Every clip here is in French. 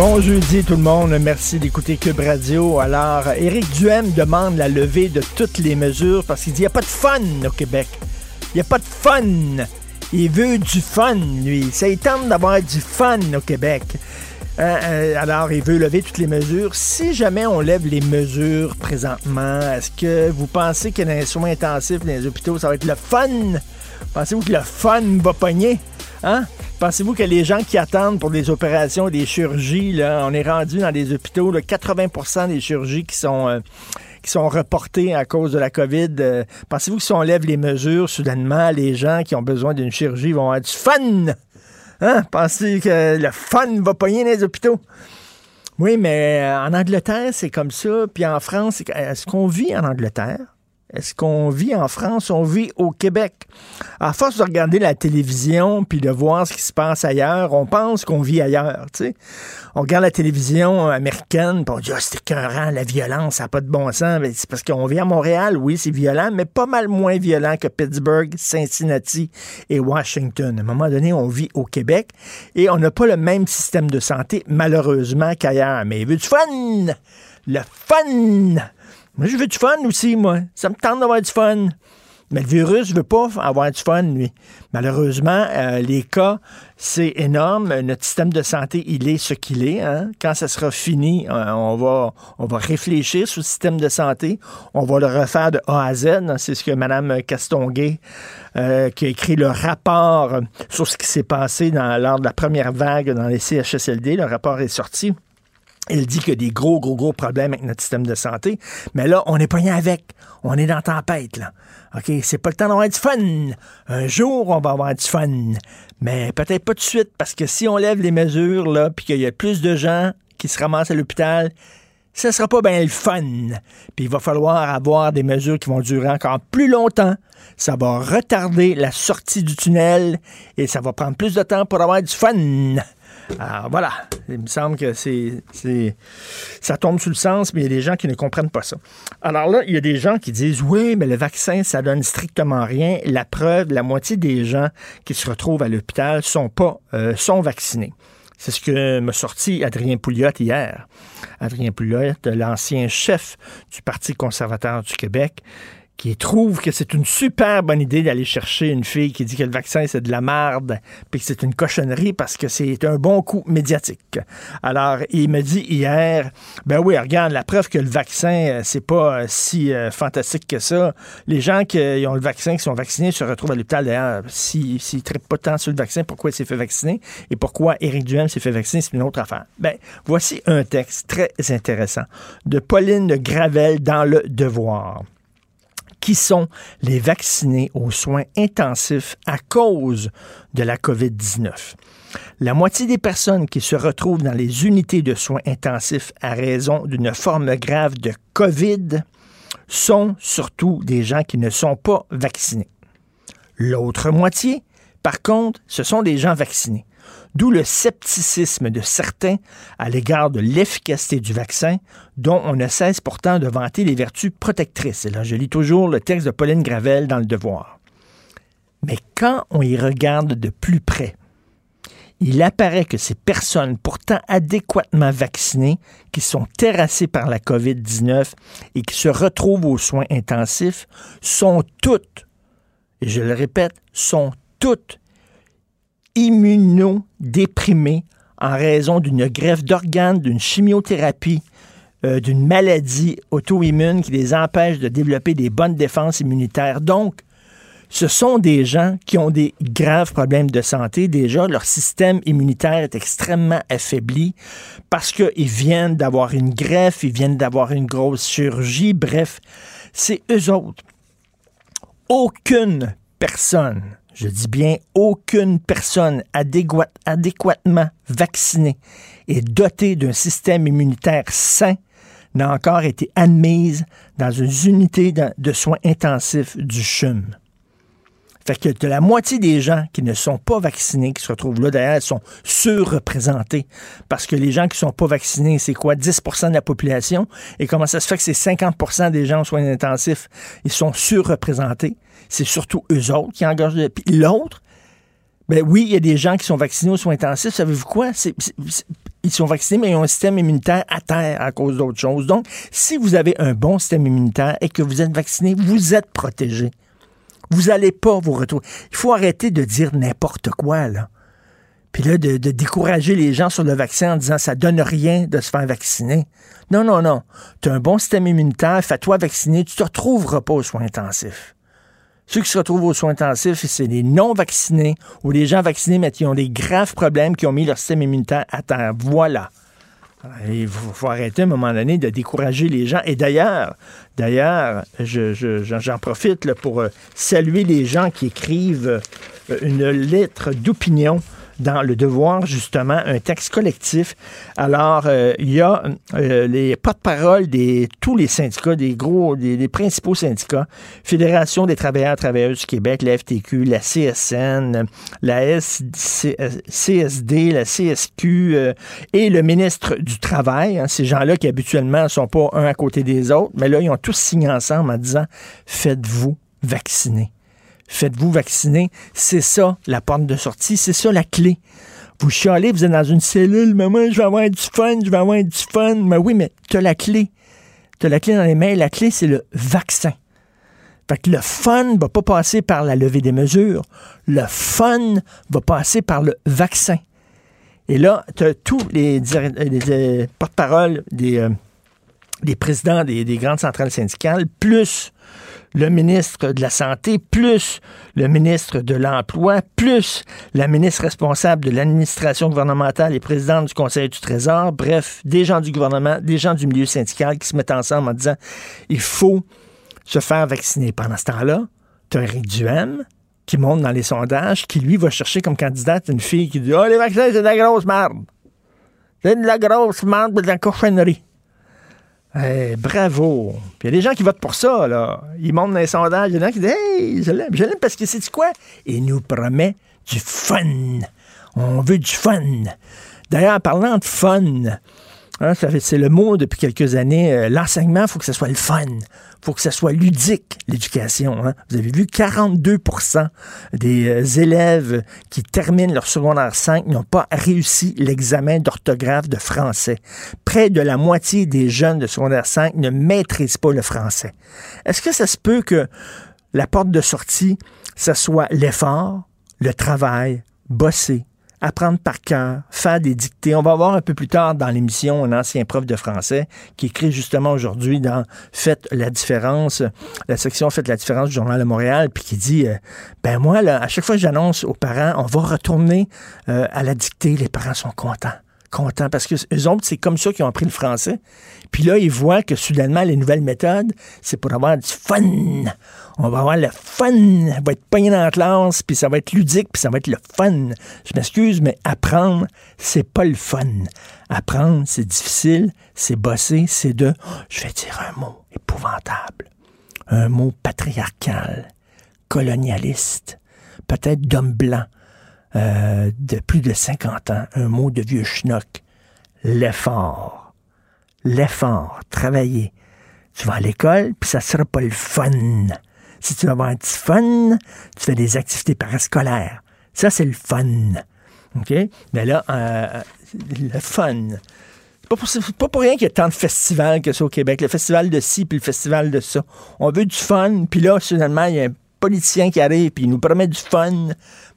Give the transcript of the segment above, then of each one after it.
Bon jeudi tout le monde, merci d'écouter Cube Radio. Alors, Éric Duhem demande la levée de toutes les mesures parce qu'il dit qu'il n'y a pas de fun au Québec. Il n'y a pas de fun. Il veut du fun, lui. Ça il tente d'avoir du fun au Québec. Euh, euh, alors, il veut lever toutes les mesures. Si jamais on lève les mesures présentement, est-ce que vous pensez que dans les soins intensifs, dans les hôpitaux, ça va être le fun? Pensez-vous que le fun va pogner? Hein? Pensez-vous que les gens qui attendent pour des opérations, des chirurgies, là, on est rendu dans des hôpitaux, là, 80% des chirurgies qui sont, euh, qui sont reportées à cause de la COVID. euh, Pensez-vous que si on lève les mesures, soudainement, les gens qui ont besoin d'une chirurgie vont du fun? Hein? Pensez que le fun va pogner dans les hôpitaux? Oui, mais euh, en Angleterre, c'est comme ça. Puis en France, est-ce qu'on vit en Angleterre? Est-ce qu'on vit en France? On vit au Québec. À force de regarder la télévision puis de voir ce qui se passe ailleurs, on pense qu'on vit ailleurs. On regarde la télévision américaine puis on dit Ah, c'est écœurant, la violence, ça n'a pas de bon sens. C'est parce qu'on vit à Montréal, oui, c'est violent, mais pas mal moins violent que Pittsburgh, Cincinnati et Washington. À un moment donné, on vit au Québec et on n'a pas le même système de santé, malheureusement, qu'ailleurs. Mais il veut du fun! Le fun! Je veux du fun aussi, moi. Ça me tente d'avoir du fun. Mais le virus veut pas avoir du fun, lui. Malheureusement, euh, les cas, c'est énorme. Notre système de santé, il est ce qu'il est. hein. Quand ça sera fini, euh, on, va, on va réfléchir sur le système de santé. On va le refaire de A à Z. C'est ce que Mme Castonguay, euh, qui a écrit le rapport sur ce qui s'est passé lors de la première vague dans les CHSLD. Le rapport est sorti. Elle dit qu'il y a des gros, gros, gros problèmes avec notre système de santé. Mais là, on n'est pas rien avec. On est dans tempête, là. OK? C'est pas le temps d'avoir du fun. Un jour, on va avoir du fun. Mais peut-être pas tout de suite, parce que si on lève les mesures, là, puis qu'il y a plus de gens qui se ramassent à l'hôpital, ça sera pas bien le fun. Puis il va falloir avoir des mesures qui vont durer encore plus longtemps. Ça va retarder la sortie du tunnel et ça va prendre plus de temps pour avoir du fun. Alors voilà, il me semble que c'est, ça tombe sous le sens, mais il y a des gens qui ne comprennent pas ça. Alors là, il y a des gens qui disent oui, mais le vaccin, ça donne strictement rien. La preuve, la moitié des gens qui se retrouvent à l'hôpital sont pas euh, sont vaccinés. C'est ce que m'a sorti Adrien Pouliot hier. Adrien Pouliot, l'ancien chef du Parti conservateur du Québec, qui trouve que c'est une super bonne idée d'aller chercher une fille qui dit que le vaccin c'est de la merde, puis que c'est une cochonnerie parce que c'est un bon coup médiatique. Alors, il me dit hier, ben oui, regarde, la preuve que le vaccin, euh, c'est pas euh, si euh, fantastique que ça. Les gens qui ont le vaccin, qui sont vaccinés, se retrouvent à l'hôpital. D'ailleurs, s'ils s'ils ne traitent pas tant sur le vaccin, pourquoi il s'est fait vacciner et pourquoi Éric Duhem s'est fait vacciner, c'est une autre affaire. Ben, voici un texte très intéressant de Pauline Gravel dans Le Devoir qui sont les vaccinés aux soins intensifs à cause de la COVID-19. La moitié des personnes qui se retrouvent dans les unités de soins intensifs à raison d'une forme grave de COVID sont surtout des gens qui ne sont pas vaccinés. L'autre moitié, par contre, ce sont des gens vaccinés. D'où le scepticisme de certains à l'égard de l'efficacité du vaccin, dont on ne cesse pourtant de vanter les vertus protectrices. Et là, je lis toujours le texte de Pauline Gravel dans Le Devoir. Mais quand on y regarde de plus près, il apparaît que ces personnes pourtant adéquatement vaccinées, qui sont terrassées par la COVID-19 et qui se retrouvent aux soins intensifs, sont toutes, et je le répète, sont toutes immunodéprimées en raison d'une greffe d'organes, d'une chimiothérapie, euh, d'une maladie auto-immune qui les empêche de développer des bonnes défenses immunitaires. Donc, ce sont des gens qui ont des graves problèmes de santé. Déjà, leur système immunitaire est extrêmement affaibli parce qu'ils viennent d'avoir une greffe, ils viennent d'avoir une grosse chirurgie. Bref, c'est eux autres. Aucune personne, je dis bien aucune personne adéquatement vaccinée et dotée d'un système immunitaire sain n'a encore été admise dans une unité de soins intensifs du CHUM. Fait que de la moitié des gens qui ne sont pas vaccinés, qui se retrouvent là, d'ailleurs, sont surreprésentés. Parce que les gens qui ne sont pas vaccinés, c'est quoi? 10% de la population. Et comment ça se fait que c'est 50% des gens aux soins intensifs? Ils sont surreprésentés? C'est surtout eux autres qui engagent. Puis l'autre, ben oui, il y a des gens qui sont vaccinés aux soins intensifs. Savez-vous quoi? ils sont vaccinés, mais ils ont un système immunitaire à terre à cause d'autres choses. Donc, si vous avez un bon système immunitaire et que vous êtes vacciné, vous êtes protégé. Vous n'allez pas vous retrouver. Il faut arrêter de dire n'importe quoi, là. Puis là, de, décourager les gens sur le vaccin en disant ça donne rien de se faire vacciner. Non, non, non. Tu as un bon système immunitaire, fais-toi vacciner, tu te retrouveras pas aux soins intensifs. Ceux qui se retrouvent aux soins intensifs, c'est les non-vaccinés ou les gens vaccinés, mais qui ont des graves problèmes, qui ont mis leur système immunitaire à terre. Voilà. Il faut, arrêter à un moment donné de décourager les gens. Et d'ailleurs, d'ailleurs, j'en profite pour euh, saluer les gens qui écrivent euh, une lettre d'opinion dans le devoir, justement, un texte collectif. Alors, euh, il y a euh, les porte-parole de tous les syndicats, des gros, des, principaux syndicats, Fédération des travailleurs et travailleuses du Québec, la FTQ, la CSN, la CSD, la CSQ euh, et le ministre du Travail. Hein, ces gens-là qui habituellement ne sont pas un à côté des autres, mais là, ils ont tous signé ensemble en disant, faites-vous vacciner faites-vous vacciner. C'est ça la porte de sortie, c'est ça la clé. Vous chialez, vous êtes dans une cellule, maman, je vais avoir du fun, je vais avoir du fun. Mais oui, mais tu as la clé. Tu as la clé dans les mains. La clé, c'est le vaccin. Fait que le fun va pas passer par la levée des mesures. Le fun va passer par le vaccin. Et là, tu as tous les, des, euh, des présidents des, des, grandes centrales syndicales, plus le ministre de la Santé, plus le ministre de l'Emploi, plus la ministre responsable de l'administration gouvernementale et présidente du Conseil du Trésor, bref, des gens du gouvernement, des gens du milieu syndical qui se mettent ensemble en disant il faut se faire vacciner. Pendant ce temps-là, tu as Eric Duhem qui monte dans les sondages, qui lui va chercher comme candidate une fille qui dit Oh, les vaccins, c'est de la grosse merde. C'est de la grosse merde, de la cochonnerie. Eh, bravo. Puis il y a des gens qui votent pour ça, là. Ils montent dans les sondages. Il y a des gens qui disent Hey, je l'aime. Je l'aime parce que c'est quoi? Il nous promet du fun. On veut du fun. D'ailleurs, parlant de fun, hein, c'est le mot depuis quelques années. Euh, l'enseignement, il faut que ce soit le fun faut que ça soit ludique, l'éducation. Hein. Vous avez vu, 42% des euh, élèves qui terminent leur secondaire 5 n'ont pas réussi l'examen d'orthographe de français. Près de la moitié des jeunes de secondaire 5 ne maîtrisent pas le français. Est-ce que ça se peut que la porte de sortie, ce soit l'effort, le travail, bosser, apprendre par cœur, faire des dictées. On va voir un peu plus tard dans l'émission un ancien prof de français qui écrit justement aujourd'hui dans Faites la différence, la section Faites la différence du Journal de Montréal, puis qui dit euh, Ben moi, là, à chaque fois que j'annonce aux parents, on va retourner euh, à la dictée, les parents sont contents contents parce que eux autres, c'est comme ça qu'ils ont appris le français. Puis là, ils voient que soudainement, les nouvelles méthodes, c'est pour avoir du fun on va avoir le fun. On va être pogné dans la classe, puis ça va être ludique, puis ça va être le fun. Je m'excuse, mais apprendre, c'est pas le fun. Apprendre, c'est difficile, c'est bosser, c'est de, je vais dire un mot épouvantable, un mot patriarcal, colonialiste, peut-être d'homme blanc. euh, de plus de 50 ans, un mot de vieux schnock, l'effort. L'effort, travailler. Tu vas à l'école, puis ça sera pas le fun. Si tu vas avoir un fun, tu fais des activités parascolaires. Ça, c'est le fun. OK? Mais là, euh, le fun. Pas pas pour rien qu'il y a tant de festivals que ça au Québec. Le festival de ci, puis le festival de ça. On veut du fun, puis là, finalement, il y a un politicien qui arrive, puis il nous promet du fun,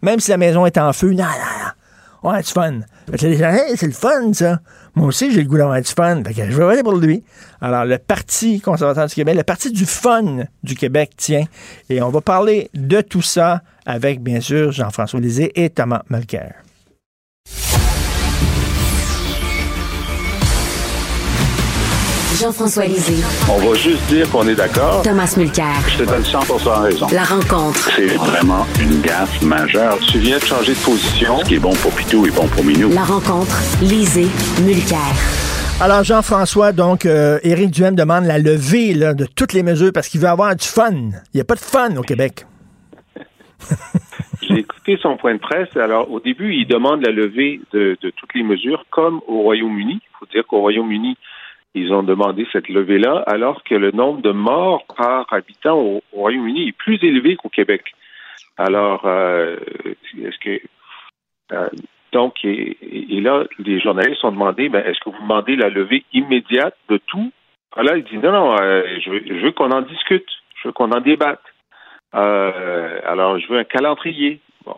même si la maison est en feu. Non, non, non. Ouais, du fun. C'est le fun, ça. Moi aussi, j'ai le goût d'avoir du fun. Je vais voter pour lui. Alors, le Parti conservateur du Québec, le Parti du fun du Québec, tiens. Et on va parler de tout ça avec, bien sûr, Jean-François Lisée et Thomas Mulcair. Jean-François Lisée. On va juste dire qu'on est d'accord. Thomas Mulcair. Je te donne 100% raison. La rencontre. C'est vraiment une gaffe majeure. Tu viens de changer de position. Ce qui est bon pour Pitou est bon pour Minou. La rencontre. Lisée. Mulcair. Alors, Jean-François, donc, euh, Éric Duhem demande la levée là, de toutes les mesures parce qu'il veut avoir du fun. Il n'y a pas de fun au Québec. J'ai écouté son point de presse. Alors, au début, il demande la levée de, de toutes les mesures, comme au Royaume-Uni. Il faut dire qu'au Royaume-Uni, ils ont demandé cette levée-là, alors que le nombre de morts par habitant au, au Royaume-Uni est plus élevé qu'au Québec. Alors, euh, est-ce que euh, donc et, là, les journalistes ont demandé, ben, est-ce que vous demandez la levée immédiate de tout? Alors, il dit non, non, euh, je veux, veux qu'on en discute, je veux qu'on en débatte. Alors, je veux un calendrier. Bon.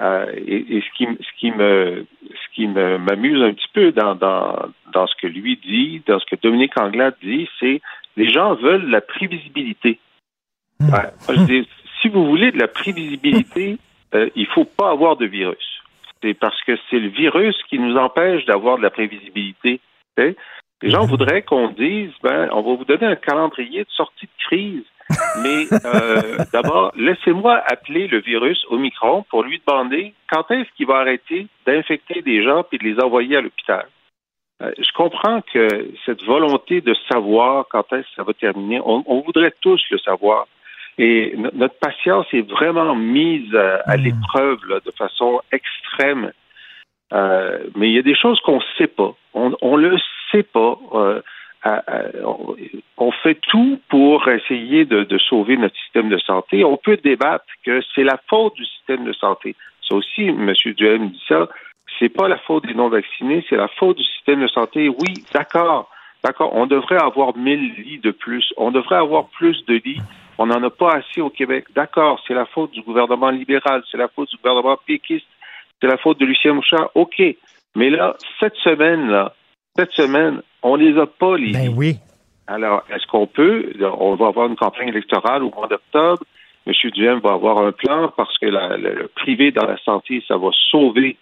Euh, et, et ce qui, ce qui me, ce qui me m'amuse un petit peu dans, dans, dans ce que lui dit, dans ce que Dominique Anglade dit, c'est les gens veulent la prévisibilité. Ouais, moi, je dis, si vous voulez de la prévisibilité, euh, il faut pas avoir de virus. C'est parce que c'est le virus qui nous empêche d'avoir de la prévisibilité. Les gens voudraient qu'on dise, ben, on va vous donner un calendrier de sortie de crise. Mais euh, d'abord, laissez-moi appeler le virus au micron pour lui demander quand est-ce qu'il va arrêter d'infecter des gens puis de les envoyer à l'hôpital. Euh, je comprends que cette volonté de savoir quand est-ce que ça va terminer, on, on voudrait tous le savoir. Et no- notre patience est vraiment mise à, à l'épreuve de façon extrême. Euh, mais il y a des choses qu'on ne sait pas. On, on le sait pas. On, fait tout pour essayer de, de sauver notre système de santé. On peut débattre que c'est la faute du système de santé. Ça aussi, M. Duhem dit ça. C'est pas la faute des non-vaccinés, c'est la faute du système de santé. Oui, d'accord. D'accord. On devrait avoir 1000 lits de plus. On devrait avoir plus de lits. On n'en a pas assez au Québec. D'accord. C'est la faute du gouvernement libéral. C'est la faute du gouvernement péquiste. C'est la faute de Lucien Mouchard. OK. Mais là, cette semaine, là, cette semaine, on les a pas, les Ben oui. Alors, est-ce qu'on peut, on va avoir une campagne électorale au mois d'octobre, M. Duhem va avoir un plan parce que la- le, le privé dans la santé, ça va sauver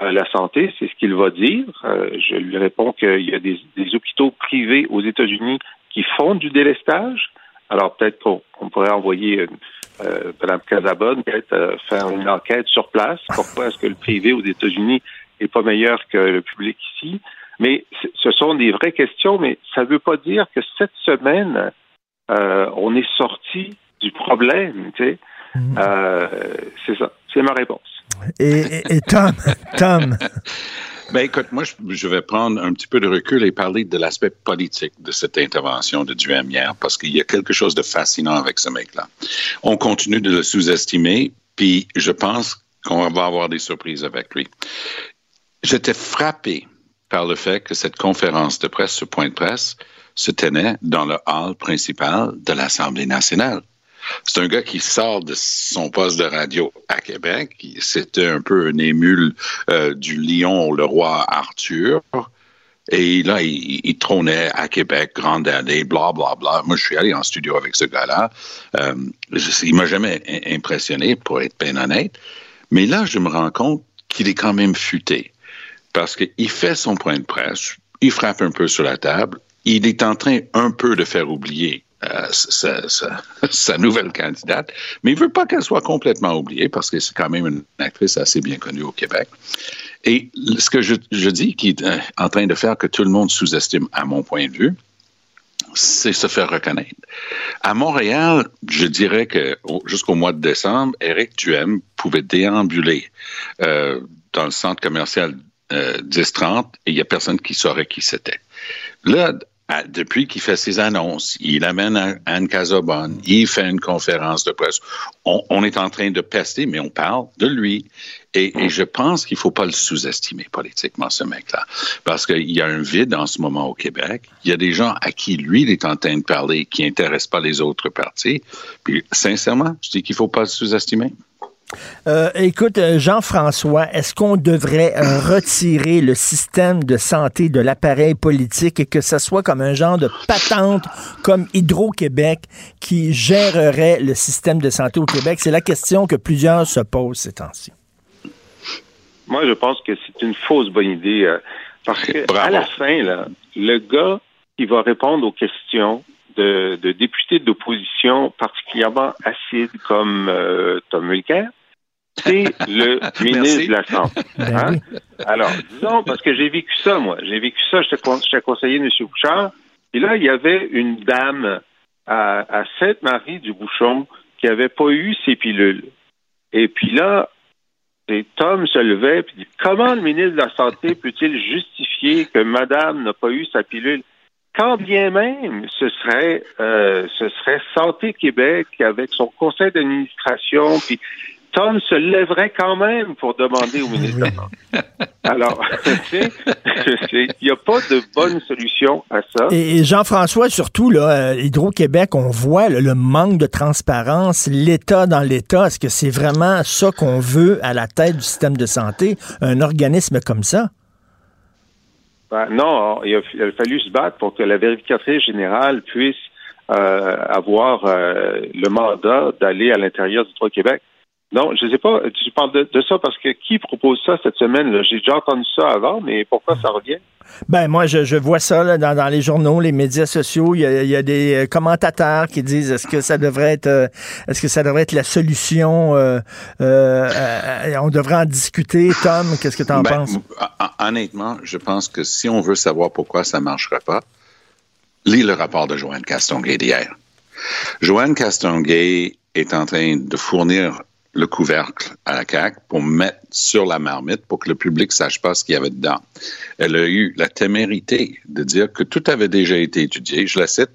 euh, la santé, c'est ce qu'il va dire. Euh, je lui réponds qu'il y a des, des hôpitaux privés aux États-Unis qui font du délestage. Alors peut-être qu'on pourrait envoyer euh, Mme Casabonne peut-être euh, faire une enquête sur place. Pourquoi est-ce que le privé aux États-Unis est pas meilleur que le public ici? Mais ce sont des vraies questions, mais ça ne veut pas dire que cette semaine, euh, on est sorti du problème. Tu sais. Euh, c'est ça. C'est ma réponse. Et, et- et Tom, Tom, Ben écoute, moi, je, je vais prendre un petit peu de recul et parler de l'aspect politique de cette intervention de Duhem hier, parce qu'il y a quelque chose de fascinant avec ce mec-là. On continue de le sous-estimer, puis je pense qu'on va avoir des surprises avec lui. J'étais frappé par le fait que cette conférence de presse, ce point de presse, se tenait dans le hall principal de l'Assemblée nationale. C'est un gars qui sort de son poste de radio à Québec. C'était un peu un émule euh, du lion, le roi Arthur. Et là, il, trônait à Québec, grande allée, bla, bla, bla. Moi, je suis allé en studio avec ce gars-là. Euh, je- il m'a jamais impressionné, pour être bien honnête. Mais là, je me rends compte qu'il est quand même futé. Parce qu'il fait son point de presse, il frappe un peu sur la table, il est en train un peu de faire oublier euh, sa, sa- sa nouvelle candidate, mais il veut pas qu'elle soit complètement oubliée parce que c'est quand même une actrice assez bien connue au Québec. Et ce que je, je dis qui est euh, en train de faire que tout le monde sous-estime, à mon point de vue, c'est se faire reconnaître. À Montréal, je dirais que jusqu'au mois de décembre, Eric Duhem pouvait déambuler euh, dans le centre commercial euh, 10-30 et il n'y a personne qui saurait qui c'était. Là, depuis qu'il fait ses annonces, il amène Anne Casobonne, il fait une conférence de presse. On, est en train de pester, mais on parle de lui. Et, je pense qu'il ne faut pas le sous-estimer politiquement, ce mec-là. Parce qu'il y a un vide en ce moment au Québec. Il y a des gens à qui lui, il est en train de parler qui n'intéressent pas les autres partis. Puis, sincèrement, je dis qu'il ne faut pas le sous-estimer. Euh, écoute, euh, Jean-François, est-ce qu'on devrait euh, retirer le système de santé de l'appareil politique et que ce soit comme un genre de patente comme Hydro-Québec qui gérerait le système de santé au Québec? C'est la question que plusieurs se posent ces temps-ci. Moi, je pense que c'est une fausse bonne idée. parce qu'à la fin, là, le gars qui va répondre aux questions de, députés d'opposition particulièrement acides comme Tom Mulcair, c'est le ministre de la Santé. Ben hein? Alors, disons, parce que j'ai vécu ça, moi. J'ai vécu ça, j'étais conseiller M. Bouchard. Et là, il y avait une dame à, Sainte-Marie-du-Bouchon qui n'avait pas eu ses pilules. Et puis là, Tom se levait et dit Comment le ministre de la Santé peut-il justifier que madame n'a pas eu sa pilule? Quand bien même ce serait euh, ce serait Santé Québec avec son conseil d'administration puis Tom se lèverait quand même pour demander au ministre Alors, il n'y a pas de bonne solution à ça. Et, Jean-François, surtout, là, euh, Hydro-Québec, on voit le manque de transparence, l'État dans l'État. Est-ce que c'est vraiment ça qu'on veut à la tête du système de santé, un organisme comme ça? Ben, non, il a, fallu se battre pour que la vérificatrice générale puisse euh, avoir euh, le mandat d'aller à l'intérieur du Québec. Non, je ne sais pas. Tu parles de, ça parce que qui propose ça cette semaine? J'ai déjà entendu ça avant, mais pourquoi ça revient? Ben moi, je, vois ça dans, les journaux, les médias sociaux. Il y a, des euh, commentateurs qui disent est-ce que ça devrait être euh, est-ce que ça devrait être la solution? Euh, on devrait en discuter. Tom, qu'est-ce que tu en ben, penses? Honnêtement, je pense que si on veut savoir pourquoi ça ne marchera pas, lis le rapport de Joanne Castonguay d'hier. Joanne Castonguay est en train de fournir le couvercle à la CAQ pour mettre sur la marmite pour que le public sache pas ce qu'il y avait dedans. Elle a eu la témérité de dire que tout avait déjà été étudié. Je la cite.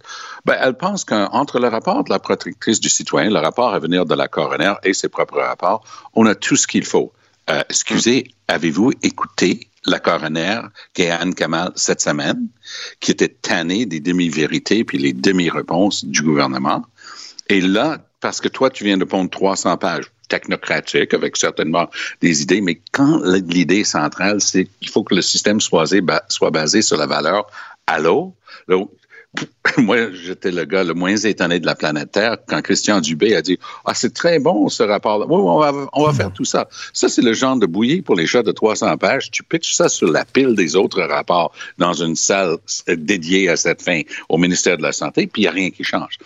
Ben, elle pense qu'entre le rapport de la protectrice du citoyen, le rapport à venir de la coroner et ses propres rapports, on a tout ce qu'il faut. Euh, excusez, avez-vous écouté la coroner, Anne Kamal, cette semaine, qui était tannée des demi-vérités puis les demi-réponses du gouvernement? Et là, parce que toi, tu viens de pondre 300 pages, technocratique, avec certainement des idées, mais quand l'idée centrale, c'est qu'il faut que le système soit basé, sur la valeur à l'eau, moi, j'étais le gars le moins étonné de la planète Terre quand Christian Dubé a dit Ah, c'est très bon ce rapport-là. Oui, on va, on va faire tout ça. Ça, c'est le genre de bouillie pour les chats de 300 pages. Tu pitches ça sur la pile des autres rapports dans une salle dédiée à cette fin au ministère de la Santé, puis il n'y a rien qui change.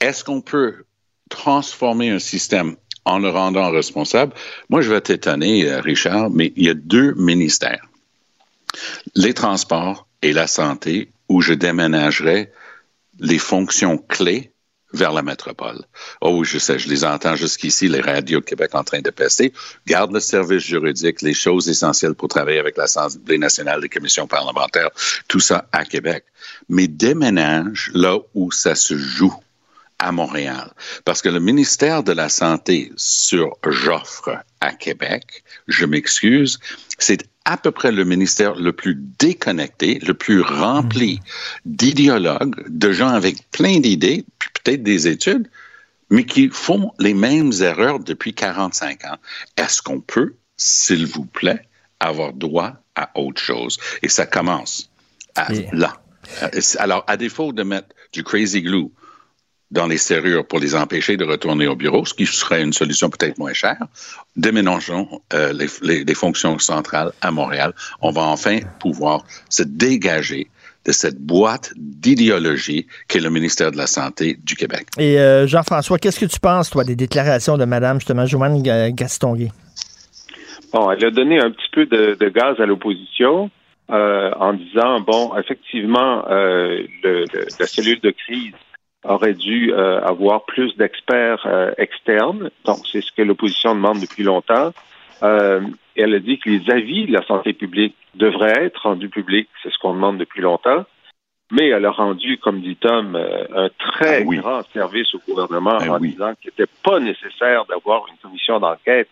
Est-ce qu'on peut transformer un système en le rendant responsable. Moi, je vais t'étonner, euh, Richard, mais il y a deux ministères, les transports et la santé, où je déménagerai les fonctions clés vers la métropole. Oh, je sais, je les entends jusqu'ici, les radios Québec en train de pester. Garde le service juridique, les choses essentielles pour travailler avec l'Assemblée nationale, les commissions parlementaires, tout ça à Québec. Mais déménage là où ça se joue à Montréal. Parce que le ministère de la Santé sur Joffre à Québec, je m'excuse, c'est à peu près le ministère le plus déconnecté, le plus rempli d'idéologues, de gens avec plein d'idées, puis peut-être des études, mais qui font les mêmes erreurs depuis 45 ans. Est-ce qu'on peut, s'il vous plaît, avoir droit à autre chose? Et ça commence là. Alors, à défaut de mettre du crazy glue dans les serrures pour les empêcher de retourner au bureau, ce qui serait une solution peut-être moins chère. Déménageons euh, les, fonctions centrales à Montréal. On va enfin pouvoir se dégager de cette boîte d'idéologie qu'est le ministère de la Santé du Québec. Et euh, Jean-François, qu'est-ce que tu penses, toi, des déclarations de Mme, justement, Joanne Gastonguay? Bon, elle a donné un petit peu de, gaz à l'opposition. euh, en disant bon, effectivement, euh, le, le, la cellule de crise aurait dû euh, avoir plus d'experts euh, externes. Donc, c'est ce que l'opposition demande depuis longtemps. Euh, elle a dit que les avis de la santé publique devraient être rendus publics. C'est ce qu'on demande depuis longtemps. Mais elle a rendu, comme dit Tom, euh, un très Ah oui. grand service au gouvernement Ben en oui. disant qu'il n'était pas nécessaire d'avoir une commission d'enquête.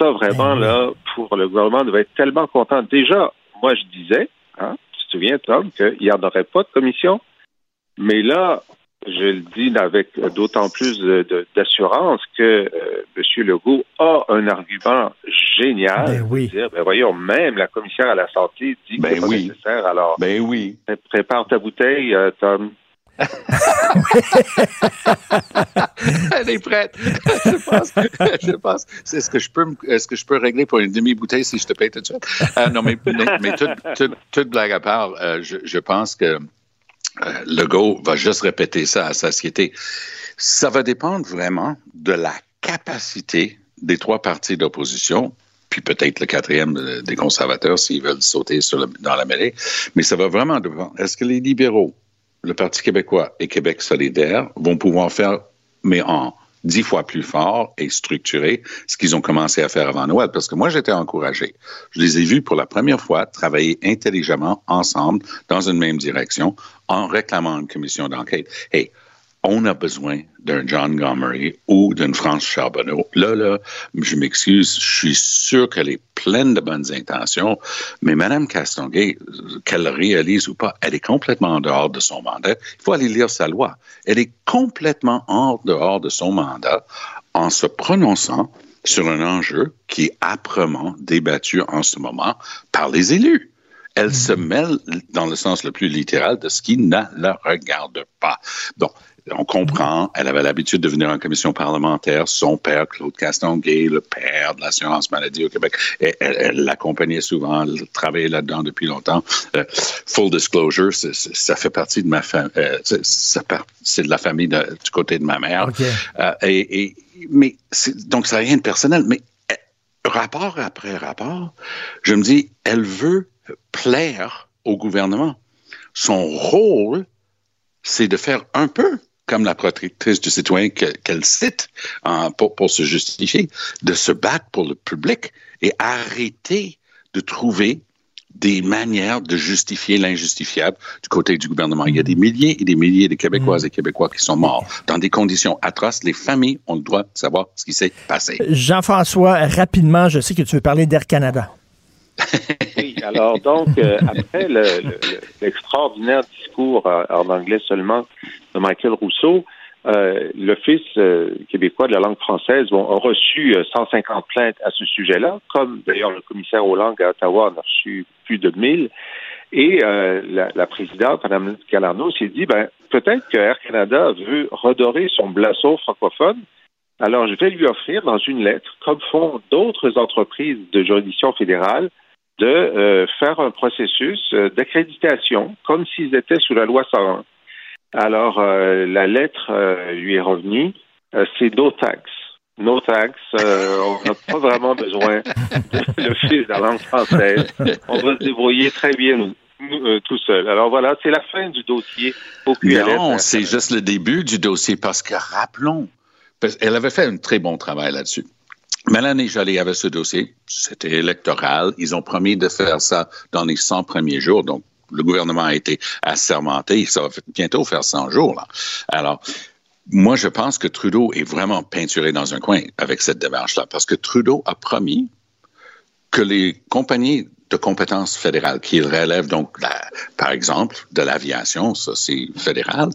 Ça, vraiment, oui. là, pour le gouvernement, devait être tellement content. Déjà, moi, je disais, hein, tu te souviens, Tom, qu'il n'y en aurait pas de commission. Mais là, je le dis avec d'autant plus d'assurance que euh, M. Legault a un argument génial. Ben oui. dire, ben voyons, même la commissaire à la santé dit que Ben c'est pas oui. nécessaire. Alors, Ben oui. pré- prépare ta bouteille, euh, Tom. Elle est prête. je pense, je pense. C'est ce que je peux, est-ce que je peux régler pour une demi-bouteille si je te paye tout de suite? Euh, non, mais, mais, mais toute, toute- toute blague à part, euh, je, je pense que euh, Legault va juste répéter ça à satiété. Ça va dépendre vraiment de la capacité des trois partis d'opposition, puis peut-être le quatrième euh, des conservateurs s'ils veulent sauter dans la mêlée, mais ça va vraiment dépendre. Est-ce que les libéraux, le Parti québécois et Québec solidaire vont pouvoir faire, mais en dix fois plus fort et structuré, ce qu'ils ont commencé à faire avant Noël. Parce que moi, j'étais encouragé. Je les ai vus pour la première fois travailler intelligemment ensemble dans une même direction en réclamant une commission d'enquête. On a besoin d'un John Gomery ou d'une France Charbonneau. Là, là, je m'excuse, je suis sûr qu'elle est pleine de bonnes intentions, mais Mme Castonguay, qu'elle le réalise ou pas, elle est complètement en dehors de son mandat. Il faut aller lire sa loi. Elle est complètement en dehors de son mandat en se prononçant sur un enjeu qui est âprement débattu en ce moment par les élus. Elle se mêle dans le sens le plus littéral de ce qui ne la regarde pas. Donc, on comprend, elle avait l'habitude de venir en commission parlementaire. Son père, Claude Castonguay, le père de l'assurance maladie au Québec, elle, l'accompagnait souvent, elle travaillait là-dedans depuis longtemps. Euh, full disclosure, ça fait partie de ma famille, c'est de la famille de- du côté de ma mère. OK. Euh, et, et- mais donc, ça n'a rien de personnel. Mais euh, rapport après rapport, je me dis, elle veut plaire au gouvernement. Son rôle, c'est de faire un peu comme la protectrice du citoyen que- qu'elle cite hein, pour, pour se justifier, de se battre pour le public et arrêter de trouver des manières de justifier l'injustifiable du côté du gouvernement. Il y a des milliers et des milliers de Québécoises et Québécois qui sont morts dans des conditions atroces. Les familles ont le droit de savoir ce qui s'est passé. Jean-François, rapidement, je sais que tu veux parler d'Air Canada. Alors donc, euh, après le- le- le- l'extraordinaire discours euh, en anglais seulement de Michael Rousseau, euh, l'Office euh, québécois de la langue française bon, a reçu euh, 150 plaintes à ce sujet-là, comme d'ailleurs le commissaire aux langues à Ottawa en a reçu plus de 1000. Et euh, la, la présidente, Mme Galarno, s'est dit, ben, peut-être que Air Canada veut redorer son blason francophone. Alors, je vais lui offrir dans une lettre, comme font d'autres entreprises de juridiction fédérale, de euh, faire un processus euh, d'accréditation comme s'ils étaient sous la loi 101. Alors, euh, la lettre lui est revenue, c'est no tax. No tax, on n'a pas vraiment besoin de l'Office de la langue française. On va se débrouiller très bien tout seul. Alors voilà, c'est la fin du dossier. Non, c'est juste le début du dossier parce que rappelons, elle avait fait un très bon travail là-dessus. Mélanie Joly avait ce dossier, c'était électoral. Ils ont promis de faire ça dans les 100 premiers jours. Donc, le gouvernement a été assermenté. Ça va bientôt faire 100 jours. Là. Alors, moi, je pense que Trudeau est vraiment peinturé dans un coin avec cette démarche-là parce que Trudeau a promis que les compagnies de compétences fédérales qui relèvent donc, par exemple, de l'aviation, ça c'est fédéral,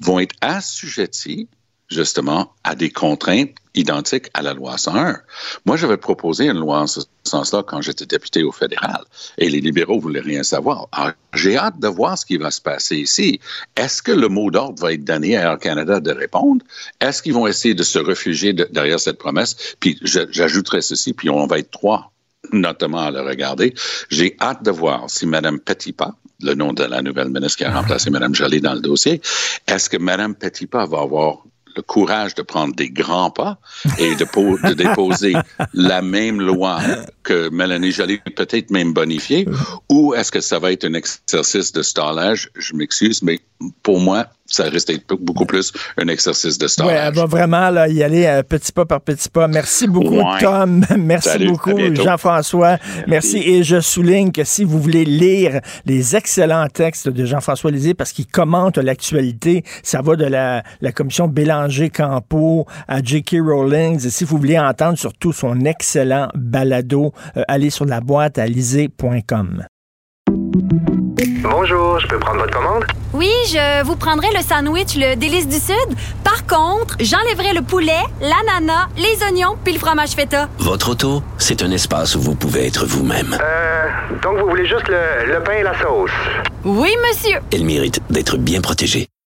vont être assujetties justement à des contraintes identiques à la loi 101. Moi, j'avais proposé une loi en ce sens-là quand j'étais député au fédéral et les libéraux voulaient rien savoir. Alors, j'ai hâte de voir ce qui va se passer ici. Est-ce que le mot d'ordre va être donné à Air Canada de répondre? Est-ce qu'ils vont essayer de se réfugier de- derrière cette promesse? Puis j'ajouterai ceci, puis on va être trois notamment à le regarder. J'ai hâte de voir si Mme Petitpas, le nom de la nouvelle ministre qui a remplacé Mme Joly dans le dossier, est-ce que Mme Petitpas va avoir le courage de prendre des grands pas et de, po- de déposer la même loi que Mélanie Joly peut-être même bonifié, ou est-ce que ça va être un exercice de stallage? Je m'excuse, mais pour moi, ça risque d'être beaucoup plus un exercice de Oui, stallage. elle va vraiment là, y aller euh, petit pas par petit pas. Merci beaucoup, Ouais. Tom. Merci Salut, beaucoup. Jean-François. Merci. Et je souligne que si vous voulez lire les excellents textes de Jean-François Lisée, parce qu'il commente l'actualité, ça va de la, la commission Bélanger-Campo à J.K. Rowling. Et si vous voulez entendre surtout son excellent balado, euh, allez sur la boîte à lisée.com. Bonjour, je peux prendre votre commande? Oui, je vous prendrai le sandwich, le délice du Sud. Par contre, j'enlèverai le poulet, l'ananas, les oignons puis le fromage feta. Votre auto, c'est un espace où vous pouvez être vous-même. Euh, donc vous voulez juste le, le pain et la sauce? Oui, monsieur. Elle mérite d'être bien protégée.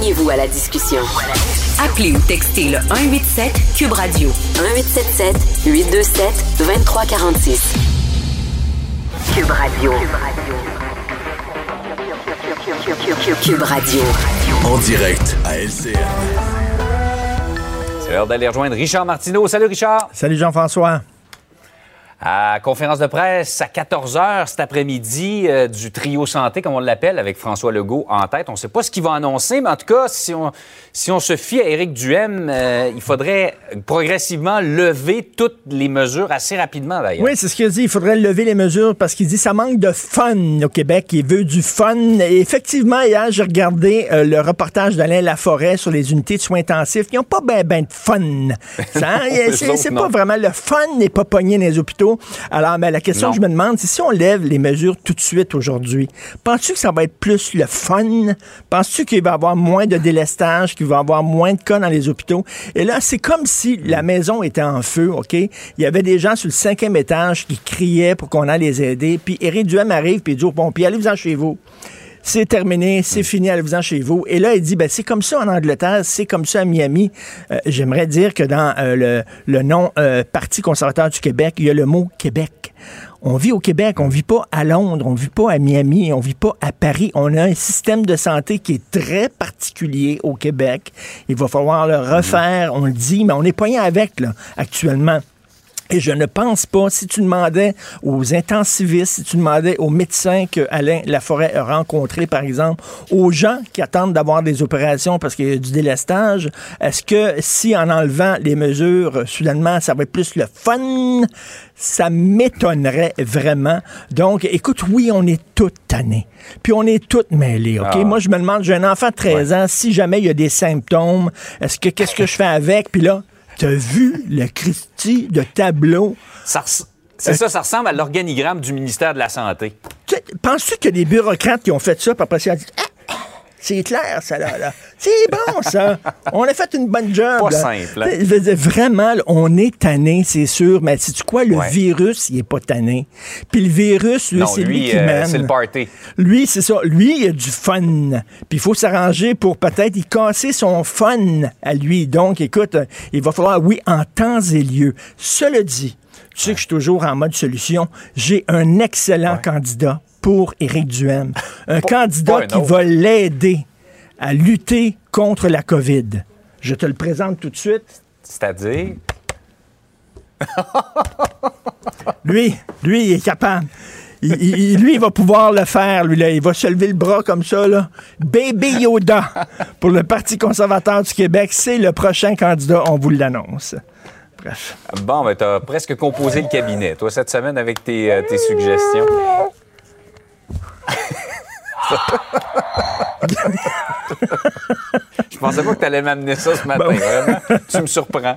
Joignez-vous à la discussion. Appelez ou textez le 187 Cube Radio 1877 827 2346. Cube Radio. Cube Radio. En direct à LCN. C'est l'heure d'aller rejoindre Richard Martineau. Salut Richard. Salut Jean-François. À conférence de presse à 14h cet après-midi euh, du trio santé, comme on l'appelle, avec François Legault en tête. On ne sait pas ce qu'il va annoncer, mais en tout cas, si on, si on se fie à Éric Duhem, euh, il faudrait progressivement lever toutes les mesures assez rapidement, d'ailleurs. Oui, c'est ce qu'il dit. Il faudrait lever les mesures parce qu'il dit ça manque de fun au Québec. Il veut du fun. Et effectivement, hier, j'ai regardé euh, le reportage d'Alain Laforêt sur les unités de soins intensifs. Ils n'ont pas ben, ben de fun. Hein? C'est non. pas vraiment le fun n'est pas pogné dans les hôpitaux. Alors, mais la question Non. que je me demande, c'est si on lève les mesures tout de suite aujourd'hui, penses-tu que ça va être plus le fun? Penses-tu qu'il va y avoir moins de délestage, qu'il va y avoir moins de cas dans les hôpitaux? Et là, c'est comme si la maison était en feu, OK? Il y avait des gens sur le cinquième étage qui criaient pour qu'on aille les aider. Puis Éric Duhem arrive puis il dit aux pompiers, allez-vous-en chez vous. C'est terminé, c'est fini, allez-vous-en chez vous. Et là, il dit, ben, c'est comme ça en Angleterre, c'est comme ça à Miami. Euh, J'aimerais dire que dans euh, le, le nom euh, Parti conservateur du Québec, il y a le mot Québec. On vit au Québec, on vit pas à Londres, on vit pas à Miami, on vit pas à Paris. On a un système de santé qui est très particulier au Québec. Il va falloir le refaire, on le dit, mais on est poigné avec, là, actuellement. Et je ne pense pas, si tu demandais aux intensivistes, si tu demandais aux médecins que Alain Laforêt a rencontrés, par exemple, aux gens qui attendent d'avoir des opérations parce qu'il y a du délestage, est-ce que si en enlevant les mesures, soudainement, ça va être plus le fun? Ça m'étonnerait vraiment. Donc, écoute, oui, on est toutes tannés. Puis on est toutes mêlées, OK? Ah. Moi, je me demande, j'ai un enfant de 13 ans, si jamais il y a des symptômes, est-ce que qu'est-ce que je fais avec? Puis là, T'as vu le Christie de tableau? Ça C'est ça, ça ressemble à l'organigramme du ministère de la Santé. Penses-tu a des bureaucrates qui ont fait ça, puis après, ils ont dit ah, c'est clair, ça, là. là. C'est bon, ça. On a fait une bonne job. Pas là. simple, hein? Tu dire, vraiment, là, on est tanné, c'est sûr, mais sais-tu quoi? Le Ouais. virus, il est pas tanné. Puis le virus, lui, c'est lui, lui, qui euh, mène. c'est le party. Lui, c'est ça. Lui, il a du fun. Puis il faut s'arranger pour peut-être y casser son fun à lui. Donc, écoute, euh, il va falloir, oui, en temps et lieu. Cela dit, tu sais que je suis toujours en mode solution. J'ai un excellent candidat pour Éric Duhem. Un candidat un qui va l'aider à lutter contre la COVID. Je te le présente tout de suite. C'est-à-dire? Lui, lui, il est capable. Il- il- lui, il va pouvoir le faire, lui, là. Il va se lever le bras comme ça, là. Baby Yoda pour le Parti conservateur du Québec. C'est le prochain candidat, on vous l'annonce. Bref. Bon, ben, t'as presque composé le cabinet, toi, cette semaine, avec tes, euh, tes suggestions. Je pensais pas que tu allais m'amener ça ce matin. Ben oui. Vraiment, tu me surprends.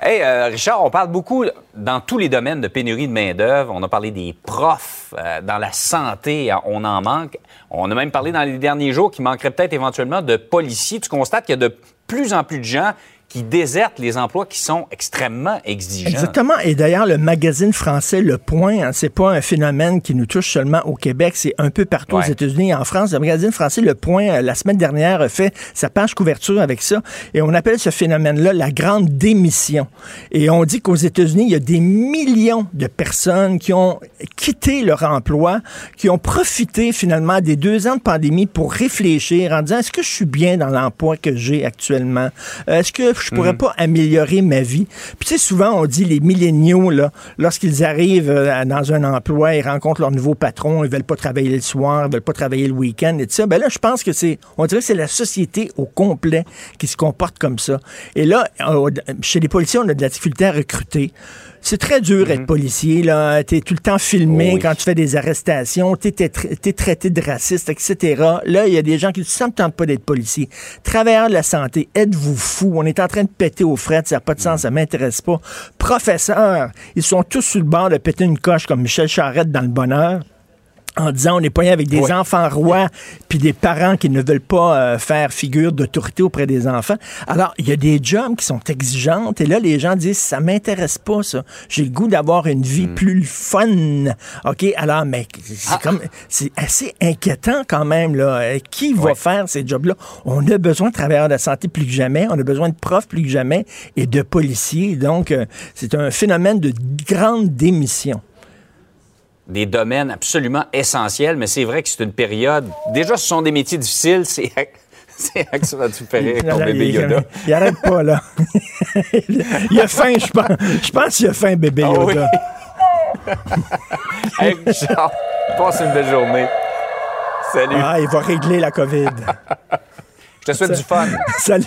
Hey, euh, Richard, on parle beaucoup dans tous les domaines de pénurie de main-d'œuvre. On a parlé des profs, euh, dans la santé, on en manque. On a même parlé dans les derniers jours qu'il manquerait peut-être éventuellement de policiers. Tu constates qu'il y a de plus en plus de gens qui désertent les emplois qui sont extrêmement exigeants. Exactement. Et d'ailleurs, le magazine français Le Point, hein, c'est pas un phénomène qui nous touche seulement au Québec, c'est un peu partout aux États-Unis et en France. Le magazine français Le Point, euh, la semaine dernière, a fait sa page couverture avec ça. Et on appelle ce phénomène-là la grande démission. Et on dit qu'aux États-Unis, il y a des millions de personnes qui ont quitté leur emploi, qui ont profité finalement des deux ans de pandémie pour réfléchir en disant est-ce que je suis bien dans l'emploi que j'ai actuellement? Euh, est-ce que je pourrais Mhm. pas améliorer ma vie. Puis tu sais, souvent, on dit les milléniaux, là, lorsqu'ils arrivent euh, dans un emploi, ils rencontrent leur nouveau patron, ils veulent pas travailler le soir, ils veulent pas travailler le week-end et tout ça. Ben là, je pense que c'est, on dirait que c'est la société au complet qui se comporte comme ça. Et là, euh, chez les policiers, on a de la difficulté à recruter. C'est très dur être policier, là. T'es tout le temps filmé Oh oui. quand tu fais des arrestations, t'es, t'es tra- t'es traité de raciste, etc. Là, il y a des gens qui ne tentent pas d'être policier. Travailleurs de la santé, êtes-vous fous? On est en train de péter aux frettes, ça n'a pas de sens, ça m'intéresse pas. Professeurs, ils sont tous sur le bord de péter une coche comme Michel Charette dans le bonheur en disant on est pas avec des enfants rois puis des parents qui ne veulent pas euh, faire figure d'autorité auprès des enfants. Alors, il y a des jobs qui sont exigeantes et là, les gens disent ça m'intéresse pas, ça. J'ai le goût d'avoir une vie plus fun. OK? Alors, mais c'est comme, c'est assez inquiétant quand même, là. Euh, Qui va faire ces jobs-là? On a besoin de travailleurs de la santé plus que jamais. On a besoin de profs plus que jamais et de policiers. Donc, euh, c'est un phénomène de grande démission. Des domaines absolument essentiels, mais c'est vrai que c'est une période. Déjà, ce sont des métiers difficiles. C'est c'est ça va te faire ton bébé Yoda. il arrête pas, là. il a faim, je pense. Je pense qu'il a faim, bébé Ah oui. Yoda. Hey, Richard, passe une belle journée. Salut. Ah, il va régler la COVID. Je te souhaite du fun. Salut.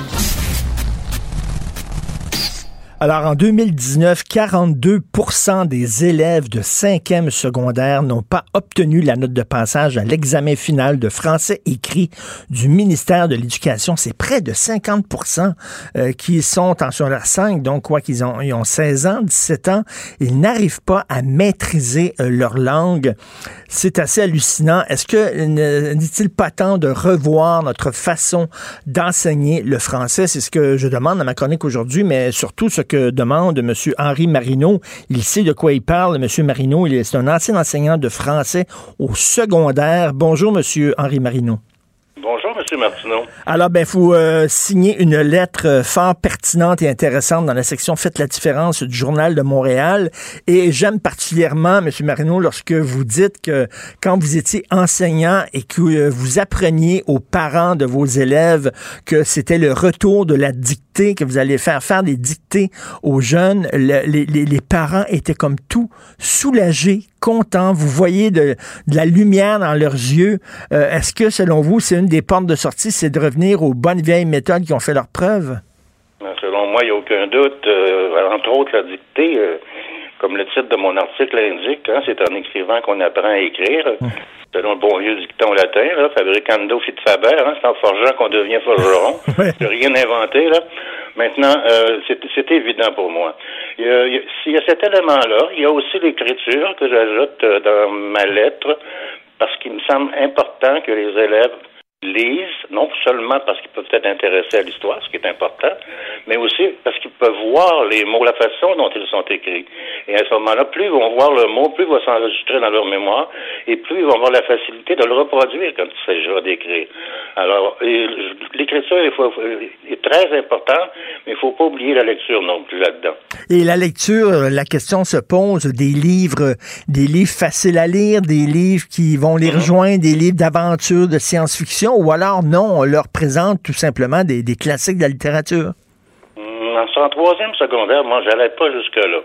Alors, en 2019, 42 des élèves de 5e secondaire n'ont pas obtenu la note de passage à l'examen final de français écrit du ministère de l'Éducation. C'est près de 50% euh, qui sont en secondaire 5, donc quoi qu'ils ont, ont 16 ans, 17 ans. Ils n'arrivent pas à maîtriser euh, leur langue. C'est assez hallucinant. Est-ce que ne- n'est-il pas temps de revoir notre façon d'enseigner le français? C'est ce que je demande à ma chronique aujourd'hui, mais surtout ce que demande M. Henri Marino. Il sait de quoi il parle, M. Marino. Il est un ancien enseignant de français au secondaire. Bonjour, M. Henri Marino. Alors, ben, faut euh, signer une lettre euh, fort pertinente et intéressante dans la section Faites la différence du Journal de Montréal. Et j'aime particulièrement, M. Marino, lorsque vous dites que quand vous étiez enseignant et que euh, vous appreniez aux parents de vos élèves que c'était le retour de la dictée, que vous allez faire faire des dictées aux jeunes, le- les, les- les parents étaient comme tout soulagés, contents. Vous voyez de, la lumière dans leurs yeux. Euh, Est-ce que, selon vous, c'est une des portes de sortie, c'est de revenir aux bonnes vieilles méthodes qui ont fait leurs preuves? Selon moi, il n'y a aucun doute. Euh, entre autres, la dictée, euh, comme le titre de mon article l'indique, hein, c'est en écrivant qu'on apprend à écrire. Selon le bon vieux dicton latin, là, fabricando fit faber, hein, c'est en forgeant qu'on devient forgeron. J'ai rien inventé, là. Maintenant, euh, c'est c'est évident pour moi. Il a, y a cet élément-là, il y a aussi l'écriture que j'ajoute euh, dans ma lettre, parce qu'il me semble important que les élèves lisent, non seulement parce qu'ils peuvent être intéressés à l'histoire, ce qui est important, mais aussi parce qu'ils peuvent voir les mots, la façon dont ils sont écrits. Et à ce moment-là, plus ils vont voir le mot, plus il va s'enregistrer dans leur mémoire, et plus ils vont avoir la facilité de le reproduire quand il s'agira d'écrire. Alors, l'écriture est très importante, mais il faut pas oublier la lecture non plus là-dedans. Et la lecture, la question se pose des livres, des livres faciles à lire, des livres qui vont les rejoindre, des livres d'aventure, de science-fiction, ou alors non, on leur présente tout simplement des, des classiques de la littérature? En troisième secondaire, moi, j'allais pas jusque-là.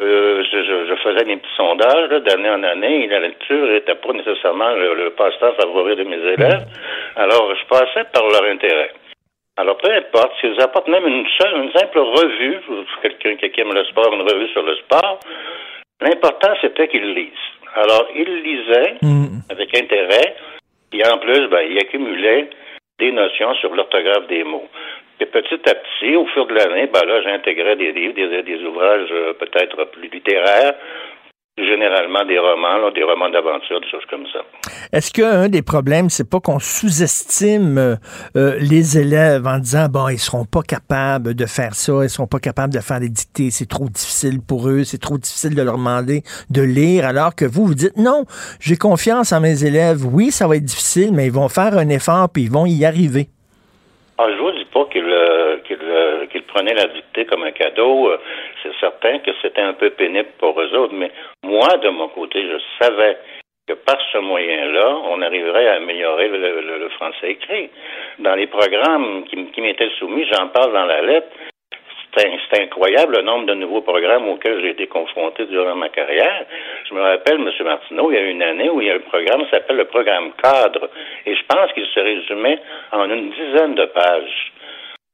Euh, je, je, faisais des petits sondages d'année en année et la lecture n'était pas nécessairement le, le passe-temps favori de mes élèves. Alors, je passais par leur intérêt. Alors, peu importe, s'ils apportent même une seule, une simple revue, quelqu'un qui aime le sport, une revue sur le sport, l'important, c'était qu'ils lisent. Alors, ils lisaient avec intérêt, et en plus, ben, ils accumulaient des notions sur l'orthographe des mots. Et petit à petit, au fur de l'année, ben là, j'intégrais des livres, des, des ouvrages euh, peut-être plus littéraires, généralement des romans, là, des romans d'aventure, des choses comme ça. Est-ce qu'un des problèmes, c'est pas qu'on sous-estime euh, euh, les élèves en disant bon, ils seront pas capables de faire ça, ils seront pas capables de faire des dictées, c'est trop difficile pour eux, c'est trop difficile de leur demander de lire, alors que vous vous dites non, j'ai confiance en mes élèves. Oui, ça va être difficile, mais ils vont faire un effort puis ils vont y arriver. Ah, je vous dis pas qu'ils euh, euh, qu'ils prenaient la dictée comme un cadeau. C'est certain que c'était un peu pénible pour eux autres, mais moi, de mon côté, je savais que par ce moyen-là, on arriverait à améliorer le, le français écrit. Dans les programmes qui, qui m'étaient soumis, j'en parle dans la lettre, c'est incroyable le nombre de nouveaux programmes auxquels j'ai été confronté durant ma carrière. Je me rappelle, M. Martineau, il y a une année où il y a un programme qui s'appelle le programme cadre. Et je pense qu'il se résumait en une dizaine de pages.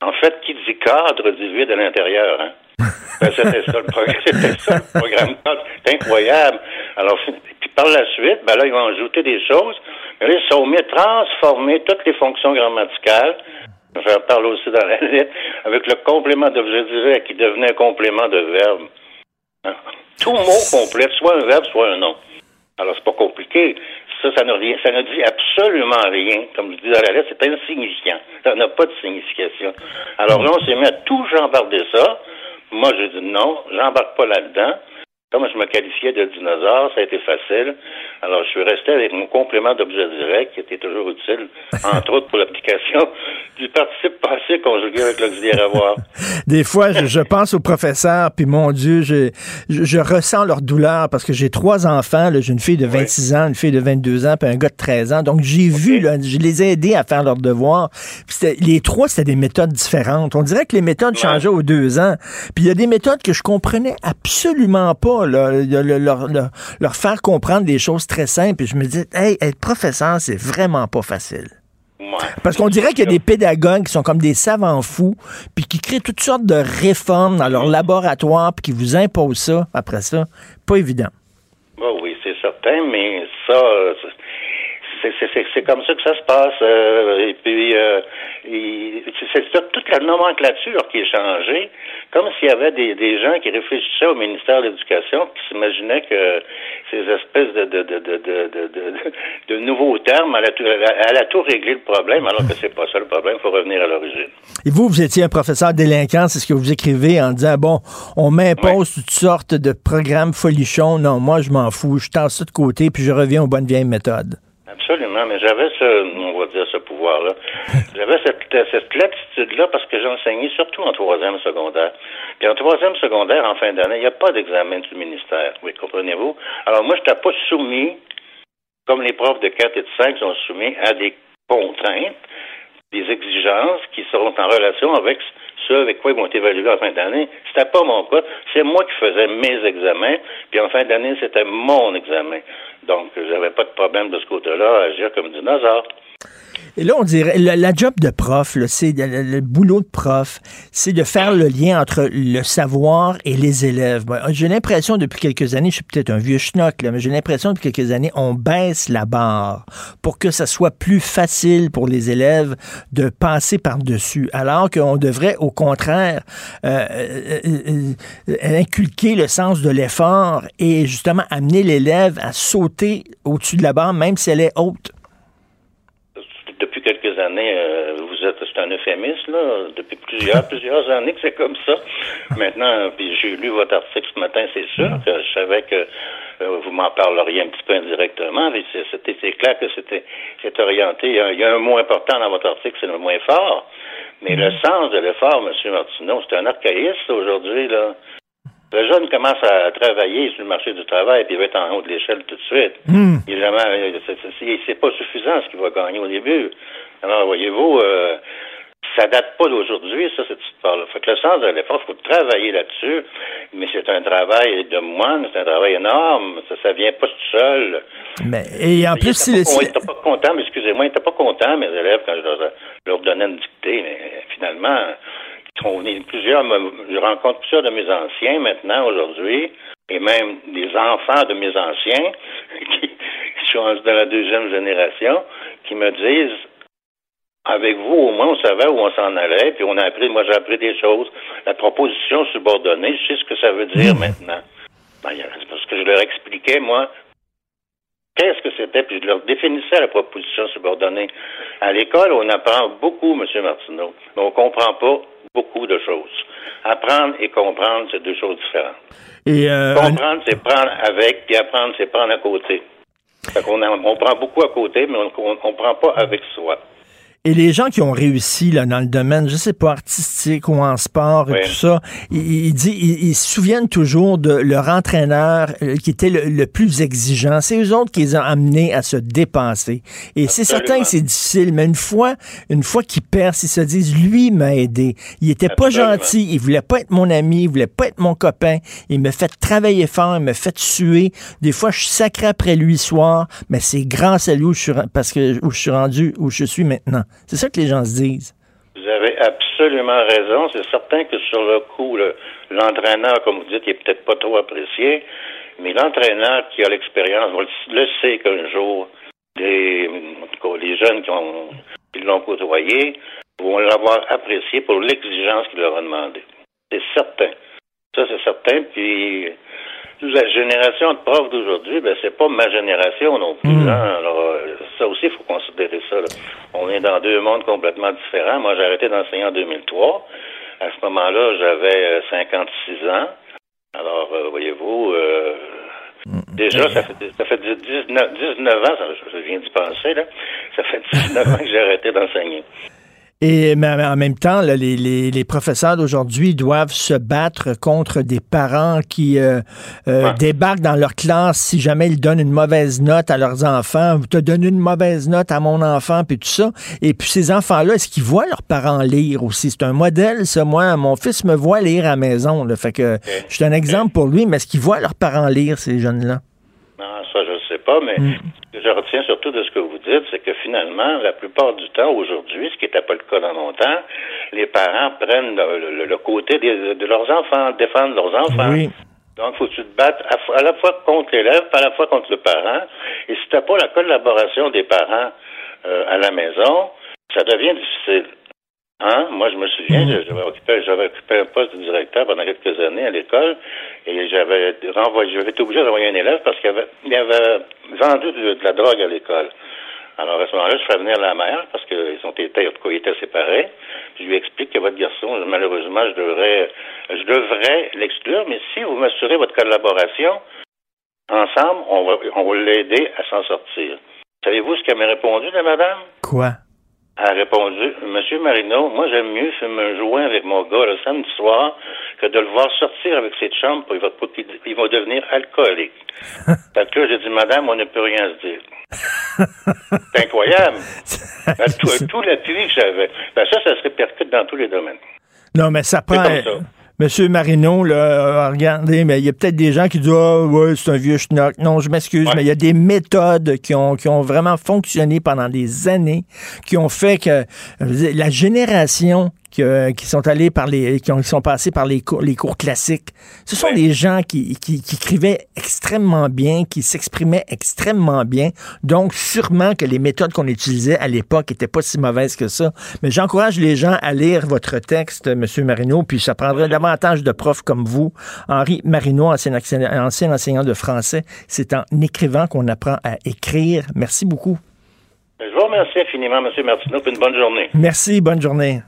En fait, qui dit cadre dit vide à l'intérieur. Hein? Ben, c'était ça, le programme, ça le programme. C'est incroyable. Alors, puis par la suite, ben là, ils vont ajouter des choses. Mais là, ils sont mis à transformer toutes les fonctions grammaticales J'en parle aussi dans la lettre, avec le complément d'objet direct qui devenait un complément de verbe. Hein? Tout mot complète soit un verbe, soit un nom. Alors, c'est pas compliqué. Ça, ça ne, rien, ça ne dit absolument rien. Comme je dis dans la lettre, c'est insignifiant. Ça n'a pas de signification. Alors là, on s'est mis à tout j'embarder ça. Moi, j'ai dit non, j'embarque pas là-dedans. Comme je me qualifiais de dinosaure, ça a été facile. Alors, je suis resté avec mon complément d'objet direct, qui était toujours utile, entre autres pour l'application du participe passé conjugué avec l'auxiliaire avoir. Des fois, je, pense aux professeurs, puis mon Dieu, je, je, ressens leur douleur parce que j'ai trois enfants. J'ai une fille de 26 ans, une fille de 22 ans, puis un gars de 13 ans. Donc, j'ai vu, là, je les ai aidés à faire leurs devoirs. les trois, c'était des méthodes différentes. On dirait que les méthodes changeaient aux deux ans. Puis il y a des méthodes que je comprenais absolument pas, là, leur, leur faire comprendre des choses très simple. Et je me dis, hey, être professeur, c'est vraiment pas facile. Parce qu'on dirait qu'il y a des pédagogues qui sont comme des savants fous, puis qui créent toutes sortes de réformes dans leur laboratoire, puis qui vous imposent ça après ça. Pas évident. Bah oui, c'est certain, mais ça, c'est comme ça que ça se passe. Euh, et puis, euh, c'est toute la nomenclature qui est changée, comme s'il y avait des, des, gens qui réfléchissaient au ministère de l'Éducation, qui s'imaginaient que ces espèces de, de, de, de, de nouveaux termes allaient tout, tout régler le problème, alors que c'est pas ça le problème. Il faut revenir à l'origine. Et vous, vous étiez un professeur délinquant, c'est ce que vous écrivez en disant, bon, on m'impose toutes sortes de programmes folichons. Non, moi, je m'en fous. Je tasse ça de côté, puis je reviens aux bonnes vieilles méthodes. Absolument, mais j'avais ce, on va dire, ce pouvoir-là. j'avais cette, cette latitude-là parce que j'enseignais surtout en troisième secondaire. Puis en troisième secondaire, en fin d'année, il n'y a pas d'examen du ministère. Oui, comprenez-vous? Alors moi, je n'étais pas soumis, comme les profs de 4 et de 5 sont soumis à des contraintes, des exigences qui seront en relation avec ce avec quoi ils vont être évalués en fin d'année. C'était pas mon cas. C'est moi qui faisais mes examens, puis en fin d'année, c'était mon examen. Donc, j'avais pas de problème de ce côté-là à agir comme dinosaure. Et là, on dirait, la, job de prof, c'est le, boulot de prof, c'est de faire le lien entre le savoir et les élèves. j'ai l'impression depuis quelques années, je suis peut-être un vieux schnock, là, mais j'ai l'impression depuis quelques années, on baisse la barre pour que ça soit plus facile pour les élèves de passer par-dessus, alors qu'on devrait, au contraire, euh, euh, euh, inculquer le sens de l'effort et justement amener l'élève à sauter au-dessus de la barre, même si elle est haute années, euh, vous êtes, c'est un euphémisme, là, depuis plusieurs, plusieurs années que c'est comme ça. Maintenant, puis j'ai lu votre article ce matin, c'est sûr que je savais que euh, vous m'en parleriez un petit peu indirectement, mais c'était, c'est clair que c'était, c'est orienté. Il y, a, un mot important dans votre article, c'est le mot effort. Mais le sens de l'effort, M. Martineau, c'est un archaïsme aujourd'hui, là. Le jeune commence à travailler sur le marché du travail, puis il va être en haut de l'échelle tout de suite. Euh, c'est- c'est c'est pas suffisant ce qu'il va gagner au début. Alors, voyez-vous, euh, ça date pas d'aujourd'hui, ça, cette histoire-là. Fait que le sens de l'effort, il faut travailler là-dessus, mais c'est un travail de moine, c'est un travail énorme, ça, ça vient pas tout seul. Mais, et en plus, si Ils le- étaient pas, contents, mais excusez-moi, ils étaient pas contents, mes élèves, quand je leur, leur donnais une dictée, mais finalement, ils sont venus plusieurs, me- je rencontre plusieurs de mes anciens maintenant, aujourd'hui, et même des enfants de mes anciens, qui sont dans la deuxième génération, qui me disent, avec vous, au moins, on savait où on s'en allait, puis on a appris, moi j'ai appris des choses. La proposition subordonnée, je sais ce que ça veut dire maintenant. Ben, parce que je leur expliquais, moi, qu'est-ce que c'était, puis je leur définissais la proposition subordonnée. À l'école, on apprend beaucoup, M. Martineau, mais on comprend pas beaucoup de choses. Apprendre et comprendre, c'est deux choses différentes. et, euh, un- Comprendre, c'est prendre avec, puis apprendre, c'est prendre à côté. Fait qu'on a- on prend beaucoup à côté, mais on, on prend pas avec soi. Et les gens qui ont réussi là, dans le domaine, je sais pas, artistique ou en sport et tout ça, ils, ils, dit- ils- ils se souviennent toujours de leur entraîneur euh, qui était le, le plus exigeant. C'est eux autres qui les ont amenés à se dépenser. Et c'est certain que c'est difficile, mais une fois, une fois qu'ils percent, ils se disent, lui m'a aidé. Il était pas gentil, il voulait pas être mon ami, il voulait pas être mon copain. Il me fait travailler fort, il me fait suer. Des fois, je suis sacré après lui soir, mais c'est grâce à lui où je suis, parce que, où je suis rendu, où je suis maintenant. C'est ça que les gens se disent. Vous avez absolument raison. C'est certain que sur le coup, le- l'entraîneur, comme vous dites, il est peut-être pas trop apprécié, mais l'entraîneur qui a l'expérience le, le sait qu'un jour, les, les jeunes qui, qui l'ont côtoyé vont l'avoir apprécié pour l'exigence qu'il leur a demandé. C'est certain. Ça, c'est certain. Puis, la génération de profs d'aujourd'hui, ben, c'est pas ma génération non plus. hein. Alors, euh, ça aussi, il faut considérer ça. là. On est dans deux mondes complètement différents. Moi, j'ai arrêté d'enseigner en 2003. À ce moment-là, j'avais euh, 56 ans. Alors, euh, voyez-vous, euh, déjà, ça fait, ça fait 19, 19 ans, ça, je viens d'y penser, là. Ça fait 19 ans que j'ai arrêté d'enseigner. Et mais en même temps, là, les, les, les professeurs d'aujourd'hui doivent se battre contre des parents qui euh, euh, débarquent dans leur classe si jamais ils donnent une mauvaise note à leurs enfants. Vous te donné une mauvaise note à mon enfant, puis tout ça. Et puis ces enfants-là, est-ce qu'ils voient leurs parents lire aussi? C'est un modèle, ça. Moi, mon fils me voit lire à la maison. Là, fait que je suis un exemple pour lui, mais est-ce qu'ils voient leurs parents lire, ces jeunes-là? Non, ça, je sais pas, mais ce que je retiens surtout de ce que vous dites, c'est que finalement, la plupart du temps, aujourd'hui, ce qui n'était pas le cas dans longtemps, les parents prennent le, le- le côté des- de leurs enfants, défendent leurs enfants. Oui. Donc, faut que tu te battes à, à la fois contre l'élève, à la fois contre le parent. Et si tu n'as pas la collaboration des parents euh, à la maison, ça devient difficile. Hein? Moi, je me souviens, j'avais occupé, j'avais occupé un poste de directeur pendant quelques années à l'école et j'avais renvoyé, j'avais été obligé d'envoyer un élève parce qu'il avait, vendu de, la drogue à l'école. Alors, à ce moment-là, je fais venir la mère parce qu'ils ont été, en ils étaient séparés. Je lui explique que votre garçon, malheureusement, je devrais, je devrais l'exclure, mais si vous m'assurez votre collaboration, ensemble, on va, on va l'aider à s'en sortir. Savez-vous ce qu'elle m'a répondu, madame? Quoi? A répondu, Monsieur Marino, moi j'aime mieux un joint avec mon gars le samedi soir que de le voir sortir avec ses chambres pour, il va, il va devenir alcoolique. fait que là, j'ai dit, Madame, on ne peut rien se dire. C'est incroyable. Tout, tout l'appui que j'avais. Ben, ça, ça se répercute dans tous les domaines. Non, mais ça prend. Monsieur Marino, là, euh, regardez, mais il y a peut-être des gens qui disent Ah, ouais, c'est un vieux schnock. Non, je m'excuse, mais il y a des méthodes qui ont, qui ont vraiment fonctionné pendant des années, qui ont fait que dire, la génération qui, euh, qui sont allés par les. qui, ont- qui sont passés par les cours, les cours classiques, ce sont des gens qui, qui, qui écrivaient extrêmement bien, qui s'exprimaient extrêmement bien. Donc, sûrement que les méthodes qu'on utilisait à l'époque n'étaient pas si mauvaises que ça. Mais j'encourage les gens à lire votre texte, M. Marino, puis ça prendrait davantage de profs comme vous. Henri Marino, ancien, ancien- enseignant de français, c'est en écrivant qu'on apprend à écrire. Merci beaucoup. Je vous remercie infiniment, M. Martineau, puis une bonne journée. Merci, bonne journée.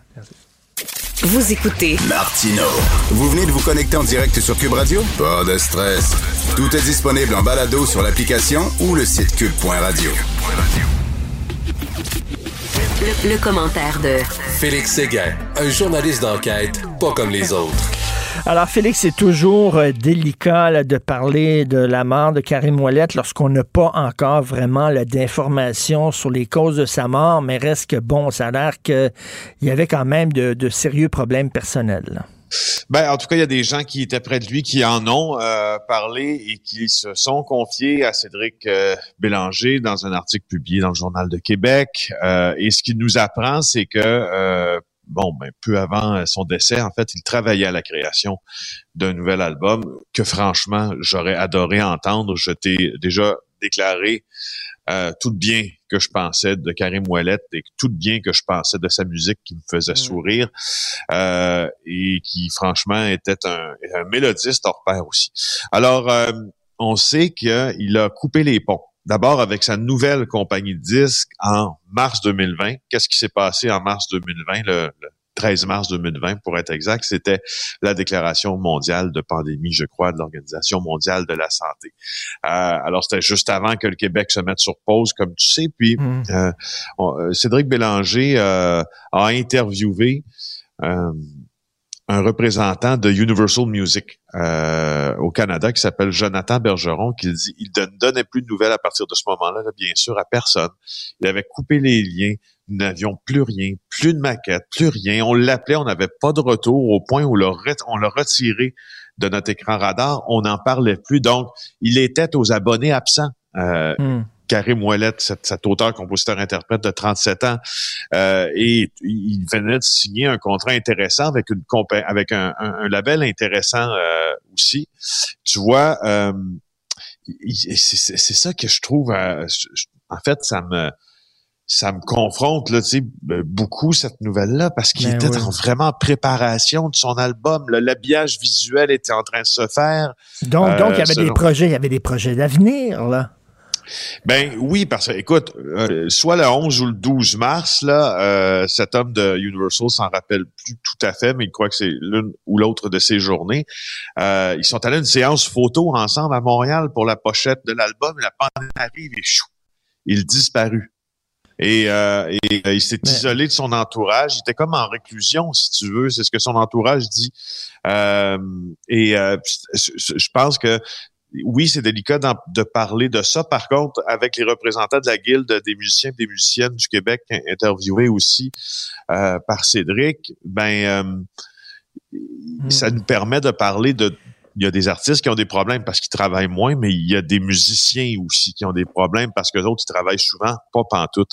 Vous écoutez Martino. Vous venez de vous connecter en direct sur Cube Radio? Pas de stress. Tout est disponible en balado sur l'application ou le site cube.radio. le, le commentaire de Félix Séguin, un journaliste d'enquête pas comme les autres. Alors, Félix, c'est toujours euh, délicat de parler de la mort de Karim Ouellette lorsqu'on n'a pas encore vraiment d'informations sur les causes de sa mort, mais reste que, bon, ça a l'air qu'il y avait quand même de, sérieux problèmes personnels. Ben, en tout cas, il y a des gens qui étaient près de lui qui en ont euh, parlé et qui se sont confiés à Cédric euh, Bélanger dans un article publié dans le Journal de Québec. Et ce qu'il nous apprend, c'est que bon, ben, peu avant son décès, en fait, il travaillait à la création d'un nouvel album que franchement, j'aurais adoré entendre. Je t'ai déjà déclaré euh, tout bien que je pensais de Karim Ouellette et tout bien que je pensais de sa musique qui me faisait sourire euh, et qui franchement était un, un mélodiste hors pair aussi. Alors, euh, on sait qu'il a coupé les ponts. D'abord avec sa nouvelle compagnie de disques en mars 2020. Qu'est-ce qui s'est passé en mars 2020, le, le 13 mars 2020 pour être exact, c'était la déclaration mondiale de pandémie, je crois, de l'Organisation mondiale de la santé. Euh, alors c'était juste avant que le Québec se mette sur pause, comme tu sais. Puis euh, on- euh, Cédric Bélanger euh, a interviewé euh, un représentant de Universal Music euh, au Canada qui s'appelle Jonathan Bergeron, qui dit il ne donnait plus de nouvelles à partir de ce moment-là, là, bien sûr, à personne. Il avait coupé les liens. Nous n'avions plus rien, plus de maquette, plus rien. On l'appelait, on n'avait pas de retour au point où on l'a retiré de notre écran radar. On n'en parlait plus. Donc, il était aux abonnés absents. Euh, Karim Ouellet, cet, cet auteur, compositeur, interprète de 37 ans, euh, et il venait de signer un contrat intéressant avec une avec un, un- un label intéressant euh, aussi. Tu vois, euh, c'est ça que je trouve. je- en fait, ça me ça me confronte là, beaucoup cette nouvelle-là parce qu'il Ben était oui. en vraiment préparation de son album. Le- L'habillage visuel était en train de se faire. Donc, Euh, donc, il y avait des projets, il y avait des projets d'avenir, là. Ben oui, parce que écoute, euh, soit le 11 ou le 12 mars, là, euh, cet homme de Universal s'en rappelle plus tout à fait, mais il croit que c'est l'une ou l'autre de ces journées. Euh, ils sont allés à une séance photo ensemble à Montréal pour la pochette de l'album. La pandémie arrive et chou, il disparut. Et, euh, et, euh, il s'est isolé de son entourage. Il était comme en réclusion, si tu veux. C'est ce que son entourage dit. Euh, et euh, je pense que oui, c'est délicat de parler de ça. Par contre, avec les représentants de la Guilde des musiciens et des musiciennes du Québec, in- interviewés aussi euh, par Cédric, ben euh, ça nous permet de parler de. Il y a des artistes qui ont des problèmes parce qu'ils travaillent moins, mais il y a des musiciens aussi qui ont des problèmes parce que d'autres, ils travaillent souvent, pas pantoute.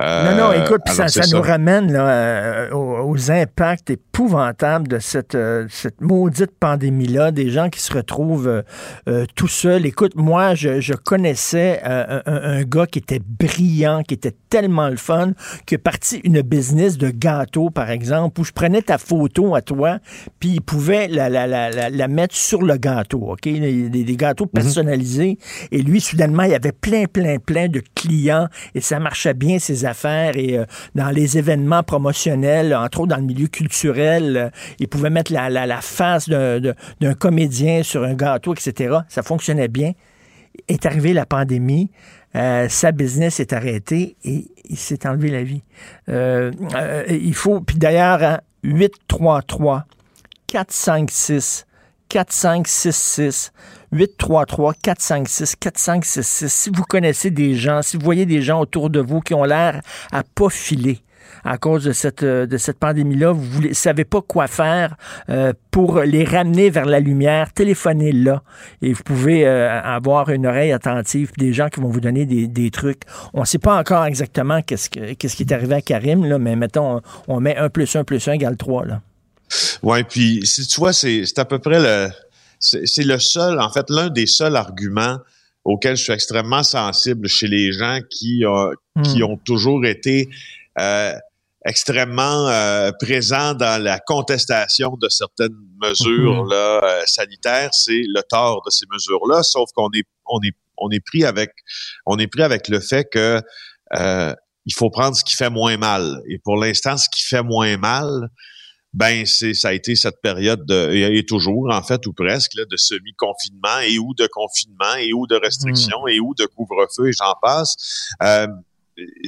Euh, non, non, écoute, puis ça, nous ramène là, euh, aux, aux impacts épouvantables de cette, euh, cette maudite pandémie-là, des gens qui se retrouvent euh, euh, tout seuls. Écoute, moi, je, je connaissais euh, un, gars qui était brillant, qui était tellement le fun, qui est parti une business de gâteaux, par exemple, où je prenais ta photo à toi, puis il pouvait la, la, la, la, la mettre sur le gâteau, OK? Des, gâteaux personnalisés. Et lui, soudainement, il avait plein, plein, plein de clients et ça marchait bien, ses affaires. Et euh, dans les événements promotionnels, entre autres dans le milieu culturel, euh, il pouvait mettre la, la, la face d'un comédien sur un gâteau, etc. Ça fonctionnait bien. Est arrivée la pandémie. euh, sa business est arrêtée et il s'est enlevé la vie. Euh, euh, il faut, puis d'ailleurs, hein, 833 456 4566 833 456 4566 si vous connaissez des gens, si vous voyez des gens autour de vous qui ont l'air à pas filer à cause de cette, euh, de cette pandémie-là, vous ne savez pas quoi faire euh, pour les ramener vers la lumière, téléphonez là et vous pouvez euh, avoir une oreille attentive, des gens qui vont vous donner des, des trucs. On ne sait pas encore exactement qu'est-ce, que- qu'est-ce qui est arrivé à Karim, là, mais mettons, on, on met 1 plus 1 plus 1 égale 3. Là. Ouais, puis si tu vois, c'est c'est à peu près le c'est le seul, en fait, l'un des seuls arguments auxquels je suis extrêmement sensible chez les gens qui ont qui ont toujours été euh, extrêmement euh, présents dans la contestation de certaines mesures Mhm. là euh, sanitaires, c'est le tort de ces mesures-là. Sauf qu'on est on est on est pris avec on est pris avec le fait que euh, il faut prendre ce qui fait moins mal. Et pour l'instant, ce qui fait moins mal, ben c'est ça a été cette période de et, et toujours en fait ou presque là, de semi-confinement et ou de confinement et ou de restrictions et ou de couvre-feu et j'en passe. Euh,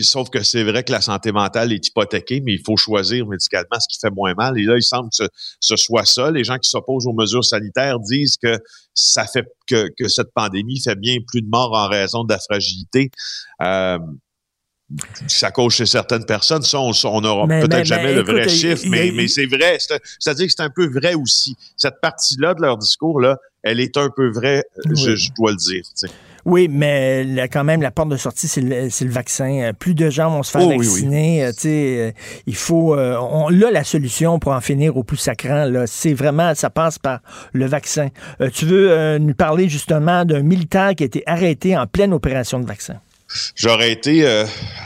sauf que c'est vrai que la santé mentale est hypothéquée, mais il faut choisir médicalement ce qui fait moins mal. Et là, il semble que ce, soit ça. Les gens qui s'opposent aux mesures sanitaires disent que ça fait que, que cette pandémie fait bien plus de morts en raison de la fragilité. Euh, ça cause chez certaines personnes. Ça, on n'aura peut-être jamais le vrai chiffre, mais, mais c'est vrai. C'est-à-dire que c'est un peu vrai aussi. Cette partie-là de leur discours-là, elle est un peu vraie, je, dois le dire. Oui, mais quand même, la porte de sortie, c'est le, vaccin. Plus de gens vont se faire oh vacciner. Euh, il faut. Euh, on, là, la solution pour en finir au plus sacrant, c'est vraiment, ça passe par le vaccin. Euh, tu veux nous parler justement d'un militaire qui a été arrêté en pleine opération de vaccin? J'aurais été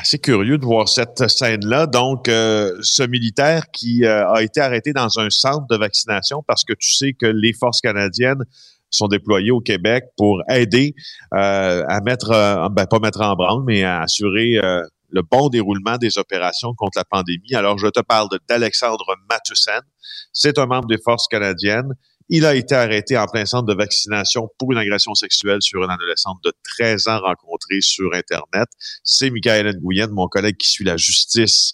assez curieux de voir cette scène-là. Donc, ce militaire qui a été arrêté dans un centre de vaccination parce que tu sais que les forces canadiennes sont déployés au Québec pour aider euh, à mettre, euh, ben, pas mettre en branle, mais à assurer euh, le bon déroulement des opérations contre la pandémie. Alors, je te parle d'Alexandre Mathussen. C'est un membre des forces canadiennes. Il a été arrêté en plein centre de vaccination pour une agression sexuelle sur une adolescente de 13 ans rencontrée sur Internet. C'est Michael Nguyen, mon collègue qui suit la justice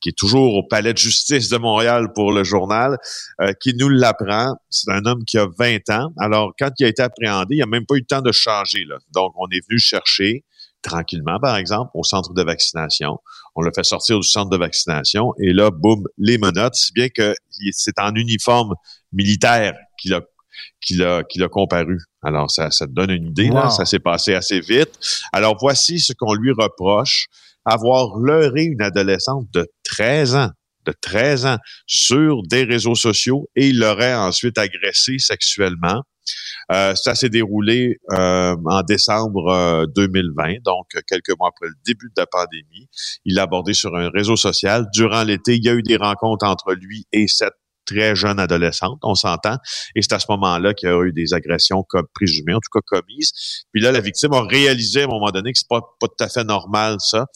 qui est toujours au palais de justice de Montréal pour le journal, euh, qui nous l'apprend. C'est un homme qui a 20 ans. Alors, quand il a été appréhendé, il n'a même pas eu le temps de changer. Là. Donc, on est venu chercher tranquillement, par exemple, au centre de vaccination. On l'a fait sortir du centre de vaccination et là, boum, les menottes, si bien que c'est en uniforme militaire qu'il a qu'il a, qu'il a comparu. Alors, ça, ça te donne une idée, là. Ça s'est passé assez vite. Alors, voici ce qu'on lui reproche avoir leurré une adolescente de 13 ans de 13 ans sur des réseaux sociaux et il l'aurait ensuite agressé sexuellement. Euh, ça s'est déroulé euh, en décembre 2020, euh, donc quelques mois après le début de la pandémie. Il l'a abordé sur un réseau social. Durant l'été, il y a eu des rencontres entre lui et cette très jeune adolescente, on s'entend. Et c'est à ce moment-là qu'il y a eu des agressions comme présumées, en tout cas commises. Puis là, la victime a réalisé à un moment donné que c'est pas, pas tout à fait normal, ça.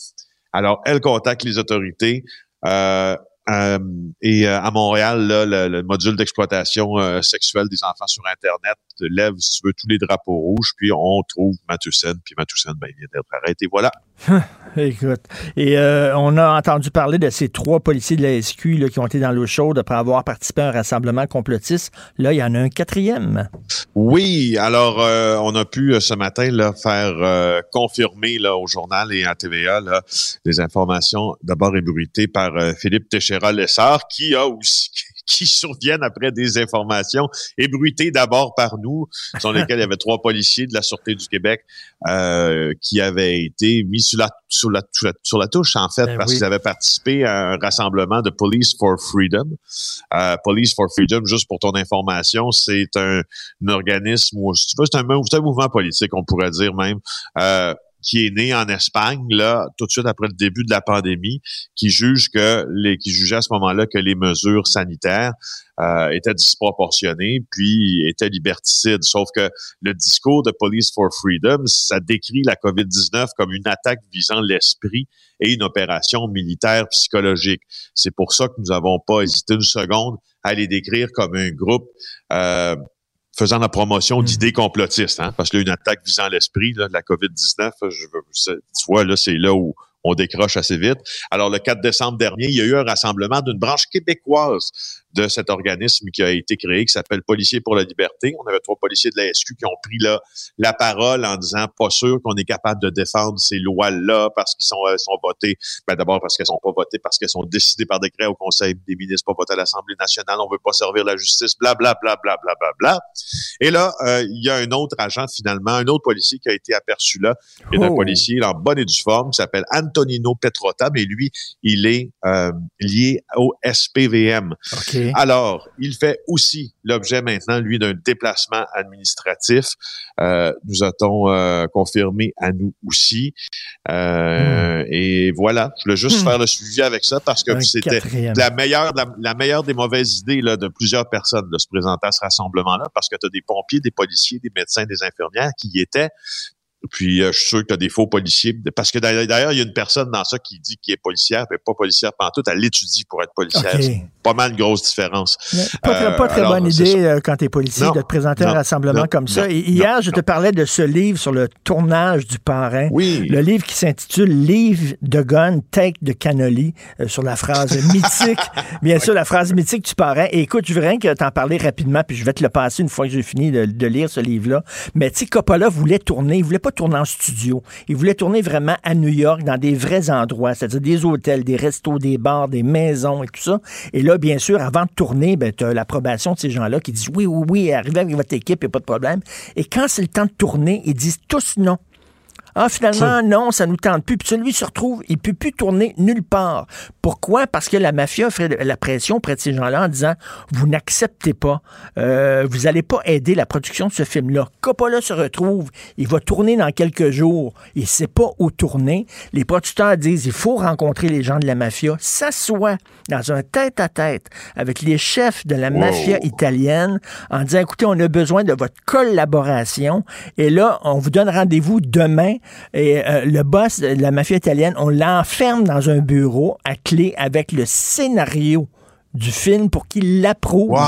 Alors, elle contacte les autorités. Euh, euh, et euh, à Montréal, là, le, module d'exploitation sexuelle des enfants sur Internet lève, si tu veux, tous les drapeaux rouges, puis on trouve Mathussen, puis Mathussen, ben, il vient d'être arrêté. Voilà. Écoute, et euh, on a entendu parler de ces trois policiers de la SQ là, qui ont été dans l'eau chaude après avoir participé à un rassemblement complotiste. Là, il y en a un quatrième. Oui, alors euh, on a pu euh, ce matin là, faire confirmer là, au journal et à TVA là, des informations d'abord ébruitées par Philippe Téchéra-Lessard, qui a aussi qui surviennent après des informations ébruitées d'abord par nous, sur lesquelles il y avait trois policiers de la Sûreté du Québec euh, qui avaient été mis sur la, sur la, sur la, touche, en fait, ben parce qu'ils avaient participé à un rassemblement de Police for Freedom. Euh, Police for Freedom, juste pour ton information, c'est un, organisme, ou c'est un, un, mouvement politique, on pourrait dire même, euh, qui est né en Espagne, là, tout de suite après le début de la pandémie, qui juge que les, qui jugeait à ce moment-là que les mesures sanitaires euh, étaient disproportionnées, puis étaient liberticides. Sauf que le discours de Police for Freedom, ça décrit la COVID-19 comme une attaque visant l'esprit et une opération militaire psychologique. C'est pour ça que nous n'avons pas hésité une seconde à les décrire comme un groupe euh, faisant la promotion hmm. d'idées complotistes, hein, parce qu'il y a une attaque visant l'esprit de la COVID-19. Je, tu vois, là, c'est là où on décroche assez vite. Alors, le 4 décembre dernier, il y a eu un rassemblement d'une branche québécoise de cet organisme qui a été créé, qui s'appelle Policiers pour la liberté. On avait trois policiers de la SQ qui ont pris la, la parole en disant pas sûr qu'on est capable de défendre ces lois-là parce qu'ils sont, euh, sont votés. Ben d'abord parce qu'elles sont pas votées, parce qu'elles sont décidées par décret au Conseil des ministres, pas votées à l'Assemblée nationale. On veut pas servir la justice, bla bla bla bla bla bla bla. Et là, euh, il y a un autre agent finalement, un autre policier qui a été aperçu là, qui est un oh. policier en bonne et due forme, qui s'appelle Antonino Petrota, mais lui, il est euh, lié au SPVM. Alors, il fait aussi l'objet maintenant, lui, d'un déplacement administratif. Euh, nous a-t-on euh, confirmé à nous aussi. Euh, hmm. Et voilà, je voulais juste hmm. faire le suivi avec ça parce que c'était la meilleure, la, meilleure des mauvaises idées là, de plusieurs personnes de se présenter à ce rassemblement-là parce que tu as des pompiers, des policiers, des médecins, des infirmières qui y étaient Puis euh, je suis sûr qu'il y a des faux policiers. Parce que d'ailleurs, il y a une personne dans ça qui dit qu'il est policière, mais pas policière pendant tout. Elle l'étudie pour être policière. C'est pas mal de grosse différence. Pas, très, pas très bonne idée quand tu es policier de te présenter à un rassemblement comme ça. Et hier, je te parlais de ce livre sur le tournage du parrain. Oui. Le livre qui s'intitule Livre de Gun, Take de Cannoli, sur la phrase mythique, bien sûr, la phrase mythique du parrain. Et écoute, je veux rien que t'en parler rapidement, puis je vais te le passer une fois que j'ai fini de, de, lire ce livre-là. Mais tu sais, Coppola voulait tourner, il voulait pas tourner en studio. Il voulait tourner vraiment à New York, dans des vrais endroits, c'est-à-dire des hôtels, des restos, des bars, des maisons et tout ça. Et là, bien sûr, avant de tourner, ben, tu as l'approbation de ces gens-là qui disent oui, oui, oui, arrivez avec votre équipe, il n'y a pas de problème. Et quand c'est le temps de tourner, ils disent tous non. Ah, finalement, non, ça nous tente plus. Puis celui se retrouve, il peut plus tourner nulle part. Pourquoi? Parce que la mafia fait la pression auprès de ces gens-là en disant, vous n'acceptez pas, euh, vous n'allez pas aider la production de ce film-là. Coppola se retrouve, il va tourner dans quelques jours, il sait pas où tourner. Les producteurs disent, il faut rencontrer les gens de la mafia, s'assoit dans un tête-à-tête avec les chefs de la mafia italienne en disant, écoutez, on a besoin de votre collaboration. Et là, on vous donne rendez-vous demain et euh, le boss de la mafia italienne, on l'enferme dans un bureau à clé avec le scénario du film pour qu'il l'approuve.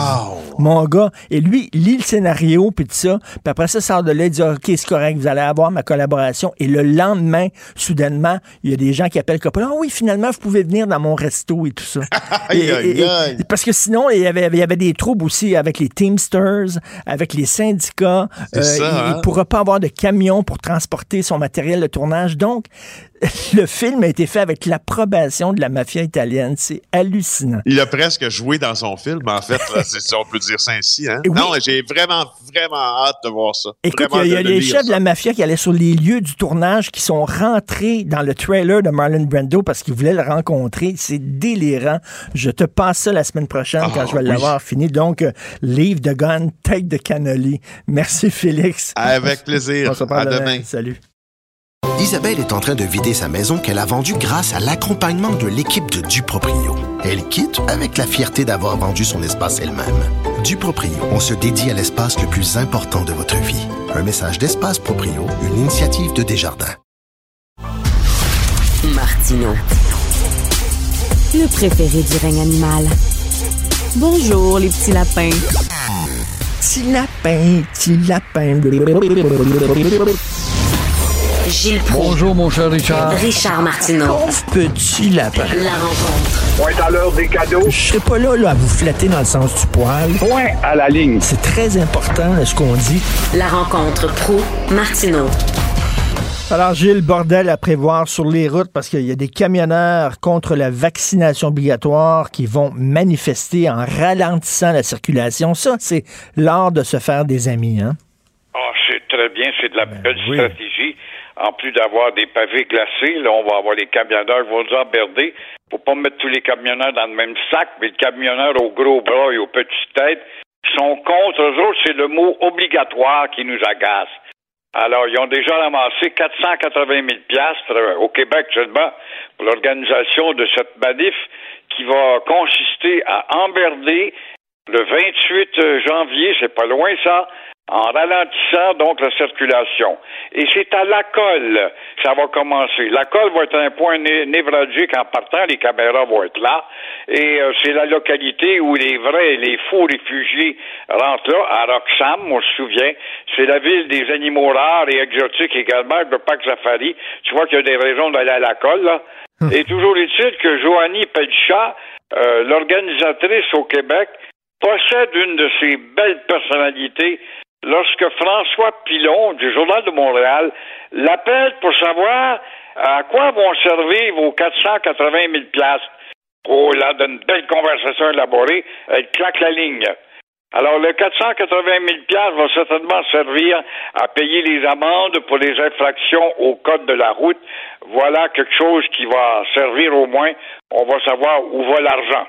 Mon gars. Et lui, lit le scénario, puis tout ça. Puis après ça, sort de là, il dit OK, c'est correct, vous allez avoir ma collaboration. Et le lendemain, soudainement, il y a des gens qui appellent Coppola. Ah oui, finalement, vous pouvez venir dans mon resto et tout ça. parce que sinon, il y, avait, il y avait des troubles aussi avec les Teamsters, avec les syndicats. Euh, il hein? ne pourra pas avoir de camion pour transporter son matériel de tournage. Donc, le film a été fait avec l'approbation de la mafia italienne. C'est hallucinant. Il a presque joué dans son film, en fait. si on peut dire ça ainsi. Hein? Non, j'ai vraiment, vraiment hâte de voir ça. Écoute, il y a, les chefs de la mafia qui allaient sur les lieux du tournage qui sont rentrés dans le trailer de Marlon Brando parce qu'ils voulaient le rencontrer. C'est délirant. Je te passe ça la semaine prochaine quand je vais l'avoir fini. Donc, euh, Leave the Gun, Take the Cannoli. Merci, Félix. Avec plaisir. On se parle à demain. Salut. Isabelle est en train de vider sa maison qu'elle a vendue grâce à l'accompagnement de l'équipe de Duproprio. Elle quitte avec la fierté d'avoir vendu son espace elle-même. Duproprio, on se dédie à l'espace le plus important de votre vie. Un message d'Espace Proprio, une initiative de Desjardins. Martino. Le préféré du règne animal. Bonjour, les petits lapins. Petit lapin, petit lapin. Gilles Proulx. Bonjour, mon cher Richard. Richard Martineau. Pauvre petit lapin. La rencontre. Point à l'heure des cadeaux. Je serai pas là, là à vous flatter dans le sens du poil. Point à la ligne. C'est très important ce qu'on dit. La rencontre pro martineau Alors, Gilles, bordel à prévoir sur les routes parce qu'il y a des camionneurs contre la vaccination obligatoire qui vont manifester en ralentissant la circulation. Ça, c'est l'art de se faire des amis, hein? Oh, c'est très bien, c'est de la Ben belle stratégie. En plus d'avoir des pavés glacés, là, on va avoir les camionneurs qui vont nous emmerder. Faut pas mettre tous les camionneurs dans le même sac, mais les camionneurs aux gros bras et aux petites têtes sont contre eux autres. C'est le mot obligatoire qui nous agace. Alors, ils ont déjà ramassé 480 000 piastres euh, au Québec seulement pour l'organisation de cette manif qui va consister à emmerder le 28 janvier, c'est pas loin ça, en ralentissant donc la circulation. Et c'est à la colle que ça va commencer. La colle va être un point né- névralgique en partant, les caméras vont être là, et euh, c'est la localité où les vrais, les faux réfugiés rentrent là, à Roxham, on se souvient, c'est la ville des animaux rares et exotiques également, le parc safari. Tu vois qu'il y a des raisons d'aller à la colle, là. Et toujours est-il que Joanie Pelchat, euh, l'organisatrice au Québec, possède une de ces belles personnalités lorsque François Pilon, du Journal de Montréal, l'appelle pour savoir à quoi vont servir vos 480 000 piastres. Oh, là, d'une belle conversation élaborée, elle claque la ligne. Alors, le 480 000 piastres va certainement servir à payer les amendes pour les infractions au code de la route. Voilà quelque chose qui va servir au moins. On va savoir où va l'argent.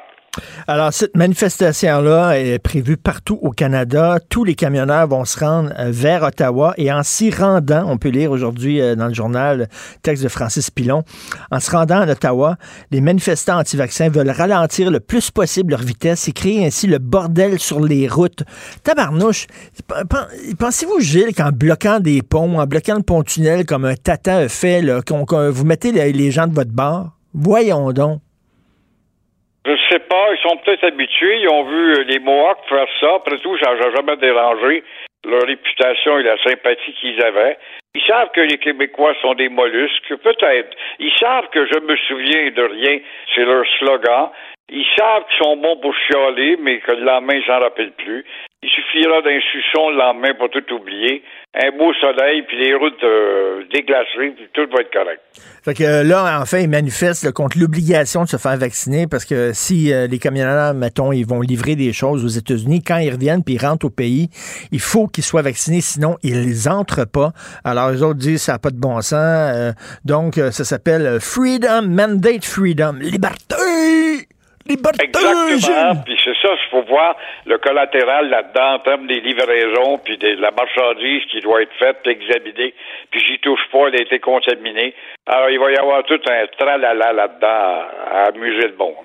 Alors, cette manifestation-là est prévue partout au Canada. Tous les camionneurs vont se rendre euh, vers Ottawa et en s'y rendant, on peut lire aujourd'hui euh, dans le journal texte de Francis Pilon, en se rendant à Ottawa, les manifestants anti-vaccins veulent ralentir le plus possible leur vitesse et créer ainsi le bordel sur les routes. Tabarnouche, pensez-vous, Gilles, qu'en bloquant des ponts, en bloquant le pont-tunnel comme un tata fait, vous mettez les gens de votre bord? Voyons donc. Je sais pas, ils sont peut-être habitués, ils ont vu euh, les Mohawks faire ça. Après tout, ça n'a jamais dérangé leur réputation et la sympathie qu'ils avaient. Ils savent que les Québécois sont des mollusques, peut-être. Ils savent que je me souviens de rien, c'est leur slogan. Ils savent qu'ils sont bons pour chialer, mais que le lendemain, ils s'en rappellent plus. Il suffira d'un suçon le lendemain pour tout oublier. Un beau soleil, puis les routes euh, puis tout va être correct. Fait que euh, là, enfin, ils manifestent contre l'obligation de se faire vacciner parce que si euh, les camionneurs, mettons, ils vont livrer des choses aux États-Unis, quand ils reviennent puis ils rentrent au pays, il faut qu'ils soient vaccinés, sinon ils entrent pas. Alors, les autres disent ça n'a pas de bon sens. euh, donc, ça s'appelle Freedom, Mandate Freedom, liberté! Liberté! Exactement. Puis c'est ça, il faut voir le collatéral là-dedans en termes des livraisons, puis de la marchandise qui doit être faite, puis examinée. Puis j'y touche pas, elle a été contaminée. Alors il va y avoir tout un tralala là-dedans à, à amuser le monde.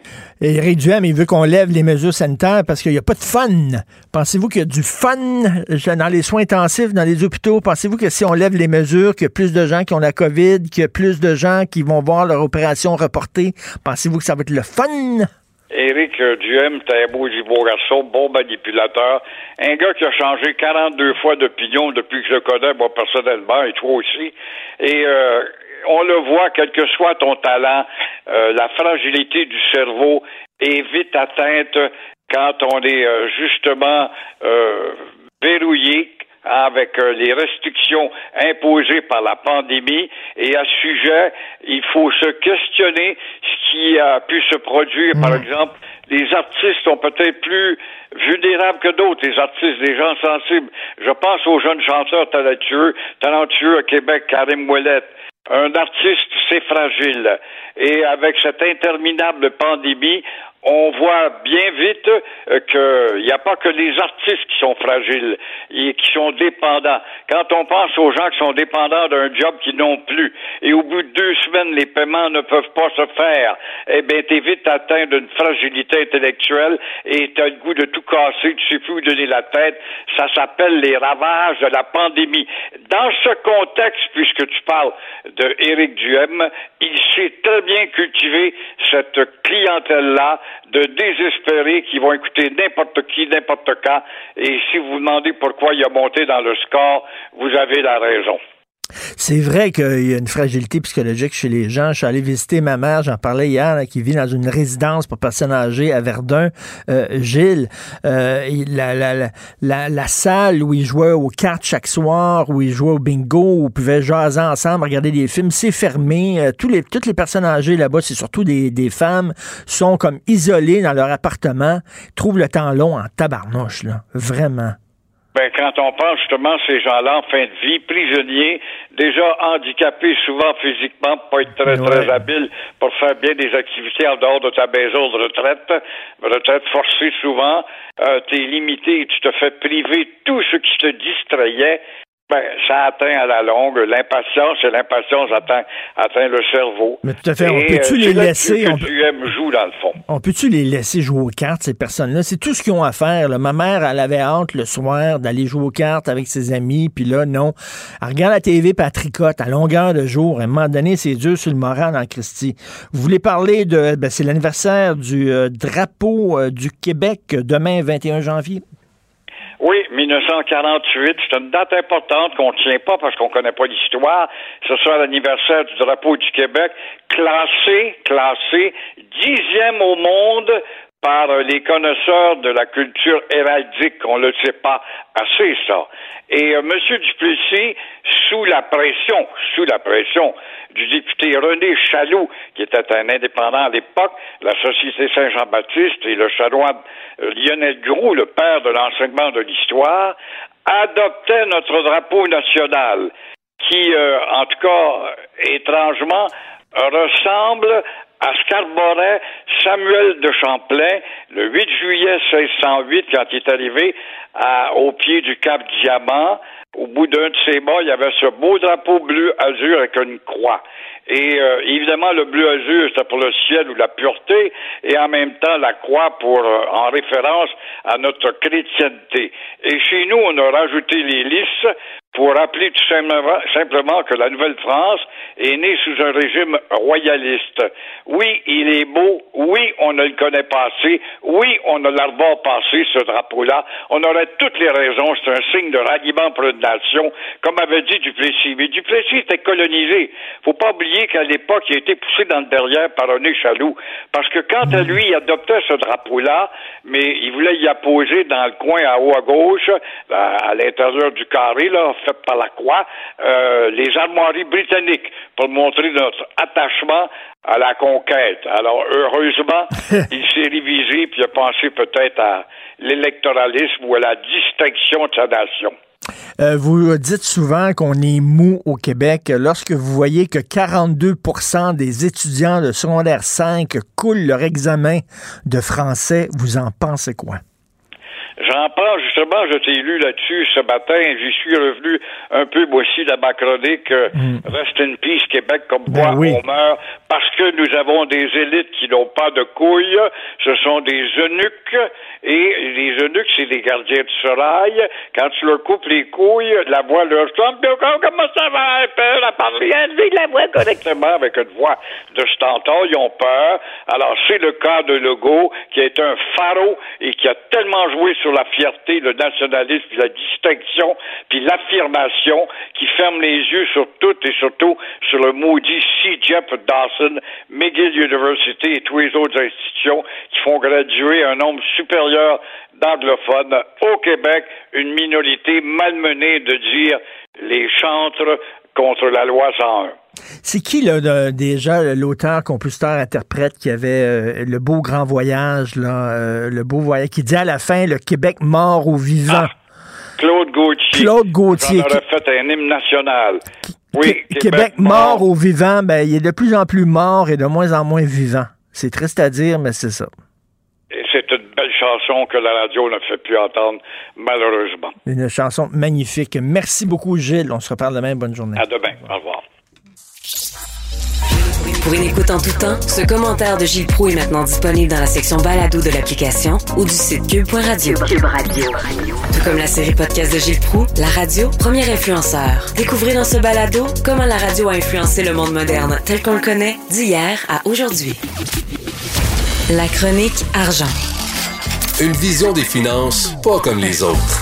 Éric Duhem, il veut qu'on lève les mesures sanitaires parce qu'il n'y a pas de fun. Pensez-vous qu'il y a du fun dans les soins intensifs, dans les hôpitaux? Pensez-vous que si on lève les mesures, qu'il y a plus de gens qui ont la COVID, qu'il y a plus de gens qui vont voir leur opération reportée? Pensez-vous que ça va être le fun? Éric Duhem, t'es un beau, garçon, bon manipulateur. Un gars qui a changé 42 fois d'opinion depuis que je connais, moi, personnellement, et toi aussi. Et euh, on le voit, quel que soit ton talent, euh, la fragilité du cerveau est vite atteinte quand on est euh, justement euh, verrouillé avec euh, les restrictions imposées par la pandémie. Et à ce sujet, il faut se questionner ce qui a pu se produire. Par exemple, les artistes sont peut-être plus vulnérables que d'autres, les artistes, les gens sensibles. Je pense aux jeunes chanteurs talentueux, talentueux à Québec, Karim Ouellet. Un artiste, c'est fragile. Et avec cette interminable pandémie, on voit bien vite euh, qu'il n'y a pas que les artistes qui sont fragiles et qui sont dépendants. Quand on pense aux gens qui sont dépendants d'un job qu'ils n'ont plus, et au bout de deux semaines, les paiements ne peuvent pas se faire, eh bien, t'es vite atteint d'une fragilité intellectuelle et t'as le goût de tout casser, tu sais plus où donner la tête. Ça s'appelle les ravages de la pandémie. Dans ce contexte, puisque tu parles de Éric Duhem, il sait très bien cultiver cette clientèle-là de désespérés qui vont écouter n'importe qui, n'importe quand. Et si vous vous demandez pourquoi il a monté dans le score, vous avez la raison. C'est vrai qu'il y a une fragilité psychologique chez les gens. Je suis allé visiter ma mère, j'en parlais hier, qui vit dans une résidence pour personnes âgées à Verdun. Euh, Gilles, euh, la, salle où ils jouaient aux cartes chaque soir, où ils jouaient au bingo, où ils pouvaient jaser ensemble, regarder des films, c'est fermé. Euh, toutes les personnes âgées là-bas, c'est surtout des, femmes, sont comme isolées dans leur appartement, trouvent le temps long en tabarnouche. Vraiment. Ben, quand on pense justement à ces gens-là en fin de vie, prisonniers, déjà handicapés souvent physiquement, pas être très, très habiles pour faire bien des activités en dehors de ta maison de retraite, retraite forcée souvent, euh, t'es limité, tu te fais priver tout ce qui te distrayait. Ben, ça atteint à la longue l'impatience et l'impatience atteint, atteint le cerveau. Mais tout à fait. On peut-tu euh, les laisser? que On peut- tu aimes joue dans le fond. On peut-tu les laisser jouer aux cartes, ces personnes-là? C'est tout ce qu'ils ont à faire. là. Ma mère, elle avait hâte le soir d'aller jouer aux cartes avec ses amis, puis là, non. Elle regarde la TV, puis elle tricote à longueur de jour. À un moment donné, c'est dur sur le moral en Christie. Vous voulez parler de... ben, c'est l'anniversaire du euh, drapeau euh, du Québec, demain, 21 janvier? Oui, 1948, c'est une date importante qu'on ne tient pas parce qu'on connaît pas l'histoire. Ce sera l'anniversaire du drapeau du Québec, classé, classé, dixième au monde par les connaisseurs de la culture héraldique. On ne le sait pas assez, ça. Et euh, M. Duplessis, sous la pression, sous la pression du député René Chaloux, qui était un indépendant à l'époque, la Société Saint-Jean-Baptiste et le chanoine euh, Lionel Groux, le père de l'enseignement de l'histoire, adoptait notre drapeau national, qui, euh, en tout cas, étrangement, ressemble à Scarborough, Samuel de Champlain, le 8 juillet 1608, quand il est arrivé au pied du Cap Diamant, au bout d'un de ses bas, il y avait ce beau drapeau bleu azur avec une croix. Et euh, évidemment, le bleu azur, c'était pour le ciel ou la pureté, et en même temps la croix pour euh, en référence à notre chrétienté. Et chez nous, on a rajouté les lisses pour rappeler tout simplement, que la Nouvelle-France est née sous un régime royaliste. Oui, il est beau. Oui, on ne le connaît pas assez. Oui, on ne l'arbore pas assez, ce drapeau-là. On aurait toutes les raisons. C'est un signe de ralliement pour une nation, comme avait dit Duplessis. Mais Duplessis était colonisé. Faut pas oublier qu'à l'époque, il a été poussé dans le derrière par un échaloux. Parce que quant à lui, il adoptait ce drapeau-là, mais il voulait y apposer dans le coin à haut à gauche, à, à l'intérieur du carré, là, fait par la croix, euh, les armoiries britanniques pour montrer notre attachement à la conquête. Alors, heureusement, il s'est révisé puis il a pensé peut-être à l'électoralisme ou à la distinction de sa nation. Euh, vous dites souvent qu'on est mou au Québec. Lorsque vous voyez que 42% des étudiants de secondaire 5 coulent leur examen de français, vous en pensez quoi? J'en pense justement, je t'ai lu là-dessus ce matin, j'y suis revenu un peu moi aussi dans ma chronique euh, Mm. Rest in Peace Québec, comme Ben quoi oui. on meurt parce que nous avons des élites qui n'ont pas de couilles, ce sont des eunuques, et les eunuques, c'est des gardiens de serail. Quand tu leur coupes les couilles, la voix leur tombe, comment ça va, un peu, la parler, élever la voix correctement avec une voix de stentor, ils ont peur. Alors, c'est le cas de Legault, qui est un pharaon et qui a tellement joué sur la fierté, le nationalisme, la distinction, puis l'affirmation, qui ferme les yeux sur tout et surtout sur le maudit C. Jeff Dawson, McGill University et tous les autres institutions qui font graduer un nombre supérieur d'anglophones au Québec, une minorité malmenée de dire les chantres contre la loi 101. C'est qui, là, déjà, l'auteur, compositeur, interprète qui avait euh, le beau grand voyage, là, euh, le beau voyage, qui dit à la fin, le Québec mort ou vivant? Claude Gauthier. Claude Gauthier, aurais fait un hymne national. Oui, Québec, mort ou vivant, ben, il est de plus en plus mort et de moins en moins vivant. C'est triste à dire, mais c'est ça. Et c'est une belle chanson que la radio ne fait plus entendre, malheureusement. Une chanson magnifique. Merci beaucoup, Gilles. On se reparle demain. Bonne journée. À demain. Au revoir. Pour une écoute en tout temps, ce commentaire de Gilles Proux est maintenant disponible dans la section balado de l'application ou du site cube.radio. Cube Radio. Tout comme la série podcast de Gilles Proux, la radio, premier influenceur. Découvrez dans ce balado comment la radio a influencé le monde moderne tel qu'on le connaît d'hier à aujourd'hui. La chronique argent. Une vision des finances pas comme les autres.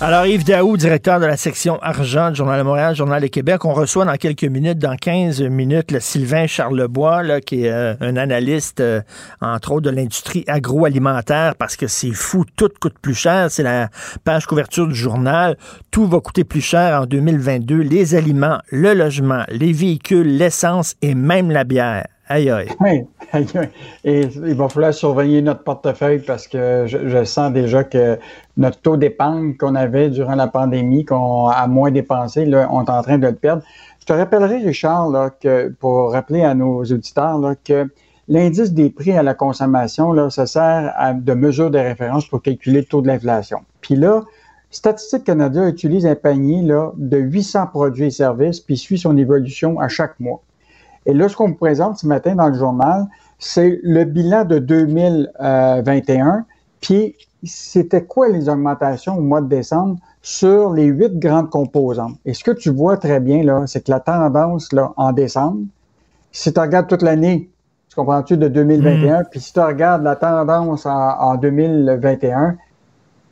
Alors, Yves Daou, directeur de la section argent du Journal de Montréal, Journal de Québec, on reçoit dans quelques minutes, dans 15 minutes, le Sylvain Charlebois, là, qui est euh, un analyste, euh, entre autres, de l'industrie agroalimentaire, parce que c'est fou, tout coûte plus cher. C'est la page couverture du journal. Tout va coûter plus cher en 2022. Les aliments, le logement, les véhicules, l'essence et même la bière. Aïe, aïe. Oui, et il va falloir surveiller notre portefeuille parce que je, je sens déjà que notre taux d'épargne qu'on avait durant la pandémie, qu'on a moins dépensé, là, on est en train de le perdre. Je te rappellerai, Richard, là, que pour rappeler à nos auditeurs là, que l'indice des prix à la consommation, là, ça sert à, de mesure de référence pour calculer le taux de l'inflation. Puis là, Statistique Canada utilise un panier là, de 800 produits et services, puis suit son évolution à chaque mois. Et là, ce qu'on vous présente ce matin dans le journal, c'est le bilan de 2021, puis c'était quoi les augmentations au mois de décembre sur les huit grandes composantes? Et ce que tu vois très bien, là, c'est que la tendance là, en décembre, si tu regardes toute l'année, tu comprends-tu, de 2021, puis si tu regardes la tendance en, en 2021,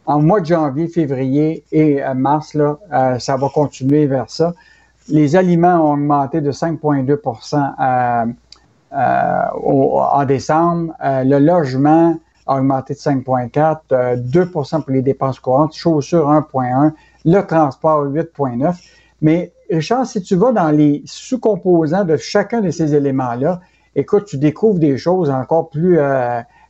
en mois de janvier, février et euh, mars, là, euh, ça va continuer vers ça. Les aliments ont augmenté de 5,2 euh, euh, en décembre. Euh, le logement a augmenté de 5,4%, euh, 2% pour les dépenses courantes, chaussures 1,1, le transport 8,9. Mais Richard, si tu vas dans les sous-composants de chacun de ces éléments-là, écoute, tu découvres des choses encore plus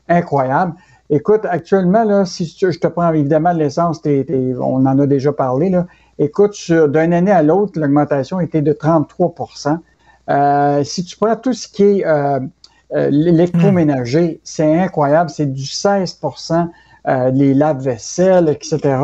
incroyables. Écoute, actuellement, là, si tu- je te prends évidemment l'essence, on en a déjà parlé, là. Écoute, d'une année à l'autre, l'augmentation était de 33% euh, Si tu prends tout ce qui est euh, euh, l'électroménager, c'est incroyable, c'est du 16% euh, les lave-vaisselle, etc.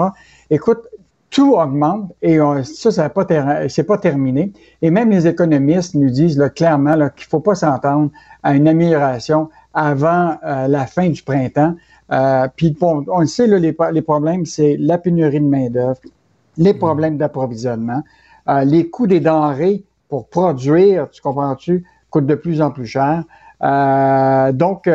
Écoute, tout augmente et ça, ça pas c'est pas terminé. Et même les économistes nous disent là, clairement qu'il ne faut pas s'entendre à une amélioration avant euh, la fin du printemps. Euh, puis on le sait, là, les, les problèmes, c'est la pénurie de main-d'œuvre, les mm. problèmes d'approvisionnement, euh, les coûts des denrées pour produire, tu comprends-tu, coûtent de plus en plus cher. donc,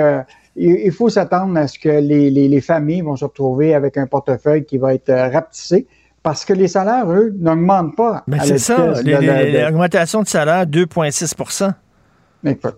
il, faut s'attendre à ce que les, les, les, familles vont se retrouver avec un portefeuille qui va être rapetissé parce que les salaires, eux, n'augmentent pas. Mais c'est ça, l'augmentation de salaire, 2,6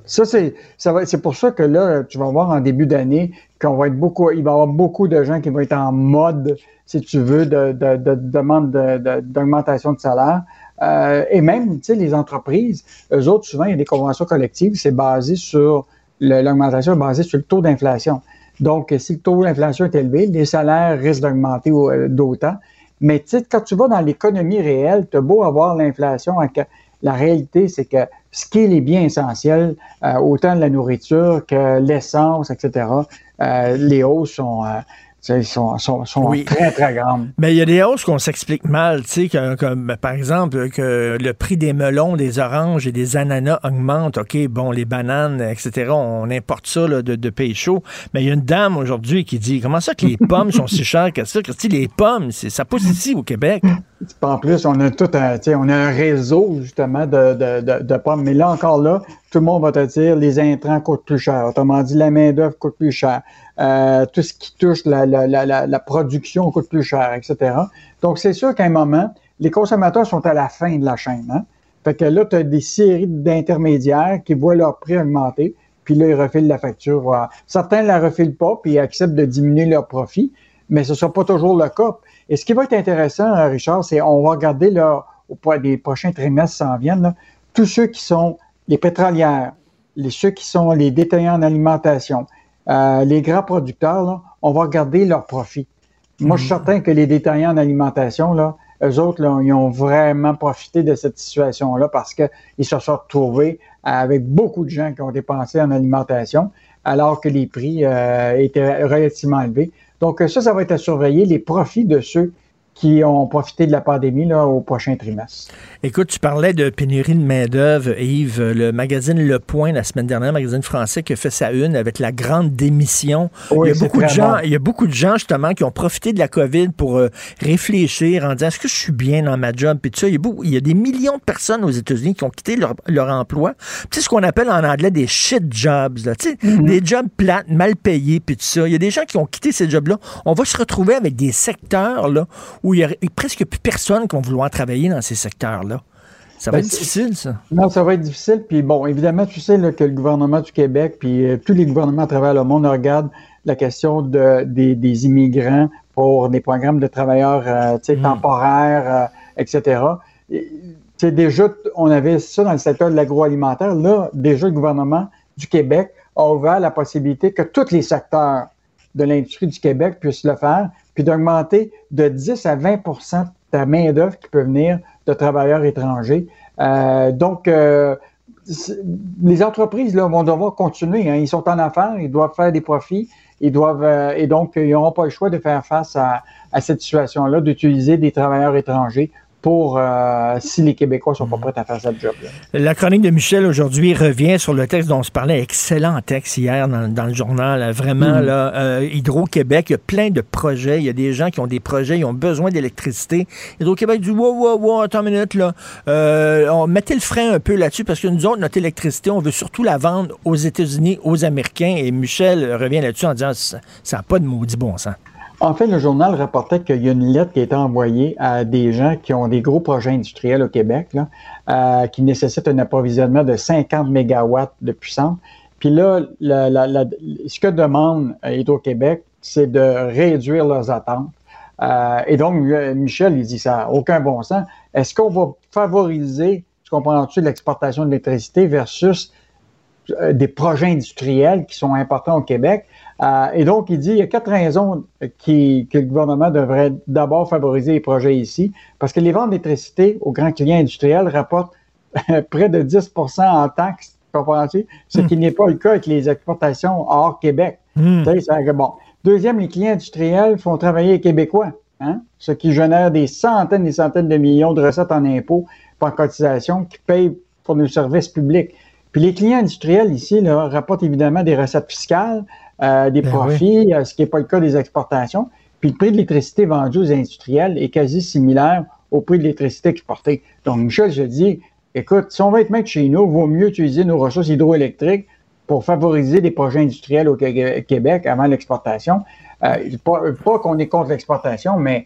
ça, c'est, c'est pour ça que là, tu vas voir en début d'année qu'on va être beaucoup, il va y avoir beaucoup de gens qui vont être en mode, si tu veux, de, de, demande d'augmentation de, salaire. Euh, et même, tu sais, les entreprises, eux autres, souvent, il y a des conventions collectives, c'est basé sur, l'augmentation est basée sur le taux d'inflation. Donc, si le taux d'inflation est élevé, les salaires risquent d'augmenter euh, d'autant. Mais tu sais, quand tu vas dans l'économie réelle, tu as beau avoir l'inflation, la réalité, c'est que ce qui est les biens essentiels, euh, autant de la nourriture que l'essence, etc., euh, les hausses sont, euh, sont, sont, sont très, très grandes. Mais il y a des hausses qu'on s'explique mal, tu sais, comme, par exemple que le prix des melons, des oranges et des ananas augmente. OK, bon, les bananes, etc., on importe ça de, de pays chaud. Mais il y a une dame aujourd'hui qui dit Comment ça que les pommes sont si chères que ça? les pommes, ça pousse ici au Québec. En plus, on a tout un, on a un réseau justement de, de, de, pommes. Mais là encore là, tout le monde va te dire les intrants coûtent plus cher. Autrement dit, la main-d'œuvre coûte plus cher. Euh, tout ce qui touche la, la, la, la, production coûte plus cher, etc. Donc, c'est sûr qu'à un moment, les consommateurs sont à la fin de la chaîne. Hein? Fait que là, tu as des séries d'intermédiaires qui voient leur prix augmenter, puis là, ils refilent la facture. Certains ne la refilent pas, puis ils acceptent de diminuer leur profit, mais ce ne sera pas toujours le cas. Et ce qui va être intéressant, euh, Richard, c'est on va regarder là, au des prochains trimestres s'en viennent, tous ceux qui sont les pétrolières, les, ceux qui sont les détaillants en alimentation, euh, les grands producteurs, on va regarder leurs profits. Moi, je suis mhm. certain que les détaillants en alimentation, là, eux autres, là, ils ont vraiment profité de cette situation-là parce qu'ils se sont retrouvés avec beaucoup de gens qui ont dépensé en alimentation alors que les prix euh, étaient relativement élevés. Donc ça, ça va être à surveiller, les profits de ceux qui ont profité de la pandémie là, au prochain trimestre. Écoute, tu parlais de pénurie de main-d'œuvre, Yves. Le magazine Le Point, la semaine dernière, magazine français, qui a fait sa une avec la grande démission. il, y a beaucoup de gens, il y a beaucoup de gens, justement, qui ont profité de la COVID pour euh, réfléchir en disant est-ce que je suis bien dans ma job? Puis tout ça, il y, a il y a des millions de personnes aux États-Unis qui ont quitté leur, leur emploi. C'est ce qu'on appelle en anglais des shit jobs, là, mm-hmm. des jobs plates, mal payés, puis tout ça. Il y a des gens qui ont quitté ces jobs-là. On va se retrouver avec des secteurs là, où il y a presque plus personne qui va vouloir travailler dans ces secteurs-là. Ça va ben, être difficile, ça. Non, ça va être difficile. Puis bon, évidemment, tu sais que le gouvernement du Québec, puis euh, tous les gouvernements à travers le monde regardent la question de, des, immigrants pour des programmes de travailleurs euh, mm. temporaires, euh, etc. C'est déjà, on avait ça dans le secteur de l'agroalimentaire. Là, déjà, le gouvernement du Québec a ouvert la possibilité que tous les secteurs de l'industrie du Québec puissent le faire, puis d'augmenter de 10 à 20% de la main-d'œuvre qui peut venir de travailleurs étrangers. Euh, donc, euh, les entreprises là, vont devoir continuer. Hein. Ils sont en affaires, ils doivent faire des profits, euh, et donc ils n'auront pas le choix de faire face à, à cette situation-là, d'utiliser des travailleurs étrangers pour euh, si les Québécois sont pas prêts à faire cette job. -là. La chronique de Michel aujourd'hui revient sur le texte dont on se parlait. Excellent texte hier dans, le journal. Vraiment, mm. là, euh, Hydro-Québec, il y a plein de projets. Il y a des gens qui ont des projets, ils ont besoin d'électricité. Hydro-Québec dit Wow, wow, wow, attends une minute, là. Euh, on mettait le frein un peu là-dessus parce que nous autres, notre électricité, on veut surtout la vendre aux États-Unis, aux Américains. Et Michel revient là-dessus en disant Ça n'a pas de maudit bon sens. En fait, le journal rapportait qu'il y a une lettre qui a été envoyée à des gens qui ont des gros projets industriels au Québec, euh, qui nécessitent un approvisionnement de 50 mégawatts de puissance. Puis là, ce que demande Hydro-Québec, c'est de réduire leurs attentes. Euh, et donc, Michel, il dit ça aucun bon sens. Est-ce qu'on va favoriser, tu comprends-tu, l'exportation d'électricité versus euh, des projets industriels qui sont importants au Québec? Euh, et donc, il dit, il y a quatre raisons qui, que le gouvernement devrait d'abord favoriser les projets ici, parce que les ventes d'électricité aux grands clients industriels rapportent près de 10% en taxes comprenez Ce Hmm. qui n'est pas le cas avec les exportations hors Québec. Bon. Deuxième, les clients industriels font travailler les Québécois, hein? ce qui génère des centaines et des centaines de millions de recettes en impôts par cotisation qui payent pour nos services publics. Puis les clients industriels ici là, rapportent évidemment des recettes fiscales, euh, des Ben profits, euh, ce qui n'est pas le cas des exportations. Puis le prix de l'électricité vendu aux industriels est quasi similaire au prix de l'électricité exportée. Donc, Michel, je dis, écoute, si on veut être maître chez nous, il vaut mieux utiliser nos ressources hydroélectriques pour favoriser des projets industriels au Qué- Québec avant l'exportation. Euh, pas pas qu'on est contre l'exportation, mais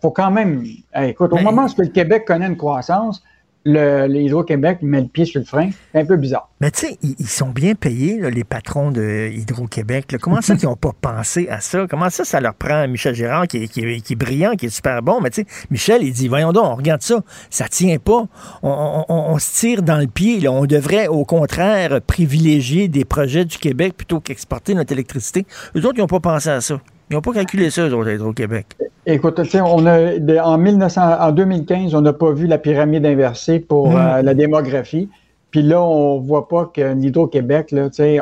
faut quand même. écoute, au moment où le Québec connaît une croissance, Hydro-Québec met le pied sur le frein. C'est un peu bizarre. Mais tu sais, ils, sont bien payés, les patrons de Hydro-Québec. Comment ça qu'ils n'ont pas pensé à ça? Comment ça, ça leur prend Michel Gérard, qui est, brillant, qui est super bon? Mais tu Michel, il dit, voyons donc, on regarde ça, ça tient pas. On, se tire dans le pied. On devrait, au contraire, privilégier des projets du Québec plutôt qu'exporter notre électricité. Eux autres, ils n'ont pas pensé à ça. Ils n'ont pas calculé ça, eux autres, à Hydro-Québec. Écoute, on a, en, 1900, en 2015, on n'a pas vu la pyramide inversée pour Mm. euh, la démographie. Puis là, on voit pas que l'Hydro-Québec,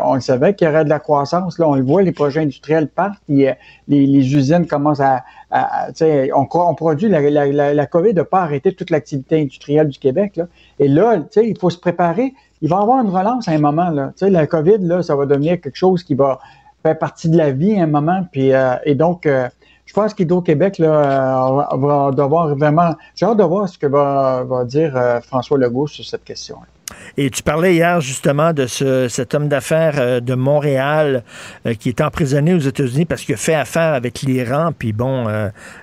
on le savait qu'il y aurait de la croissance. Là, on le voit, les projets industriels partent, les, les usines commencent à, on, on produit, la, la, la, la COVID n'a pas arrêté toute l'activité industrielle du Québec. Là. Et là, il faut se préparer. Il va y avoir une relance à un moment. Là. La COVID, là, ça va devenir quelque chose qui va faire partie de la vie à un moment. Puis, euh, et donc, euh, je pense qu'Hydro-Québec euh, va devoir vraiment. J'ai hâte de voir ce que va, va dire François Legault sur cette question. Et tu parlais hier justement de ce, cet homme d'affaires de Montréal qui est emprisonné aux États-Unis parce qu'il a fait affaire avec l'Iran. Puis bon,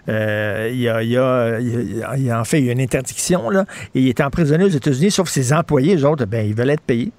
il, y a, en fait, il y a une interdiction, là. Et il est emprisonné aux États-Unis, sauf ses employés, eux autres, ben, ils veulent être payés.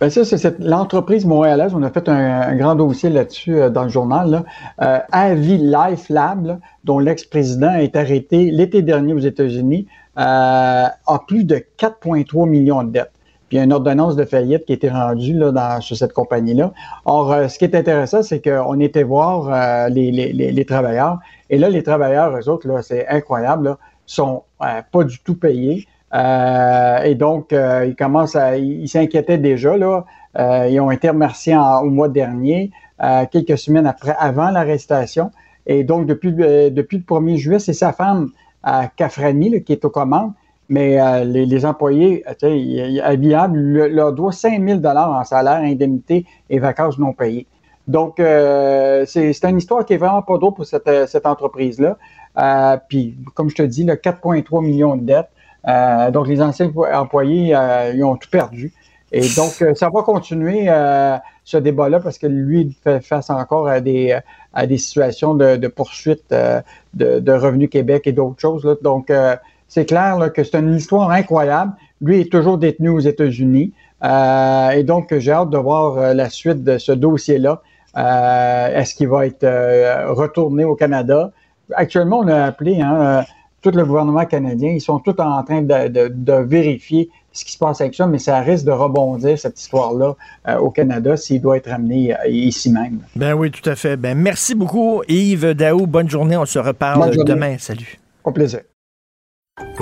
Ben ça, c'est l'entreprise montréalaise. On a fait un, un grand dossier là-dessus euh, dans le journal. Là. Euh, Avi Life Lab, là, dont l'ex-président est arrêté l'été dernier aux États-Unis, euh, a plus de 4,3 millions de dettes. Puis il y a une ordonnance de faillite qui a été rendue là, dans, sur cette compagnie-là. Or, euh, ce qui est intéressant, c'est qu'on était voir euh, les, les, les, les travailleurs. Et là, les travailleurs, eux autres, c'est incroyable, sont euh, pas du tout payés. Euh, et donc, euh, ils commencent à, ils s'inquiétaient déjà là. Euh, ils ont été remerciés en- au mois dernier, euh, quelques semaines après, avant l'arrestation. Et donc, depuis, euh, depuis le 1er juillet, c'est sa femme, euh, Kafrani, là, qui est aux commandes. Mais les, les employés, le- leur doit 5 000 en salaire, indemnité et vacances non payées. Donc, c'est une histoire qui est vraiment pas drôle pour cette, cette entreprise-là. Puis, comme je te dis, là, 4,3 millions de dettes. Euh, donc, les anciens employés, euh, ils ont tout perdu. Et donc, euh, ça va continuer euh, ce débat-là parce que lui, fait face encore à des, à des situations de, de poursuite euh, de, de Revenu Québec et d'autres choses. là. Donc, c'est clair là, que c'est une histoire incroyable. Lui est toujours détenu aux États-Unis. Et donc, j'ai hâte de voir la suite de ce dossier-là. Est-ce qu'il va être retourné au Canada? Actuellement, on a appelé hein, tout le gouvernement canadien. Ils sont tous en train de, de- de vérifier ce qui se passe avec ça, mais ça risque de rebondir, cette histoire-là, euh, au Canada, s'il doit être amené euh, ici même. Ben oui, tout à fait. Ben merci beaucoup, Yves Daou. Bonne journée. On se reparle demain. Salut. Au plaisir.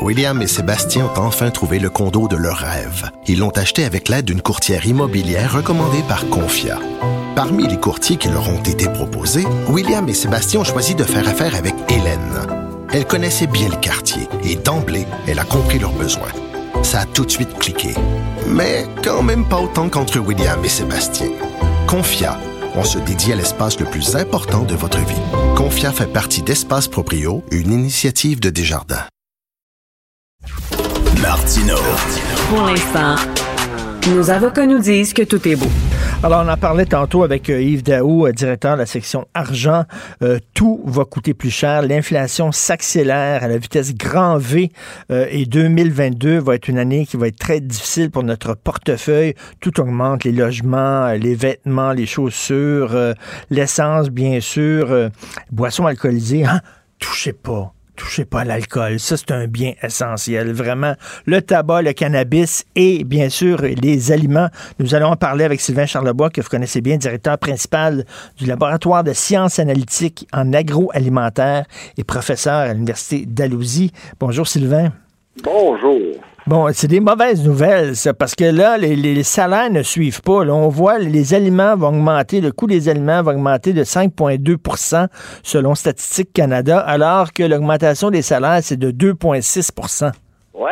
William et Sébastien ont enfin trouvé le condo de leur rêve. Ils l'ont acheté avec l'aide d'une courtière immobilière recommandée par Confia. Parmi les courtiers qui leur ont été proposés, William et Sébastien ont choisi de faire affaire avec Hélène. Elle connaissait bien le quartier et d'emblée, elle a compris leurs besoins. Ça a tout de suite cliqué. Mais quand même pas autant qu'entre William et Sébastien. Confia, on se dédie à l'espace le plus important de votre vie. Confia fait partie d'Espace Proprio, une initiative de Desjardins. Martino. Pour l'instant, nos avocats nous disent que tout est beau. Alors, on en parlait tantôt avec euh, Yves Daou, euh, directeur de la section argent. Euh, tout va coûter plus cher. L'inflation s'accélère à la vitesse grand V et 2022 va être une année qui va être très difficile pour notre portefeuille. Tout augmente, les logements, les vêtements, les chaussures, l'essence, bien sûr, boissons alcoolisées. Hein? Touchez pas. Touchez pas l'alcool. Ça, c'est un bien essentiel. Vraiment, le tabac, le cannabis et, bien sûr, les aliments. Nous allons en parler avec Sylvain Charlebois, que vous connaissez bien, directeur principal du laboratoire de sciences analytiques en agroalimentaire et professeur à l'Université d'Alousie. Bonjour, Sylvain. Bonjour. Bon, c'est des mauvaises nouvelles, ça, parce que là, les, salaires ne suivent pas. On voit les aliments vont augmenter, le coût des aliments va augmenter de 5,2% selon Statistique Canada, alors que l'augmentation des salaires, c'est de 2,6% Oui,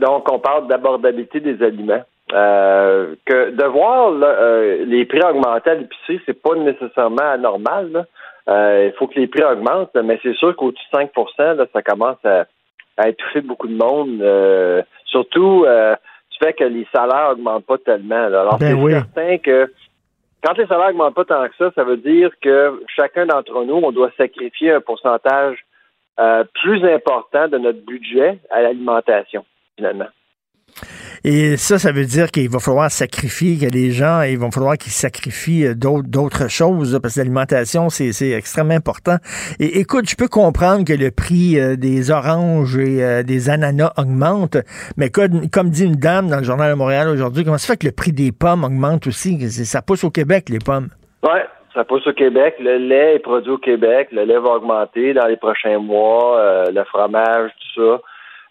donc on parle d'abordabilité des aliments. Euh, de voir euh, les prix augmenter à l'épicerie, c'est pas nécessairement anormal. Euh, il faut que les prix augmentent, mais c'est sûr qu'au-dessus de 5 là, ça commence à, à étouffer beaucoup de monde. Euh, surtout du fait que les salaires augmentent pas tellement. Alors Ben c'est oui. certain que quand les salaires augmentent pas tant que ça, ça veut dire que chacun d'entre nous, on doit sacrifier un pourcentage euh, plus important de notre budget à l'alimentation, finalement. Et ça, ça veut dire qu'il va falloir sacrifier, que les gens, il va falloir qu'ils sacrifient euh, d'autres, choses, parce que l'alimentation, c'est, extrêmement important. Et écoute, je peux comprendre que le prix euh, des oranges et euh, des ananas augmente, mais comme, dit une dame dans le Journal de Montréal aujourd'hui, comment ça fait que le prix des pommes augmente aussi? Ça pousse au Québec, les pommes. Oui, ça pousse au Québec. Le lait est produit au Québec. Le lait va augmenter dans les prochains mois. le fromage, tout ça.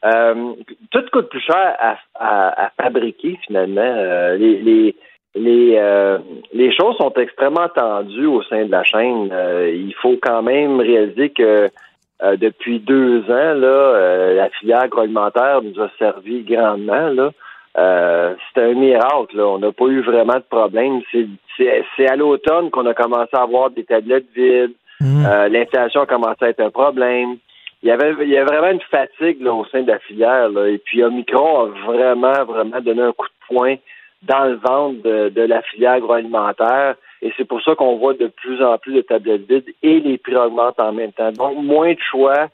Euh, tout coûte plus cher à, à- à fabriquer, finalement. Euh, les, les, les, euh, les choses sont extrêmement tendues au sein de la chaîne. Euh, il faut quand même réaliser que euh, depuis deux ans, là, euh, la filière agroalimentaire nous a servi grandement. Là. Euh, c'était un miracle. Là. On n'a pas eu vraiment de problème. C'est, c'est, c'est à l'automne qu'on a commencé à avoir des tablettes vides. Euh, l'inflation a commencé à être un problème. Il y avait, il y avait vraiment une fatigue là, au sein de la filière. Là. Et puis Omicron a vraiment, vraiment donné un coup de poing dans le ventre de, de la filière agroalimentaire. Et c'est pour ça qu'on voit de plus en plus de tablettes vides et les prix augmentent en même temps. Donc, moins de choix.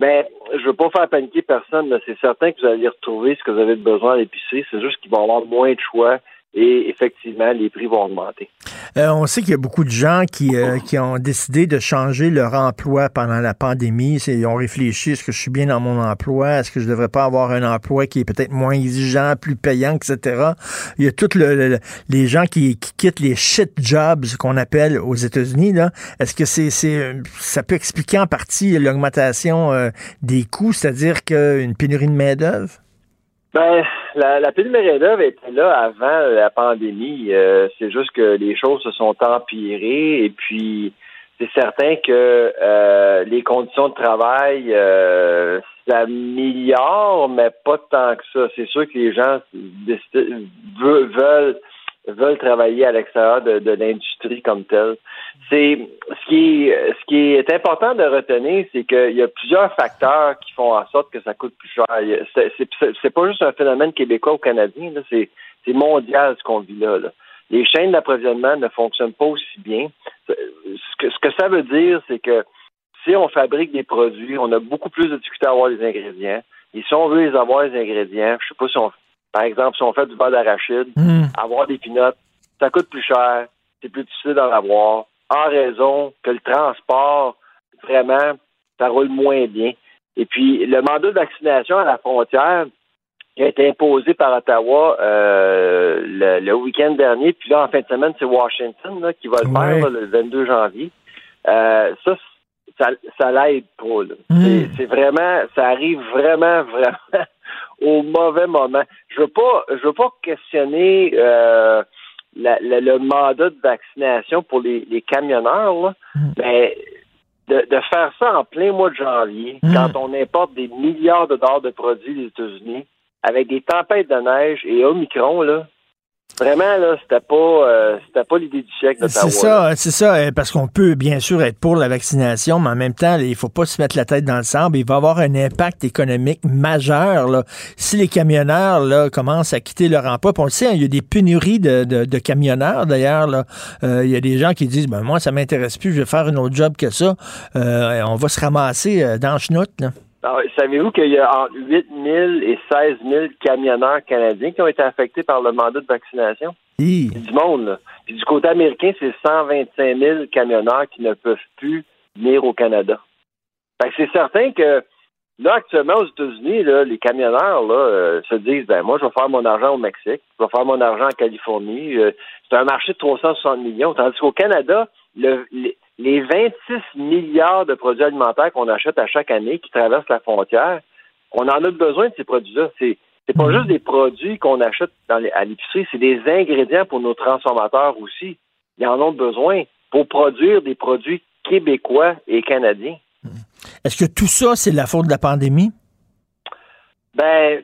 Mais je veux pas faire paniquer personne. là. C'est certain que vous allez retrouver ce que vous avez besoin à l'épicerie. C'est juste qu'il va y avoir moins de choix et effectivement, les prix vont augmenter. Euh, on sait qu'il y a beaucoup de gens qui, euh, qui ont décidé de changer leur emploi pendant la pandémie. Ils ont réfléchi, est-ce que je suis bien dans mon emploi? Est-ce que je devrais pas avoir un emploi qui est peut-être moins exigeant, plus payant, etc. Il y a tous le, le- les gens qui, qui quittent les shit jobs qu'on appelle aux États-Unis. là. Est-ce que c'est, c'est, ça peut expliquer en partie l'augmentation euh, des coûts, c'est-à-dire qu'une pénurie de main-d'œuvre? Ben, la, la pénurie d'œuvre était là avant la pandémie. Euh, c'est juste que les choses se sont empirées et puis c'est certain que euh, les conditions de travail euh, s'améliorent, mais pas tant que ça. C'est sûr que les gens veulent, veulent travailler à l'extérieur de, l'industrie comme telle. C'est ce qui est, ce qui est important de retenir, c'est qu'il y a plusieurs facteurs qui font en sorte que ça coûte plus cher. C'est pas juste un phénomène québécois ou canadien, c'est mondial ce qu'on vit là. Les chaînes d'approvisionnement ne fonctionnent pas aussi bien. Ce que, ça veut dire, c'est que si on fabrique des produits, on a beaucoup plus de difficulté à avoir les ingrédients. Et si on veut les avoir, les ingrédients, je sais pas si on, par exemple, si on fait du beurre d'arachide, avoir des pinottes, ça coûte plus cher, c'est plus difficile d'en avoir, en raison que le transport, vraiment, ça roule moins bien. Et puis, le mandat de vaccination à la frontière qui a été imposé par Ottawa euh, le, le week-end dernier, puis là, en fin de semaine, c'est Washington là, qui va le faire là, le 22 janvier. Euh, ça, ça, ça l'aide pas. C'est- C'est vraiment, ça arrive vraiment, vraiment au mauvais moment. Je veux pas, je veux pas questionner euh, la- la- le mandat de vaccination pour les, les camionneurs, là, mais de, de faire ça en plein mois de janvier, quand on importe des milliards de dollars de produits des États-Unis, avec des tempêtes de neige et Omicron, là, vraiment, là, c'était pas, euh, c'était pas l'idée du siècle d'Ottawa. C'est ça, c'est ça, euh, parce qu'on peut bien sûr être pour la vaccination, mais en même temps, il faut pas se mettre la tête dans le sable. Il va avoir un impact économique majeur là. si les camionneurs là, commencent à quitter leur emploi. On le sait, hein, il y a des pénuries de, de- de camionneurs d'ailleurs. là. Euh, il y a des gens qui disent, ben moi, ça m'intéresse plus, je vais faire un autre job que ça. Euh, on va se ramasser euh, dans la chenoute. Là. Alors, Savez-vous qu'il y a entre 8 000 et 16 000 camionneurs canadiens qui ont été affectés par le mandat de vaccination? C'est du monde, là. Puis du côté américain, c'est 125 000 camionneurs qui ne peuvent plus venir au Canada. Fait que c'est certain que là, actuellement, aux États-Unis, là, les camionneurs là, euh, se disent ben moi, je vais faire mon argent au Mexique, je vais faire mon argent en Californie. Euh, c'est un marché de 360 millions. Tandis qu'au Canada, le- les, les 26 milliards de produits alimentaires qu'on achète à chaque année qui traversent la frontière, on en a besoin de ces produits-là. C'est C'est pas juste des produits qu'on achète dans les, à l'épicerie, c'est des ingrédients pour nos transformateurs aussi. Ils en ont besoin pour produire des produits québécois et canadiens. Est-ce que tout ça, c'est de la faute de la pandémie? Ben,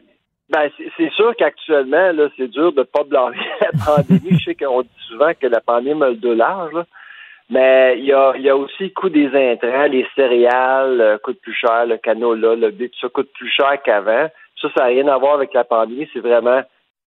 ben c'est- sûr qu'actuellement, c'est dur de pas blâmer la pandémie. Je sais qu'on dit souvent que la pandémie a le large, là. Mais il y a, y a aussi le coût des intrants, les céréales euh, coûtent plus cher, le canola, le blé, tout ça coûte plus cher qu'avant. Ça, ça n'a rien à voir avec la pandémie, c'est vraiment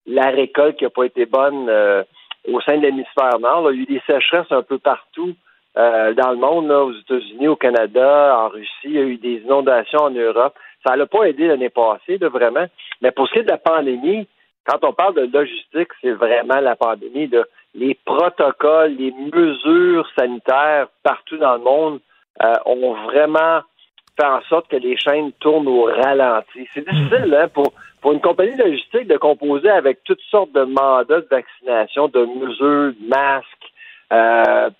la récolte qui n'a pas été bonne euh, au sein de l'hémisphère nord. Il y a eu des sécheresses un peu partout euh, dans le monde, là, aux États-Unis, au Canada, en Russie. Il y a eu des inondations en Europe. Ça n'a pas aidé l'année passée, là, vraiment. Mais pour ce qui est de la pandémie, quand on parle de logistique, c'est vraiment la pandémie. là. Les protocoles, les mesures sanitaires partout dans le monde euh, ont vraiment fait en sorte que les chaînes tournent au ralenti. C'est difficile hein, pour, pour une compagnie logistique de composer avec toutes sortes de mandats de vaccination, de mesures, de masques, euh,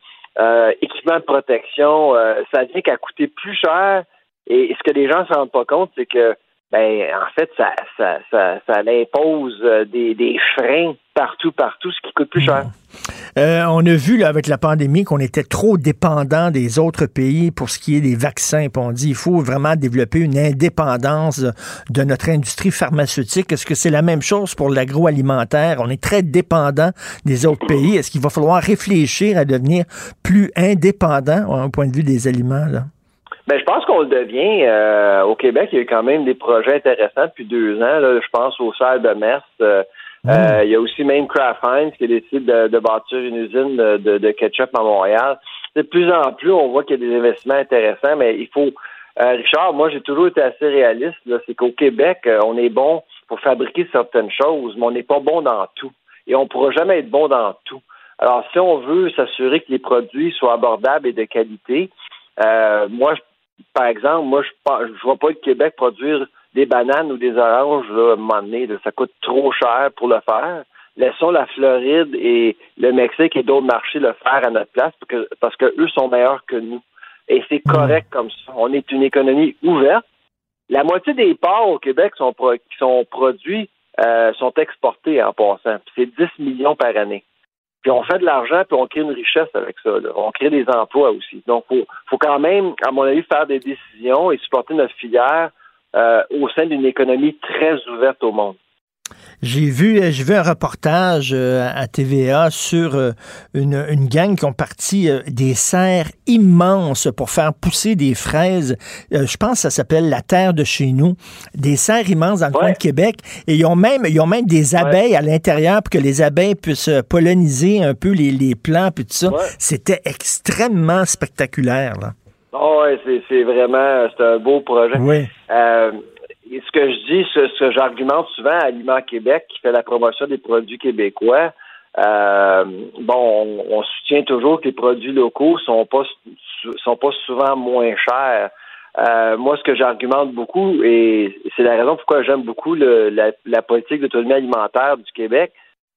euh, équipements de protection. euh, ça vient qu'à coûter plus cher. Et ce que les gens ne se rendent pas compte, c'est que ben en fait, ça, ça, ça, impose euh, des, des freins partout, partout, ce qui coûte plus cher. Euh, on a vu là, avec la pandémie qu'on était trop dépendant des autres pays pour ce qui est des vaccins. On dit il faut vraiment développer une indépendance de notre industrie pharmaceutique. Est-ce que c'est la même chose pour l'agroalimentaire? On est très dépendant des autres pays. Est-ce qu'il va falloir réfléchir à devenir plus indépendant au point de vue des aliments? Là? Ben, je pense qu'on le devient. Euh, au Québec, il y a eu quand même des projets intéressants depuis deux ans. Là. Je pense au serre de Mers. Euh, euh, il y a aussi même Kraft Heinz qui a décidé de, de bâtir une usine de, de- de ketchup à Montréal. De plus en plus, on voit qu'il y a des investissements intéressants, mais il faut... euh, Richard, moi, j'ai toujours été assez réaliste. C'est qu'au Québec, euh, on est bon pour fabriquer certaines choses, mais on n'est pas bon dans tout. Et on ne pourra jamais être bon dans tout. Alors, si on veut s'assurer que les produits soient abordables et de qualité, euh, moi, je par exemple, moi, je je vois pas le Québec produire des bananes ou des oranges là, à un moment donné. là. ça coûte trop cher pour le faire. Laissons la Floride et le Mexique et d'autres marchés le faire à notre place parce que, parce que eux sont meilleurs que nous. Et c'est correct comme ça. On est une économie ouverte. La moitié des porcs au Québec sont pro- qui sont produits euh, sont exportés en passant. C'est 10 millions par année. Puis on fait de l'argent, puis on crée une richesse avec ça. là. On crée des emplois aussi. Donc, il faut, faut quand même, à mon avis, faire des décisions et supporter notre filière euh, au sein d'une économie très ouverte au monde. J'ai vu, euh, j'ai vu un reportage euh, à TVA sur euh, une, une gang qui ont parti des serres immenses pour faire pousser des fraises. Je pense que ça s'appelle la terre de chez nous. Des serres immenses dans le coin de Québec. Et ils ont même, ils ont même des abeilles à l'intérieur pour que les abeilles puissent polliniser un peu les, les plants puis tout ça. C'était extrêmement spectaculaire. Là. Oh, ouais, c'est, c'est vraiment, c'est un beau projet. Oui. Euh, et ce que je dis, ce, ce que j'argumente souvent à Aliment Québec, qui fait la promotion des produits québécois, euh, bon, on, on soutient toujours que les produits locaux sont pas sont pas souvent moins chers. Euh, moi, ce que j'argumente beaucoup, et c'est la raison pourquoi j'aime beaucoup le- la, la politique d'autonomie alimentaire du Québec,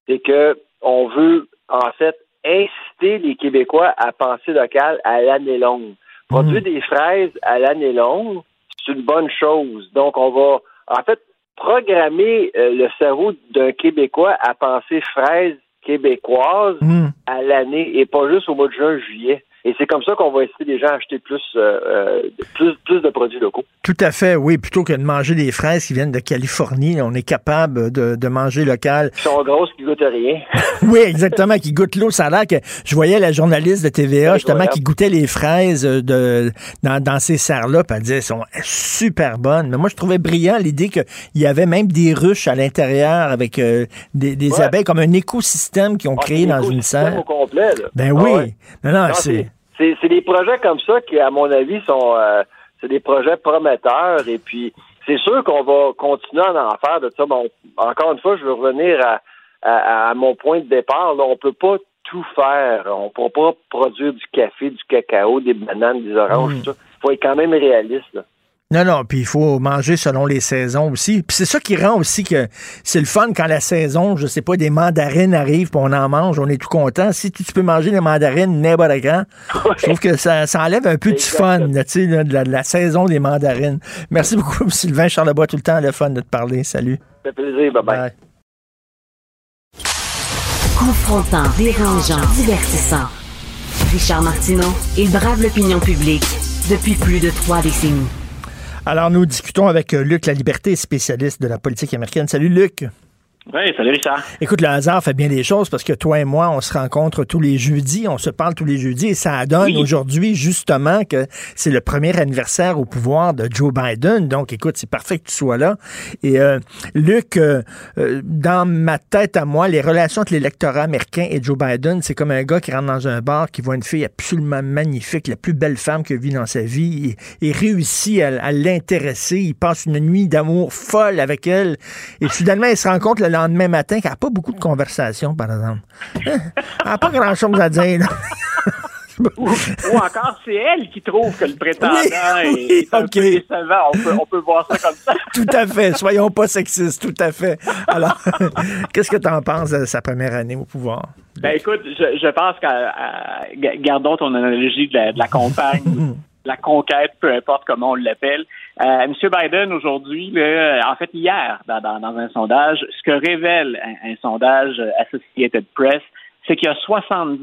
c'est que on veut en fait inciter les Québécois à penser local à l'année longue. Produire des fraises à l'année longue, c'est une bonne chose. Donc, on va, en fait, programmer euh, le cerveau d'un Québécois à penser fraises québécoises à l'année et pas juste au mois de juin, juillet. Et c'est comme ça qu'on va inciter les gens à acheter plus, euh, euh, plus, plus de produits locaux. Tout à fait, oui. Plutôt que de manger des fraises qui viennent de Californie, on est capable de, de manger local. Qui sont grosses, qui goûtent rien. Oui, exactement, qui goûte l'eau. Ça a l'air que je voyais la journaliste de TVA, justement, qui goûtait les fraises de, dans, dans ces serres-là, puis elle disait, elles sont super bonnes. Mais moi, je trouvais brillant l'idée qu'il y avait même des ruches à l'intérieur avec euh, des, des Ouais. abeilles, comme un écosystème qu'ils ont Ah, créé dans une serre. au complet, là. Ben Ah oui. ouais. Non, non, Non, c'est... C'est c'est des projets comme ça qui, à mon avis, sont euh, c'est des projets prometteurs. Et puis, c'est sûr qu'on va continuer à en faire de ça. Bon, encore une fois, je veux revenir à, à, à mon point de départ. Là, on peut pas tout faire. On ne pourra pas produire du café, du cacao, des bananes, des oranges. Mm. tout ça. faut être quand même réaliste. Là. Non, non, puis il faut manger selon les saisons aussi. Puis c'est ça qui rend aussi que c'est le fun quand la saison, je sais pas, des mandarines arrivent, puis on en mange, on est tout content. Si tu, tu peux manger des mandarines n'importe quand, je trouve que ça, ça enlève un peu du fun, là, tu sais, là, de, la, de la saison des mandarines. Merci beaucoup, Sylvain Charlebois, tout le temps le fun de te parler. Salut. Ça fait plaisir. Bye-bye. Confrontant, dérangeant, divertissant. Richard Martineau, il brave l'opinion publique depuis plus de trois décennies. Alors, nous discutons avec euh, Luc La Liberté, spécialiste de la politique américaine. Salut, Luc. Oui, salut Richard. Écoute, le hasard fait bien les choses parce que toi et moi, on se rencontre tous les jeudis, on se parle tous les jeudis et ça donne aujourd'hui justement que c'est le premier anniversaire au pouvoir de Joe Biden. Donc, écoute, c'est parfait que tu sois là. Et euh, Luc, euh, euh, dans ma tête à moi, les relations entre l'électorat américain et Joe Biden, c'est comme un gars qui rentre dans un bar, qui voit une fille absolument magnifique, la plus belle femme qu'il a vue dans sa vie, et, et réussit à, à l'intéresser. Il passe une nuit d'amour folle avec elle et finalement, il se rend compte le lendemain matin qu'elle n'a pas beaucoup de conversation, par exemple. Elle n'a pas grand-chose à dire. là. ou, ou encore, c'est elle qui trouve que le prétendant Oui, est, est un ok. peu décevant. On peut, on peut voir ça comme ça. Tout à fait. Soyons pas sexistes, tout à fait. Alors, qu'est-ce que tu en penses de sa première année au pouvoir? Ben écoute, je, je pense ga- gardons ton analogie de la, de la campagne, la conquête, peu importe comment on l'appelle. Euh, M. Biden aujourd'hui, en fait hier, dans, dans- dans un sondage, ce que révèle un, un sondage Associated Press, c'est qu'il y a 70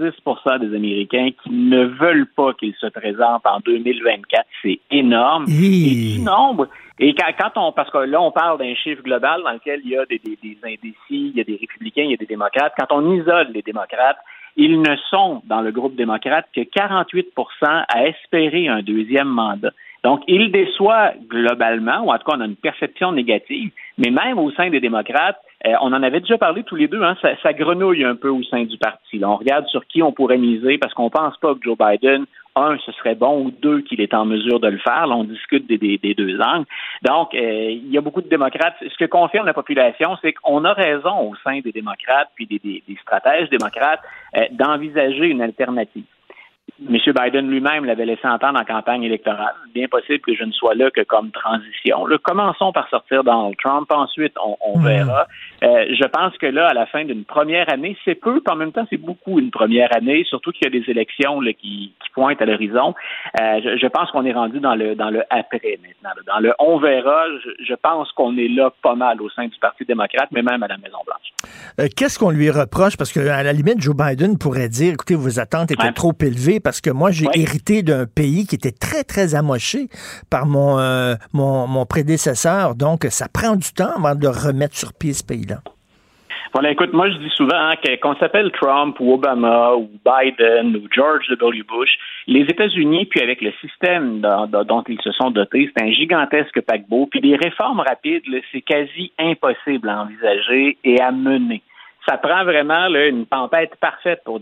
des Américains qui ne veulent pas qu'il se présente en 2024. C'est énorme. Et du nombre. Et quand, quand on, parce que là, on parle d'un chiffre global dans lequel il y a des, des, des indécis, il y a des républicains, il y a des démocrates. Quand on isole les démocrates, ils ne sont dans le groupe démocrate que 48% à espérer un deuxième mandat. Donc, il déçoit globalement, ou en tout cas, on a une perception négative, mais même au sein des démocrates, euh, on en avait déjà parlé tous les deux, hein, ça, grenouille un peu au sein du parti. On regarde sur qui on pourrait miser parce qu'on pense pas que Joe Biden, un, ce serait bon, ou deux, qu'il est en mesure de le faire. On discute des, deux angles. Donc, euh, il y a beaucoup de démocrates. Ce que confirme la population, c'est qu'on a raison au sein des démocrates, puis des stratèges démocrates, euh, d'envisager une alternative. M. Biden lui-même l'avait laissé entendre en campagne électorale. Bien possible que je ne sois là que comme transition. Là, commençons par sortir Donald Trump, ensuite on, on verra. Euh, je pense que là, à la fin d'une première année, c'est peu, puis en même temps, c'est beaucoup une première année, surtout qu'il y a des élections là, qui, qui pointent à l'horizon. Euh, je, je pense qu'on est rendu dans le dans le après maintenant. là. Dans le on verra, je, je pense qu'on est là pas mal au sein du Parti démocrate, mais même à la Maison-Blanche. Euh, Qu'est-ce qu'on lui reproche? Parce que à la limite, Joe Biden pourrait dire, écoutez, vos attentes étaient trop élevées parce que moi, j'ai hérité d'un pays qui était très, très amoché par mon, euh, mon, mon prédécesseur. Donc, ça prend du temps avant de remettre sur pied ce pays-là. Voilà, écoute, moi je dis souvent hein, qu'on s'appelle Trump ou Obama ou Biden ou George W. Bush, les États-Unis, puis avec le système dont, ils se sont dotés, c'est un gigantesque paquebot, puis des réformes rapides, c'est quasi impossible à envisager et à mener. Ça prend vraiment là, une tempête parfaite pour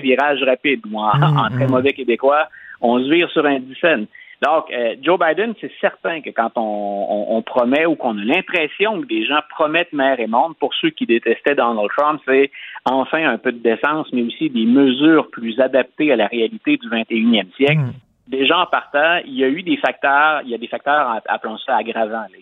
virage rapide, ou en, en très mauvais québécois, on se vire sur un dixaine. Donc, euh, Joe Biden, c'est certain que quand on, on- on promet ou qu'on a l'impression que des gens promettent mer et monde, pour ceux qui détestaient Donald Trump, c'est enfin un peu de décence, mais aussi des mesures plus adaptées à la réalité du 21e siècle. Déjà en partant, il y a eu des facteurs, il y a des facteurs, appelons ça aggravants. là.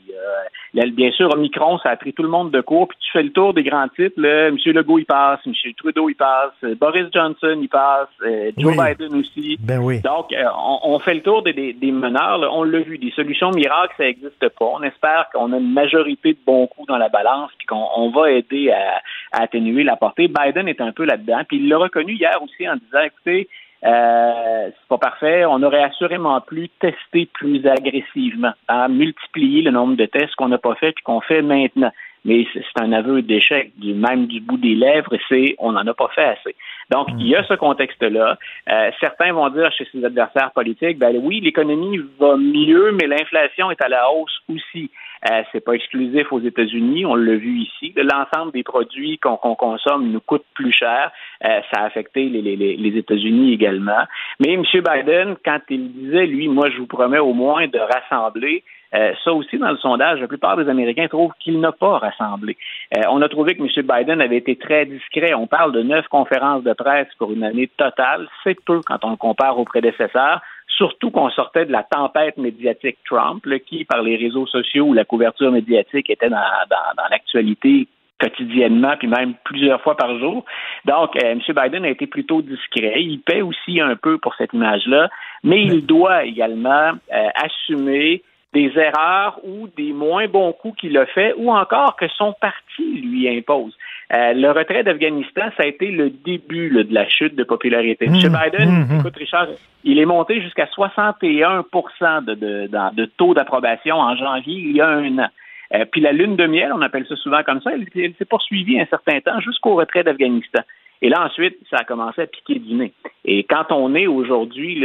Il y a- bien sûr, Omicron, ça a pris tout le monde de court, puis tu fais le tour des grands titres, là, M. Legault, il passe, M. Trudeau, il passe, euh, Boris Johnson, il passe, euh, Joe Oui. Biden aussi. Ben oui. Donc, euh, on, on fait le tour des, des, des meneurs. là. On l'a vu, des solutions miracles, ça n'existe pas. On espère qu'on a une majorité de bons coups dans la balance, puis qu'on on va aider à, à atténuer la portée. Biden est un peu là-dedans, puis il l'a reconnu hier aussi en disant, écoutez, euh, c'est pas parfait. On aurait assurément plus testé plus agressivement, à multiplier le nombre de tests qu'on n'a pas fait puis qu'on fait maintenant. Mais c'est c'est un aveu d'échec, du même du bout des lèvres, c'est on n'en a pas fait assez. Donc, il y a ce contexte-là. Euh, certains vont dire chez ses adversaires politiques, ben oui, l'économie va mieux, mais l'inflation est à la hausse aussi. Euh, c'est pas exclusif aux États-Unis, on l'a vu ici. L'ensemble des produits qu'on consomme nous coûte plus cher. Euh, ça a affecté les, États-Unis également. Mais M. Biden, quand il disait, lui, moi, je vous promets au moins de rassembler, euh, ça aussi, dans le sondage, la plupart des Américains trouvent qu'il n'a pas rassemblé. Euh, on a trouvé que M. Biden avait été très discret. On parle de neuf conférences de presse pour une année totale. C'est peu quand on le compare au prédécesseur. Surtout qu'on sortait de la tempête médiatique Trump, là, qui, par les réseaux sociaux où la couverture médiatique était dans, dans, dans l'actualité quotidiennement, puis même plusieurs fois par jour. Donc, euh, M. Biden a été plutôt discret. Il paie aussi un peu pour cette image-là, mais il doit également euh, assumer des erreurs ou des moins bons coups qu'il a fait ou encore que son parti lui impose. Euh, le retrait d'Afghanistan, ça a été le début là, de la chute de popularité. M. Biden, écoute Richard, il est monté jusqu'à 61 de, de, de, de taux d'approbation en janvier il y a un an. Euh, puis la lune de miel, on appelle ça souvent comme ça, elle, elle s'est poursuivie un certain temps jusqu'au retrait d'Afghanistan. Et là, ensuite, ça a commencé à piquer du nez. Et quand on est aujourd'hui,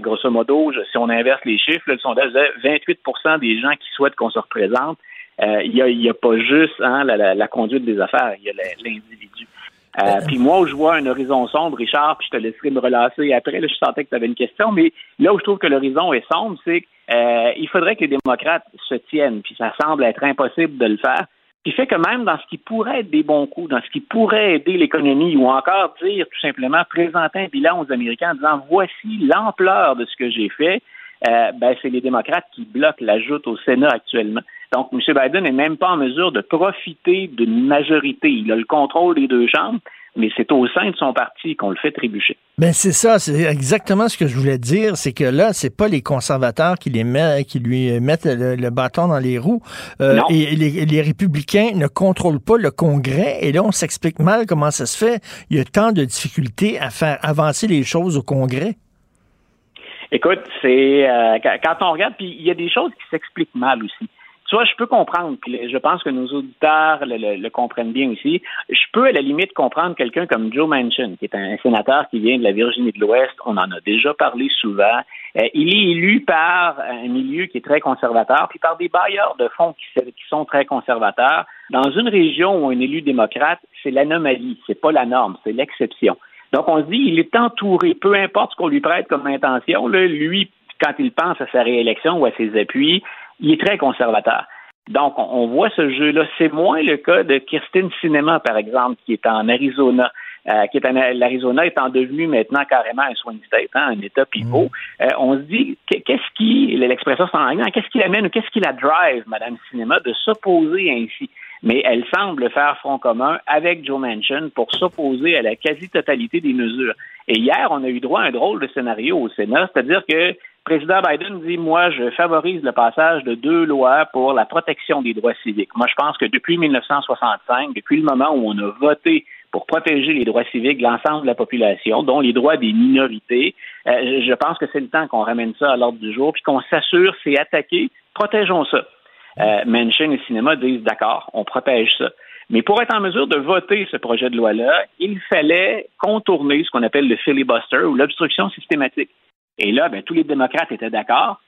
grosso modo, si on inverse les chiffres, là, le sondage 28% des gens qui souhaitent qu'on se représente, il n'y a, a, pas juste hein, la, la, conduite des affaires, il y a l'individu. Euh, puis moi, où je vois un horizon sombre, Richard, puis je te laisserai me relancer après, là, je sentais que tu avais une question, mais là où je trouve que l'horizon est sombre, c'est qu'il euh, faudrait que les démocrates se tiennent, puis ça semble être impossible de le faire qui fait que même dans ce qui pourrait être des bons coups, dans ce qui pourrait aider l'économie, ou encore dire tout simplement présenter un bilan aux Américains en disant voici l'ampleur de ce que j'ai fait, euh, ben, c'est les démocrates qui bloquent l'ajout au Sénat actuellement. Donc, M. Biden n'est même pas en mesure de profiter d'une majorité. Il a le contrôle des deux chambres, mais c'est au sein de son parti qu'on le fait trébucher. Ben c'est ça, c'est exactement ce que je voulais dire, c'est que là, c'est pas les conservateurs qui les met, qui lui mettent le, bâton dans les roues, euh, et les, les, républicains ne contrôlent pas le Congrès, et là, on s'explique mal comment ça se fait. Il y a tant de difficultés à faire avancer les choses au Congrès. Écoute, c'est euh, quand on regarde, puis il y a des choses qui s'expliquent mal aussi. Tu vois, je peux comprendre, puis je pense que nos auditeurs le, comprennent bien aussi. Je peux à la limite comprendre quelqu'un comme Joe Manchin, qui est un sénateur qui vient de la Virginie de l'Ouest. On en a déjà parlé souvent. Euh, il est élu par un milieu qui est très conservateur, puis par des bailleurs de fonds qui, sont très conservateurs. Dans une région où un élu démocrate, c'est l'anomalie, c'est pas la norme, c'est l'exception. Donc, on se dit, il est entouré, peu importe ce qu'on lui prête comme intention, lui, quand il pense à sa réélection ou à ses appuis, il est très conservateur. Donc, on, voit ce jeu-là. C'est moins le cas de Kirsten Cinema, par exemple, qui est en Arizona. Euh, qui est en l'Arizona étant devenu maintenant carrément un swing state, hein, un État pivot. Mm. Euh, on se dit qu'est-ce qui l'expression en anglais, qu'est-ce qui l'amène ou qu'est-ce qui la drive, Madame Cinema, de s'opposer ainsi? Mais elle semble faire front commun avec Joe Manchin pour s'opposer à la quasi-totalité des mesures. Et hier, on a eu droit à un drôle de scénario au Sénat, c'est-à-dire que président Biden dit Moi, je favorise le passage de deux lois pour la protection des droits civiques. Moi, je pense que depuis 1965, depuis le moment où on a voté pour protéger les droits civiques de l'ensemble de la population, dont les droits des minorités, euh, je pense que c'est le temps qu'on ramène ça à l'ordre du jour, puis qu'on s'assure, c'est attaqué, protégeons ça. Euh, Manchin et Cinéma disent d'accord, on protège ça. Mais pour être en mesure de voter ce projet de loi-là, il fallait contourner ce qu'on appelle le filibuster ou l'obstruction systématique. Et là, ben, tous les démocrates étaient d'accord,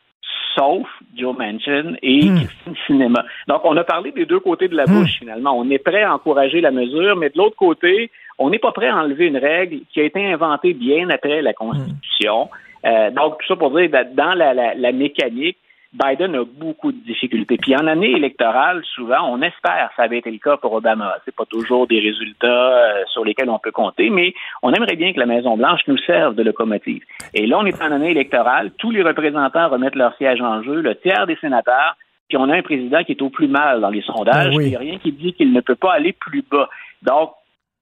sauf Joe Manchin et hmm. Christine Cinéma. Donc, on a parlé des deux côtés de la hmm. bouche, finalement. On est prêt à encourager la mesure, mais de l'autre côté, on n'est pas prêt à enlever une règle qui a été inventée bien après la Constitution. Euh, donc, tout ça pour dire, dans la mécanique, Biden a beaucoup de difficultés. Puis en année électorale, souvent, on espère, ça avait été le cas pour Obama. C'est pas toujours des résultats euh, sur lesquels on peut compter, mais on aimerait bien que la Maison Blanche nous serve de locomotive. Et là, on est en année électorale, tous les représentants remettent leur siège en jeu, le tiers des sénateurs, puis on a un président qui est au plus mal dans les sondages. Ben il n'y a rien qui dit qu'il ne peut pas aller plus bas. Donc,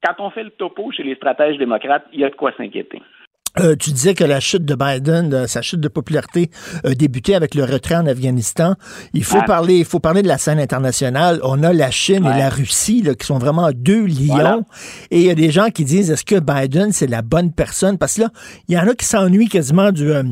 quand on fait le topo chez les stratèges démocrates, il y a de quoi s'inquiéter. Euh, tu disais que la chute de Biden, sa chute de popularité, a débuté avec le retrait en Afghanistan. Il faut parler, il faut parler de la scène internationale. On a la Chine et la Russie qui sont vraiment deux lions. Et il y a des gens qui disent est-ce que Biden c'est la bonne personne? Parce que là, il y en a qui s'ennuient quasiment du euh,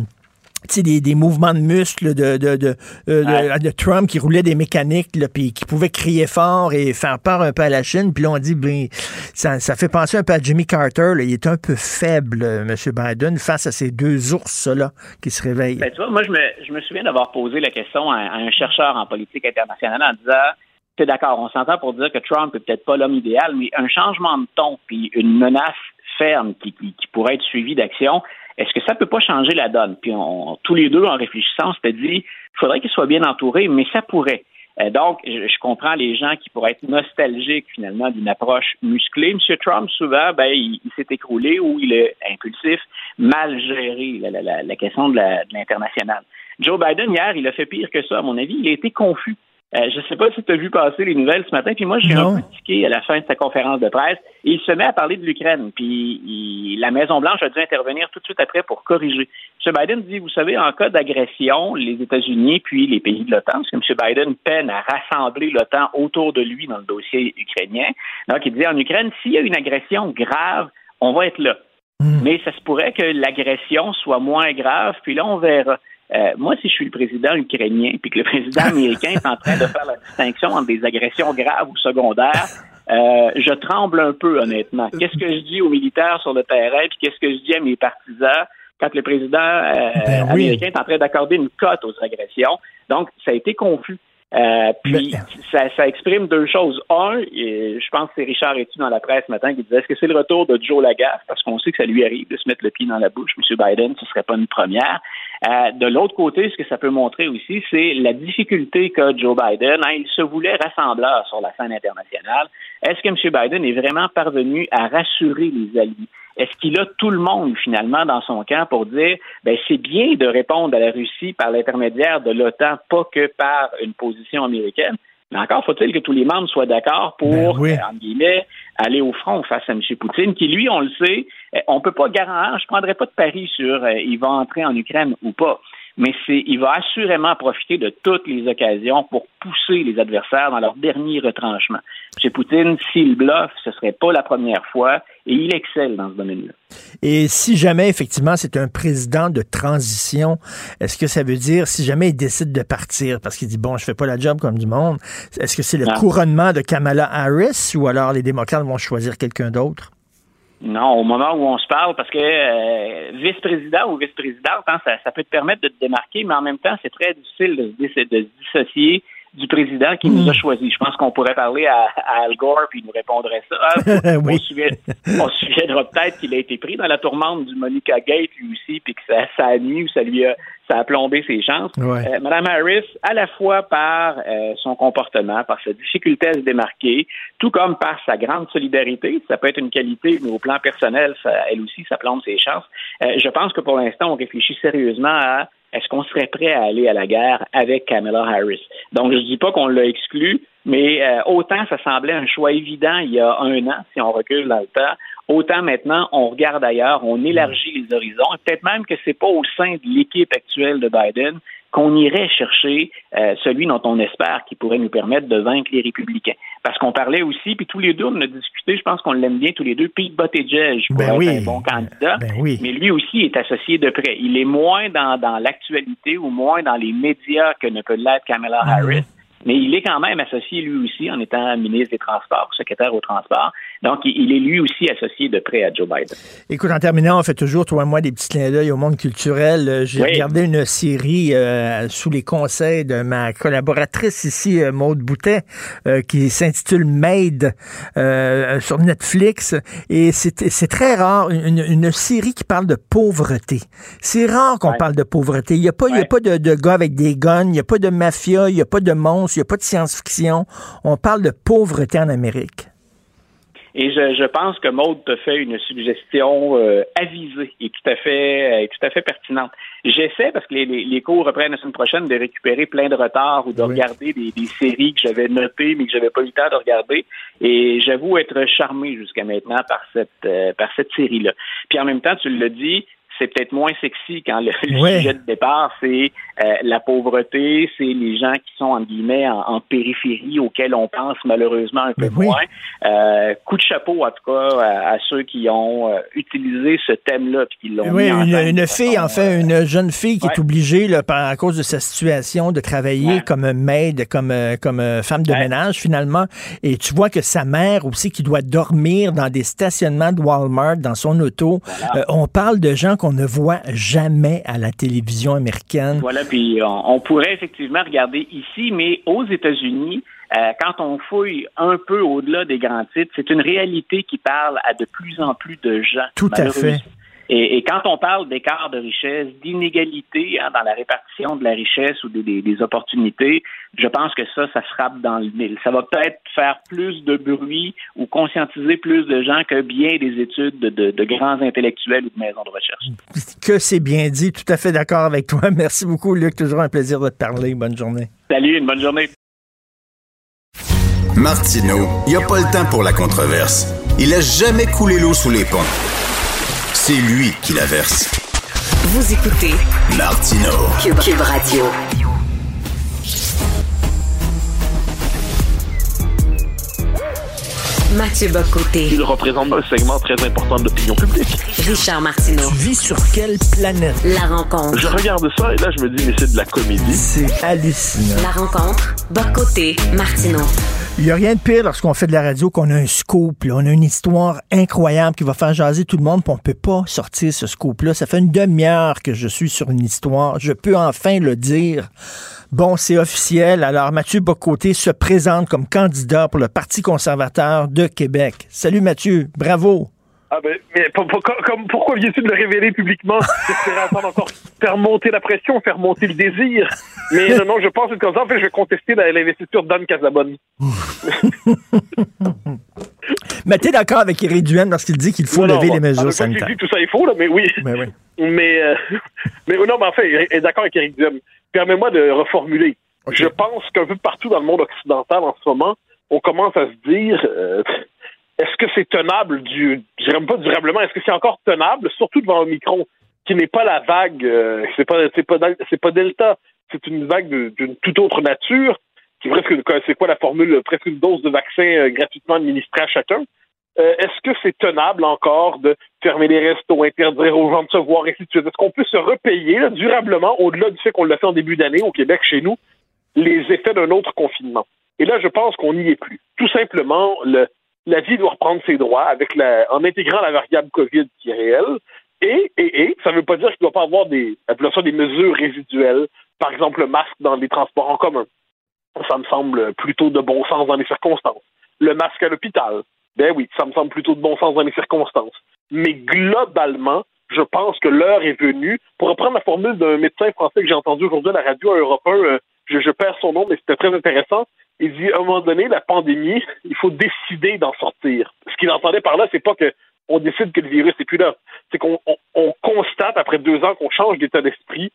des, des mouvements de muscles de, de, de, euh, de, Trump qui roulait des mécaniques, puis qui pouvait crier fort et faire peur un peu à la Chine. Puis là, on dit, ben, ça, ça fait penser un peu à Jimmy Carter. Là. Il est un peu faible, euh, M. Biden, face à ces deux ours-là qui se réveillent. Ben, tu vois, moi, je me, je me souviens d'avoir posé la question à, un chercheur en politique internationale en disant, c'est d'accord, on s'entend pour dire que Trump est peut-être pas l'homme idéal, mais un changement de ton, puis une menace ferme qui, qui, qui pourrait être suivie d'action, est-ce que ça peut pas changer la donne? Puis on, tous les deux, en réfléchissant, on s'était dit, il faudrait qu'il soit bien entouré, mais ça pourrait. Euh, donc, je, comprends les gens qui pourraient être nostalgiques finalement d'une approche musclée. M. Trump, souvent, ben, il, s'est écroulé ou il est impulsif, mal géré la, question de l'international. Joe Biden, hier, il a fait pire que ça, à mon avis. Il a été confus. Euh, je ne sais pas si tu as vu passer les nouvelles ce matin, puis moi, j'ai un peu tiqué à la fin de sa conférence de presse. Et il se met à parler de l'Ukraine, puis la Maison-Blanche a dû intervenir tout de suite après pour corriger. M. Biden dit, vous savez, en cas d'agression, les États-Unis puis les pays de l'OTAN, parce que M. Biden peine à rassembler l'OTAN autour de lui dans le dossier ukrainien. Donc, il dit, en Ukraine, s'il y a une agression grave, on va être là. Hmm. Mais ça se pourrait que l'agression soit moins grave, puis là, on verra. Euh, moi, si je suis le président ukrainien, puis que le président américain est en train de faire la distinction entre des agressions graves ou secondaires, euh, je tremble un peu, honnêtement. Qu'est-ce que je dis aux militaires sur le terrain, puis qu'est-ce que je dis à mes partisans quand le président euh, ben américain est en train d'accorder une cote aux agressions? Donc, ça a été confus. Euh, puis ça, ça, exprime deux choses. Un, et je pense que c'est Richard Etu dans la presse ce matin qui disait est-ce que c'est le retour de Joe Lagaffe? Parce qu'on sait que ça lui arrive de se mettre le pied dans la bouche. M. Biden, ce serait pas une première. Euh, de l'autre côté, ce que ça peut montrer aussi, c'est la difficulté qu'a Joe Biden. Hein, il se voulait rassembleur sur la scène internationale. Est-ce que M. Biden est vraiment parvenu à rassurer les alliés? Est-ce qu'il a tout le monde finalement dans son camp pour dire ben c'est bien de répondre à la Russie par l'intermédiaire de l'OTAN, pas que par une position américaine, mais encore faut-il que tous les membres soient d'accord pour, ben en guillemets, aller au front face à M. Poutine, qui lui, on le sait, eh, on peut pas garantir, je prendrai pas de pari sur euh, il va entrer en Ukraine ou pas mais c'est, il va assurément profiter de toutes les occasions pour pousser les adversaires dans leur dernier retranchement. Chez Poutine, s'il bluffe, ce serait pas la première fois et il excelle dans ce domaine-là. Et si jamais, effectivement, c'est un président de transition, est-ce que ça veut dire, si jamais il décide de partir parce qu'il dit, bon, je fais pas la job comme du monde, est-ce que c'est le couronnement de Kamala Harris ou alors les démocrates vont choisir quelqu'un d'autre? Non, au moment où on se parle, parce que euh, vice-président ou vice-présidente, hein, ça, ça, peut te permettre de te démarquer, mais en même temps, c'est très difficile de, de, se dissocier du président qui nous a mm. choisi. Je pense qu'on pourrait parler à, Al Gore puis il nous répondrait ça. Ah, oui. On se souviendra peut-être qu'il a été pris dans la tourmente du Monica Gate lui aussi, puis que ça, ça a nuit ou ça lui a ça a plombé ses chances. Euh, Madame Harris, à la fois par euh, son comportement, par sa difficulté à se démarquer, tout comme par sa grande solidarité, ça peut être une qualité, mais au plan personnel, ça, elle aussi, ça plombe ses chances. Euh, je pense que pour l'instant, on réfléchit sérieusement à est-ce qu'on serait prêt à aller à la guerre avec Kamala Harris? Donc, je ne dis pas qu'on l'a exclu, mais euh, autant ça semblait un choix évident il y a un an, si on recule dans le temps, autant maintenant on regarde ailleurs, on élargit les horizons, peut-être même que c'est pas au sein de l'équipe actuelle de Biden qu'on irait chercher euh, celui dont on espère qu'il pourrait nous permettre de vaincre les républicains. Parce qu'on parlait aussi, puis tous les deux, on a discuté, je pense qu'on l'aime bien tous les deux, Pete Buttigieg ben pourrait être un bon candidat, ben mais lui aussi est associé de près. Il est moins dans, dans l'actualité ou moins dans les médias que ne peut l'être Kamala mhm. Harris mais il est quand même associé lui aussi en étant ministre des Transports, secrétaire au transport. Donc, il est lui aussi associé de près à Joe Biden. Écoute, en terminant, on fait toujours, toi et moi, des petits clins d'œil au monde culturel. Euh, j'ai regardé une série euh, sous les conseils de ma collaboratrice ici, euh, Maude Boutet, qui s'intitule Made sur Netflix. Et c'est très rare, une, série qui parle de pauvreté. C'est rare qu'on parle de pauvreté. Il n'y a pas, a pas de, de, gars avec des guns, il n'y a pas de mafia, il n'y a pas de monstres, il n'y a pas de science-fiction. On parle de pauvreté en Amérique. Et je, je, pense que Maude te fait une suggestion euh, avisée et tout à fait, euh, tout à fait pertinente. J'essaie, parce que les, les, cours reprennent la semaine prochaine, de récupérer plein de retards ou de regarder des, des, séries que j'avais notées mais que j'avais pas eu le temps de regarder. Et j'avoue être charmé jusqu'à maintenant par cette, euh, par cette série-là. Puis en même temps, tu l'as dit, c'est peut-être moins sexy quand le, sujet de départ, c'est euh, la pauvreté, c'est les gens qui sont, en guillemets, en, périphérie, auxquels on pense malheureusement un peu moins. Euh, coup de chapeau, en tout cas, à, ceux qui ont euh, utilisé ce thème-là puis qui l'ont oui, mis une, une fille, enfin, une jeune fille qui est obligée, là, à cause de sa situation, de travailler comme maid, comme, comme femme de ménage, finalement. Et tu vois que sa mère aussi, qui doit dormir dans des stationnements de Walmart, dans son auto. on parle de gens qu'on ne voit jamais à la télévision américaine. Voilà, puis on, pourrait effectivement regarder ici, mais aux États-Unis, euh, quand on fouille un peu au-delà des grands titres, c'est une réalité qui parle à de plus en plus de gens. Tout à fait. Et, quand on parle d'écart de richesse, d'inégalité hein, dans la répartition de la richesse ou des, opportunités, je pense que ça, ça frappe dans le mille. Ça va peut-être faire plus de bruit ou conscientiser plus de gens que bien des études de, de grands intellectuels ou de maisons de recherche. Que c'est bien dit, tout à fait d'accord avec toi. Merci beaucoup, Luc. Toujours un plaisir de te parler. Bonne journée. Salut, une bonne journée. Martineau, il n'y a pas le temps pour la controverse. Il a jamais coulé l'eau sous les ponts. C'est lui qui la verse. Vous écoutez Martineau. Cube, Cube Radio. Mathieu Bocoté. Il représente un segment très important de l'opinion publique. Richard Martineau. Tu vis sur quelle planète? La rencontre. Je regarde ça et là, je me dis, mais c'est de la comédie. C'est hallucinant. La rencontre. Bocoté. Martineau. Il n'y a rien de pire lorsqu'on fait de la radio qu'on a un scoop, là. on a une histoire incroyable qui va faire jaser tout le monde, puis on peut pas sortir ce scoop-là. Ça fait une demi-heure que je suis sur une histoire. Je peux enfin le dire. Bon, c'est officiel. Alors, Mathieu Bocoté se présente comme candidat pour le Parti conservateur de Québec. Salut Mathieu, bravo. Ah ben, mais pour- pour- comme, pourquoi viens-tu de le révéler publiquement? J'espérais attendre encore faire monter la pression, faire monter le désir. Mais non, non, je pense que comme ça, en fait, je vais contester l'investiture d'Anne Casabonne. Mais t'es d'accord avec Éric Duhaime lorsqu'il dit qu'il faut Non, lever non, les mesures quoi, j'ai sanitaires? dit tout ça est faux, là, mais oui. Ben oui. Mais, euh, mais non, mais en fait, il est d'accord avec Eric Duhem. Permets-moi de reformuler. Je pense qu'un peu partout dans le monde occidental en ce moment, on commence à se dire euh, est-ce que c'est tenable du je dirais pas durablement, est-ce que c'est encore tenable, surtout devant Omicron, qui n'est pas la vague, euh, c'est pas c'est pas c'est pas Delta, c'est une vague d'une toute autre nature, qui presque c'est quoi la formule, presque une dose de vaccin euh, gratuitement administrée à chacun. Euh, est-ce que c'est tenable encore de fermer les restos, interdire aux gens de se voir, et? Est-ce qu'on peut se repayer durablement, au-delà du fait qu'on l'a fait en début d'année au Québec, chez nous, les effets d'un autre confinement? Et là, je pense qu'on n'y est plus. Tout simplement, le, la vie doit reprendre ses droits avec la, en intégrant la variable COVID qui est réelle. Et, et, et ça ne veut pas dire qu'il ne doit pas avoir des, des mesures résiduelles. Par exemple, le masque dans les transports en commun. Ça me semble plutôt de bon sens dans les circonstances. Le masque à l'hôpital. Ben oui, ça me semble plutôt de bon sens dans les circonstances. Mais globalement, je pense que l'heure est venue. Pour reprendre la formule d'un médecin français que j'ai entendu aujourd'hui à la radio à Europe 1, euh, je, perds son nom, mais c'était très intéressant. Il dit, à un moment donné, la pandémie, il faut décider d'en sortir. Ce qu'il entendait par là, c'est pas que on décide que le virus n'est plus là. C'est qu'on on- on constate, après deux ans, qu'on change d'état d'esprit,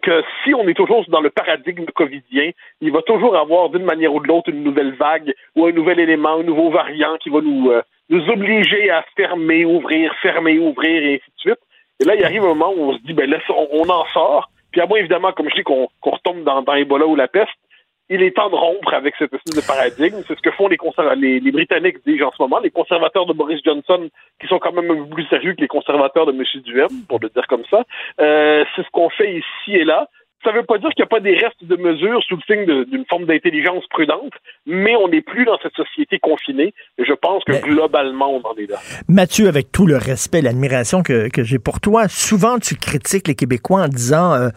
que si on est toujours dans le paradigme covidien, il va toujours avoir d'une manière ou de l'autre une nouvelle vague ou un nouvel élément, un nouveau variant qui va nous, euh, nous obliger à fermer, ouvrir, fermer, ouvrir et ainsi de suite. Et là, il arrive un moment où on se dit, ben là, on en sort. Puis à moins, évidemment, comme je dis, qu'on retombe dans, Ebola ou la peste, il est temps de rompre avec cette espèce de paradigme. C'est ce que font les, les, les Britanniques, dis en ce moment, les conservateurs de Boris Johnson, qui sont quand même un peu plus sérieux que les conservateurs de M. Duhem, pour le dire comme ça. Euh, c'est ce qu'on fait ici et là. Ça ne veut pas dire qu'il n'y a pas des restes de mesures sous le signe d'une forme d'intelligence prudente, mais on n'est plus dans cette société confinée. Et je pense que globalement, on en est là. Mathieu, avec tout le respect et l'admiration que, que j'ai pour toi, souvent tu critiques les Québécois en disant euh,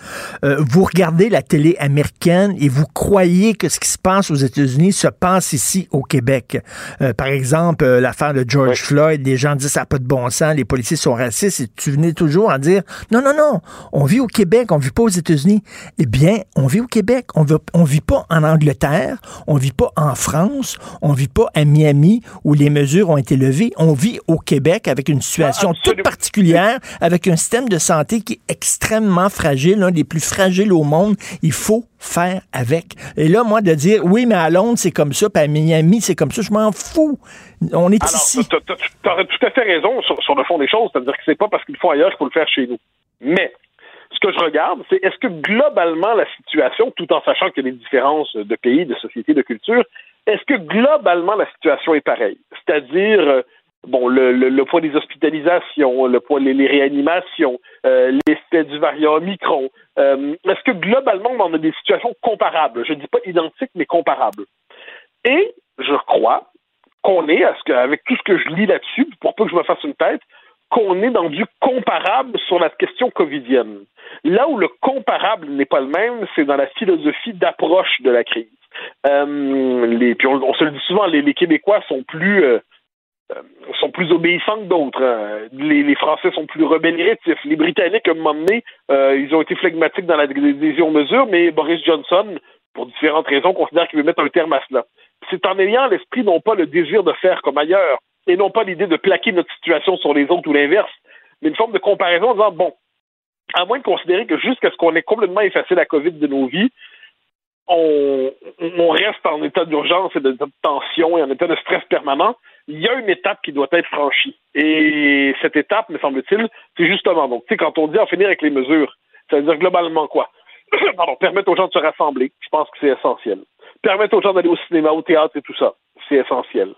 euh, vous regardez la télé américaine et vous croyez que ce qui se passe aux États-Unis se passe ici au Québec. Euh, par exemple, euh, l'affaire de George Floyd, les gens disent ça n'a pas de bon sens, les policiers sont racistes et tu venais toujours à dire non, non, non, on vit au Québec, on vit pas aux États-Unis. Eh bien, on vit au Québec, on vit, on vit pas en Angleterre, on vit pas en France, on vit pas à Miami où les mesures ont été levées, on vit au Québec avec une situation toute particulière, avec un système de santé qui est extrêmement fragile, l'un des plus fragiles au monde. Il faut faire avec. Et là, moi, de dire, oui, mais à Londres, c'est comme ça, puis à Miami, c'est comme ça, je m'en fous. On est ici. Tu tout à fait raison sur, sur le fond des choses, c'est-à-dire que c'est pas parce qu'ils le font ailleurs qu'il faut le faire chez nous. Mais ce que je regarde, c'est est-ce que globalement la situation, tout en sachant qu'il y a des différences de pays, de sociétés, de culture, est-ce que globalement la situation est pareille? C'est-à-dire, euh, bon, le, poids des hospitalisations, le poids des réanimations, euh, l'effet du variant Omicron, euh, est-ce que globalement on a des situations comparables? Je ne dis pas identiques, mais comparables. Et je crois qu'on est, à ce avec tout ce que je lis là-dessus, pour pas que je me fasse une tête, qu'on est dans du comparable sur la question covidienne. Là où le comparable n'est pas le même, c'est dans la philosophie d'approche de la crise. Euh, les, puis on, se le dit souvent, les, Québécois sont plus euh, euh, sont plus obéissants que d'autres. hein. Les, Français sont plus rebelles. Les Britanniques, à un moment donné, ils ont été flegmatiques dans l'adhésion aux mesures, mais Boris Johnson, pour différentes raisons, considère qu'il veut mettre un terme à cela. C'est en ayant l'esprit non pas le désir de faire comme ailleurs, et non pas l'idée de plaquer notre situation sur les autres ou l'inverse, mais une forme de comparaison en disant, bon, à moins de considérer que jusqu'à ce qu'on ait complètement effacé la COVID de nos vies, on, reste en état d'urgence et de, de tension et en état de stress permanent, il y a une étape qui doit être franchie. Et cette étape, me semble-t-il, c'est justement, donc, tu sais, quand on dit en finir avec les mesures, ça veut dire globalement quoi? Pardon, permettre aux gens de se rassembler, je pense que c'est essentiel. Permettre aux gens d'aller au cinéma, au théâtre et tout ça, c'est essentiel.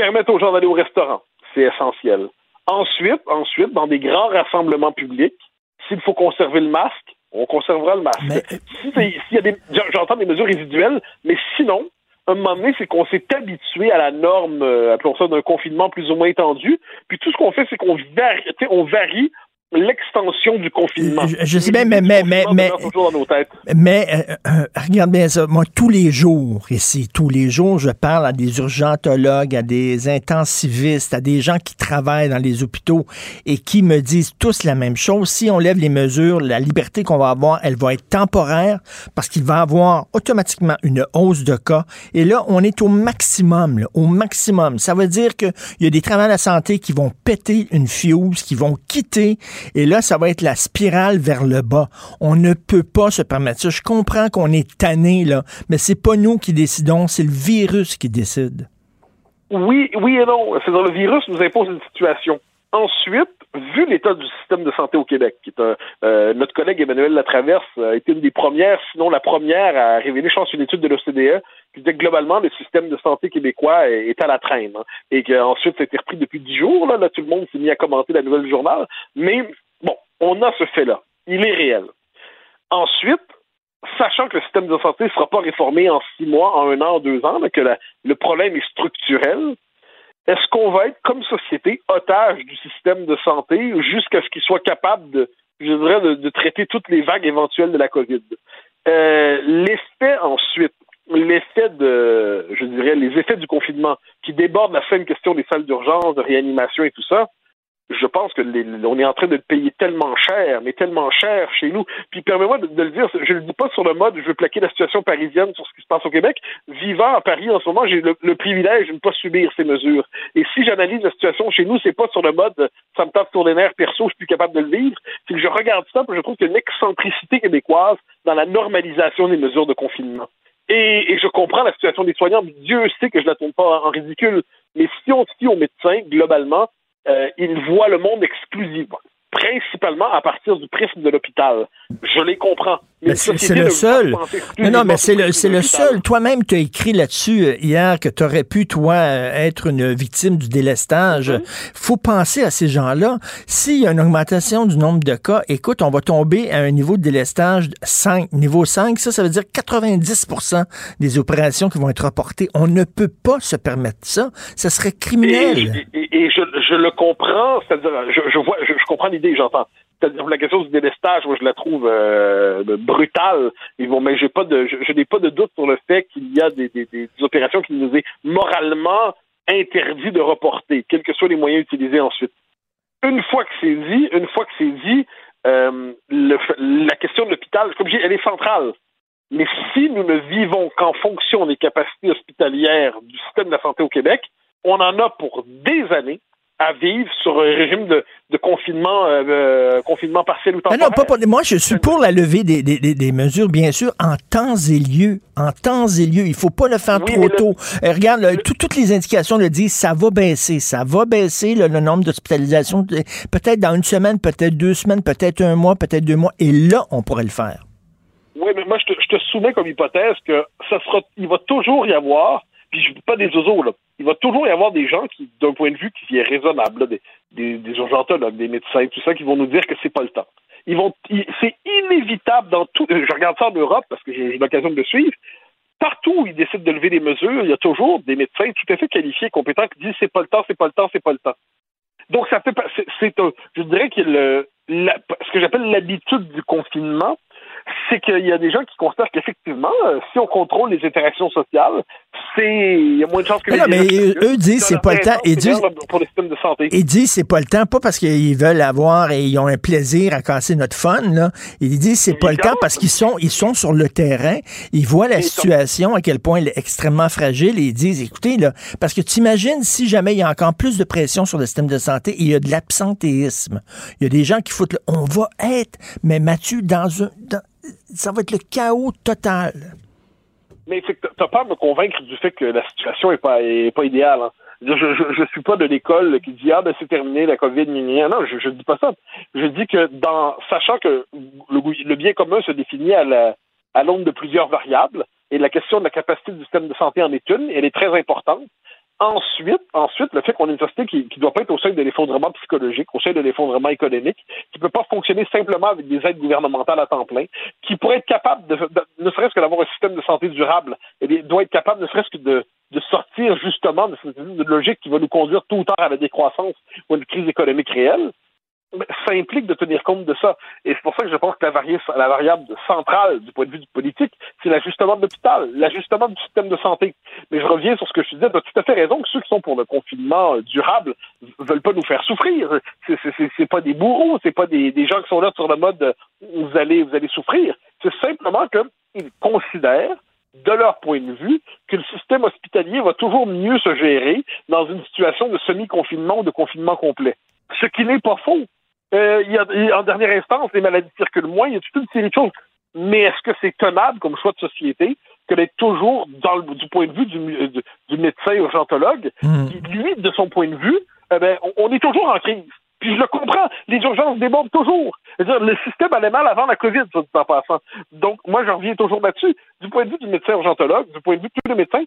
Permettre aux gens d'aller au restaurant, c'est essentiel. Ensuite, ensuite, dans des grands rassemblements publics, s'il faut conserver le masque, on conservera le masque. Si c'est- s'il y a des, j'entends des mesures résiduelles, mais sinon, un moment donné, c'est qu'on s'est habitué à la norme, euh, appelons ça, d'un confinement plus ou moins étendu. Puis tout ce qu'on fait, c'est qu'on on varie l'extension du confinement. Je, je sais bien, mais, mais, mais, mais, mais euh, euh, regarde bien ça. Moi, tous les jours ici, tous les jours, je parle à des urgentologues, à des intensivistes, à des gens qui travaillent dans les hôpitaux et qui me disent tous la même chose. Si on lève les mesures, la liberté qu'on va avoir, elle va être temporaire parce qu'il va avoir automatiquement une hausse de cas. Et là, on est au maximum, là, au maximum. Ça veut dire qu'il y a des travailleurs de la santé qui vont péter une fuse, qui vont quitter et là, ça va être la spirale vers le bas. On ne peut pas se permettre ça. Je comprends qu'on est tanné, là, mais c'est pas nous qui décidons, c'est le virus qui décide. Oui, oui et non. C'est-à-dire le virus nous impose une situation. Ensuite, vu l'état du système de santé au Québec, qui est un, euh, notre collègue Emmanuel Latraverse a été une des premières, sinon la première, à révéler, je pense, une étude de l'OCDE qui disait que globalement, le système de santé québécois est, à la traîne. hein, et qu'ensuite, ça a été repris depuis dix jours. Là, là tout le monde s'est mis à commenter la nouvelle journal. Mais bon, on a ce fait-là. Il est réel. Ensuite, sachant que le système de santé ne sera pas réformé en six mois, en un an, en deux ans, là, que le problème est structurel, est-ce qu'on va être, comme société, otage du système de santé jusqu'à ce qu'il soit capable de, je dirais, de, traiter toutes les vagues éventuelles de la COVID? Euh, l'effet ensuite, l'effet de, je dirais, les effets du confinement qui débordent la seule question des salles d'urgence, de réanimation et tout ça, je pense que les- on est en train de le payer tellement cher, mais tellement cher chez nous. Puis permets-moi de, le dire, je le dis pas sur le mode, je veux plaquer la situation parisienne sur ce qui se passe au Québec. Vivant à Paris en ce moment, j'ai le, privilège de ne pas subir ces mesures. Et si j'analyse la situation chez nous, c'est pas sur le mode, ça me tape sur les nerfs perso, je suis plus capable de le vivre. C'est que je regarde ça, je trouve qu'il y a une excentricité québécoise dans la normalisation des mesures de confinement. Et, et je comprends la situation des soignants. Dieu sait que je la tourne pas en ridicule. Mais si on se fie aux médecins, globalement, euh, ils voient le monde exclusivement, principalement à partir du prisme de l'hôpital. Je les comprends. Mais c'est le seul. Non, mais c'est le, le seul. Toi-même, tu as écrit là-dessus euh, hier que tu aurais pu, toi, euh, être une victime du délestage. faut penser à ces gens-là. S'il y a une augmentation du nombre de cas, écoute, on va tomber à un niveau de délestage 5. Niveau 5, ça, ça veut dire 90 des opérations qui vont être reportées. On ne peut pas se permettre ça. Ça serait criminel. Et, et- et je, je le comprends, c'est-à-dire, je, je vois, je, je comprends l'idée, j'entends. C'est-à-dire la question du délestage, moi je la trouve euh, brutale. Vont, mais j'ai pas de, je, n'ai pas de doute sur le fait qu'il y a des, des, des opérations qui nous est moralement interdit de reporter, quels que soient les moyens utilisés ensuite. Une fois que c'est dit, une fois que c'est dit, euh, la question de l'hôpital, comme je dis, elle est centrale. Mais si nous ne vivons qu'en fonction des capacités hospitalières du système de la santé au Québec, on en a pour des années à vivre sur un régime de, de confinement, euh, euh, confinement partiel ou temporaire. non, pas pour- moi, je suis pour la levée des, des- des- des mesures, bien sûr, en temps et lieu. En temps et lieu. Il faut pas le faire Oui, trop le- tôt. Regarde, tout- toutes les indications le disent, ça va baisser. Ça va baisser le, le nombre d'hospitalisations. Peut-être dans une semaine, peut-être deux semaines, peut-être un mois, peut-être deux mois. Et là, on pourrait le faire. Oui, mais moi, je te, je te soumets comme hypothèse que ça sera, il va toujours y avoir, je dis pas des oiseaux, là, il va toujours y avoir des gens qui, d'un point de vue qui est raisonnable, des, des, des urgentologues, des médecins, tout ça, qui vont nous dire que c'est pas le temps. Ils vont, c'est inévitable dans tout, je regarde ça en Europe parce que j'ai j'ai l'occasion de le suivre, partout où ils décident de lever des mesures, il y a toujours des médecins tout à fait qualifiés, compétents, qui disent c'est pas le temps, c'est pas le temps, c'est pas le temps. Donc, ça fait, c'est, un, je dirais que le, ce que j'appelle l'habitude du confinement, c'est qu'il y a des gens qui considèrent qu'effectivement, euh, si on contrôle les interactions sociales, il y a moins de chances que Mais les non, mais eux- eux disent c'est pas le temps. Ils disent- pour de santé. Ils disent c'est pas le temps, pas parce qu'ils veulent avoir et ils ont un plaisir à casser notre fun. Là. Ils disent c'est pas le temps parce qu'ils sont ils sont sur le terrain, ils voient la situation à quel point elle est extrêmement fragile et ils disent écoutez là, parce que tu imagines si jamais il y a encore plus de pression sur le système de santé, il y a de l'absentéisme, il y a des gens qui foutent, le- on va être, mais Mathieu dans un, dans- ça va être le chaos total. Mais tu n'as pas à me convaincre du fait que la situation est pas, est pas idéale. Hein. Je, je, suis pas de l'école qui dit ah ben c'est terminé la Covid Non, je, je dis pas ça. Je dis que dans sachant que le, le bien commun se définit à la à de plusieurs variables et la question de la capacité du système de santé en est une. Elle est très importante. Ensuite, ensuite, le fait qu'on ait une société qui ne doit pas être au sein de l'effondrement psychologique, au sein de l'effondrement économique, qui ne peut pas fonctionner simplement avec des aides gouvernementales à temps plein, qui pourrait être capable, de, ne serait-ce que d'avoir un système de santé durable, et doit être capable, ne serait-ce que de, sortir justement de cette logique qui va nous conduire tout ou tard à la décroissance ou à une crise économique réelle, ça implique de tenir compte de ça. Et c'est pour ça que je pense que la, variable centrale du point de vue du politique, c'est l'ajustement de l'hôpital, l'ajustement du système de santé. Mais je reviens sur ce que je disais, tu as tout à fait raison que ceux qui sont pour le confinement euh, durable veulent pas nous faire souffrir. C'est pas des bourreaux, c'est pas des, des, gens qui sont là sur le mode euh, vous allez, vous allez souffrir. C'est simplement qu'ils considèrent de leur point de vue, que le système hospitalier va toujours mieux se gérer dans une situation de semi-confinement ou de confinement complet. Ce qui n'est pas faux. Euh, il y a, en dernière instance, les maladies circulent moins, il y a toute une série de choses. Mais est-ce que c'est tenable comme choix de société que d'être toujours, dans du point de vue du, du, médecin urgentologue, mmh. qui, lui, de son point de vue, eh ben, on, est toujours en crise. Puis je le comprends, les urgences débordent toujours. -dire, le système allait mal avant la COVID, ça dit en passant. Donc, moi, je reviens toujours là-dessus. Du point de vue du médecin urgentologue, du point de vue de tous les médecins,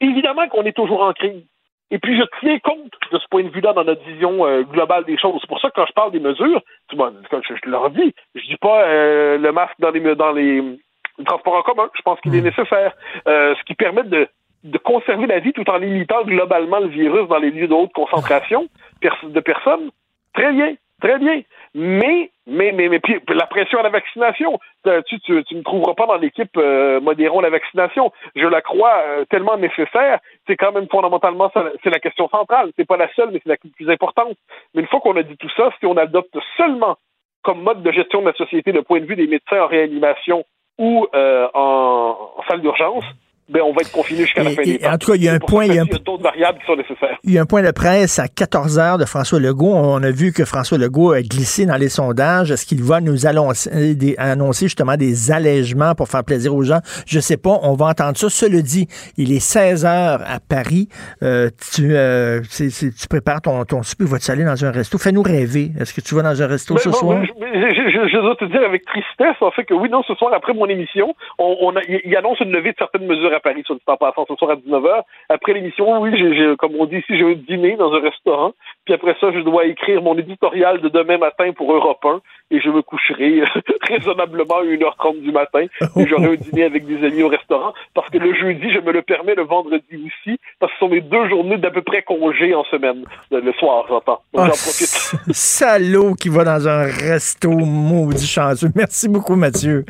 évidemment qu'on est toujours en crise. Et puis, je tiens compte de ce point de vue-là dans notre vision euh, globale des choses. C'est pour ça que quand je parle des mesures, tu je, je, le redis, je dis pas euh, le masque dans les, dans les, transports en commun. Je pense qu'il est nécessaire. Euh, ce qui permet de, de conserver la vie tout en limitant globalement le virus dans les lieux de haute concentration de personnes. Très bien, très bien. Mais, mais, mais, mais la pression à la vaccination, euh, tu, tu, tu ne trouveras pas dans l'équipe euh, la vaccination. Je la crois euh, tellement nécessaire. C'est quand même fondamentalement c'est la question centrale. C'est pas la seule, mais c'est la plus importante. Mais une fois qu'on a dit tout ça, si on adopte seulement comme mode de gestion de la société le point de vue des médecins en réanimation ou euh, en salle d'urgence, ben, on va être confiné jusqu'à la fin des En tout cas, il y a un point. Il y a, d'autres variables qui sont nécessaires. Il y a un point de presse à 14 heures de François Legault. On a vu que François Legault a glissé dans les sondages. Est-ce qu'il va nous annoncer, annoncer justement des allègements pour faire plaisir aux gens? Je sais pas. On va entendre ça. Cela dit, il est 16 heures à Paris. Euh, tu, euh, tu prépares ton, ton souper. Vas-tu aller dans un resto? Fais-nous rêver. Est-ce que tu vas dans un resto ce soir? Je, je, dois te dire avec tristesse, en fait, que oui, non, ce soir, après mon émission, on, on il annonce une levée de certaines mesures Paris, sur le temps passant, ce soir à 19h. Après l'émission, oui, j'ai, comme on dit ici, j'ai un dîner dans un restaurant. Puis après ça, je dois écrire mon éditorial de demain matin pour Europe 1 et je me coucherai raisonnablement à 1h30 du matin et j'aurai un dîner avec des amis au restaurant parce que le jeudi, je me le permets le vendredi aussi parce que ce sont mes deux journées d'à peu près congé en semaine. Le soir, j'entends. Donc j'en ah, profite. Salaud qui va dans un resto maudit chanceux. Merci beaucoup, Mathieu.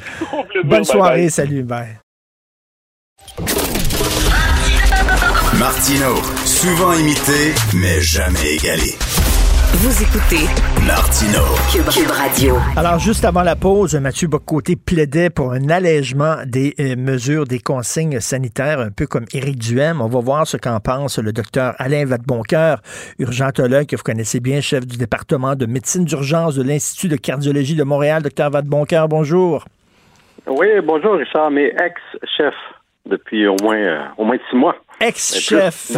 Bonne soirée. Salut. Bye. Martino, souvent imité, mais jamais égalé. Vous écoutez Martino, Cube, Radio. Alors, juste avant la pause, Mathieu Bocoté plaidait pour un allègement des euh, mesures, des consignes sanitaires, un peu comme Éric Duhem. On va voir ce qu'en pense le docteur Alain Vadeboncoeur, urgentologue que vous connaissez bien, chef du département de médecine d'urgence de l'Institut de cardiologie de Montréal. Docteur Vadeboncoeur, bonjour. Oui, bonjour Richard, mes ex-chefs depuis au moins, euh, au moins six mois. Ex-chef.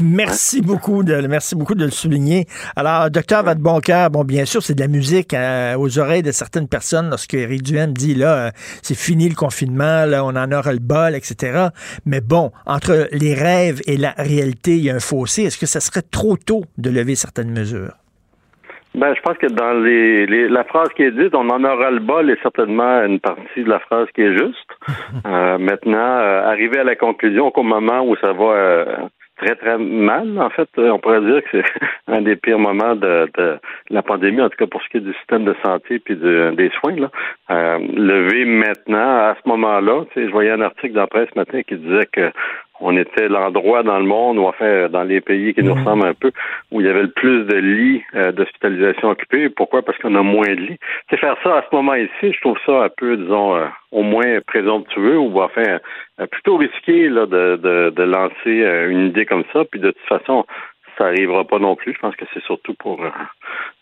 Merci beaucoup de merci beaucoup de le souligner. Alors, docteur Vadeboncoeur, bon, bien sûr, c'est de la musique euh, aux oreilles de certaines personnes lorsque Eric Duhem dit là, euh, c'est fini le confinement, là, on en aura le bol, etc. Mais bon, entre les rêves et la réalité, il y a un fossé. Est-ce que ça serait trop tôt de lever certaines mesures? Ben, je pense que dans les, la phrase qui est dite, on en aura le bol est certainement une partie de la phrase qui est juste. Euh, maintenant, euh, arriver à la conclusion qu'au moment où ça va euh, très très mal, en fait, on pourrait dire que c'est un des pires moments de, de, la pandémie, en tout cas pour ce qui est du système de santé puis des soins. Là. lever maintenant, à ce moment-là, je voyais un article dans la presse ce matin qui disait que on était l'endroit dans le monde, ou enfin dans les pays qui nous mhm. ressemblent un peu, où il y avait le plus de lits euh, d'hospitalisation occupés. Pourquoi? Parce qu'on a moins de lits. C'est faire ça à ce moment ici, je trouve ça un peu, disons, euh, au moins présomptueux, ou enfin euh, plutôt risqué là, de, de, de lancer une idée comme ça. Puis de toute façon, ça arrivera pas non plus. Je pense que c'est surtout pour, euh,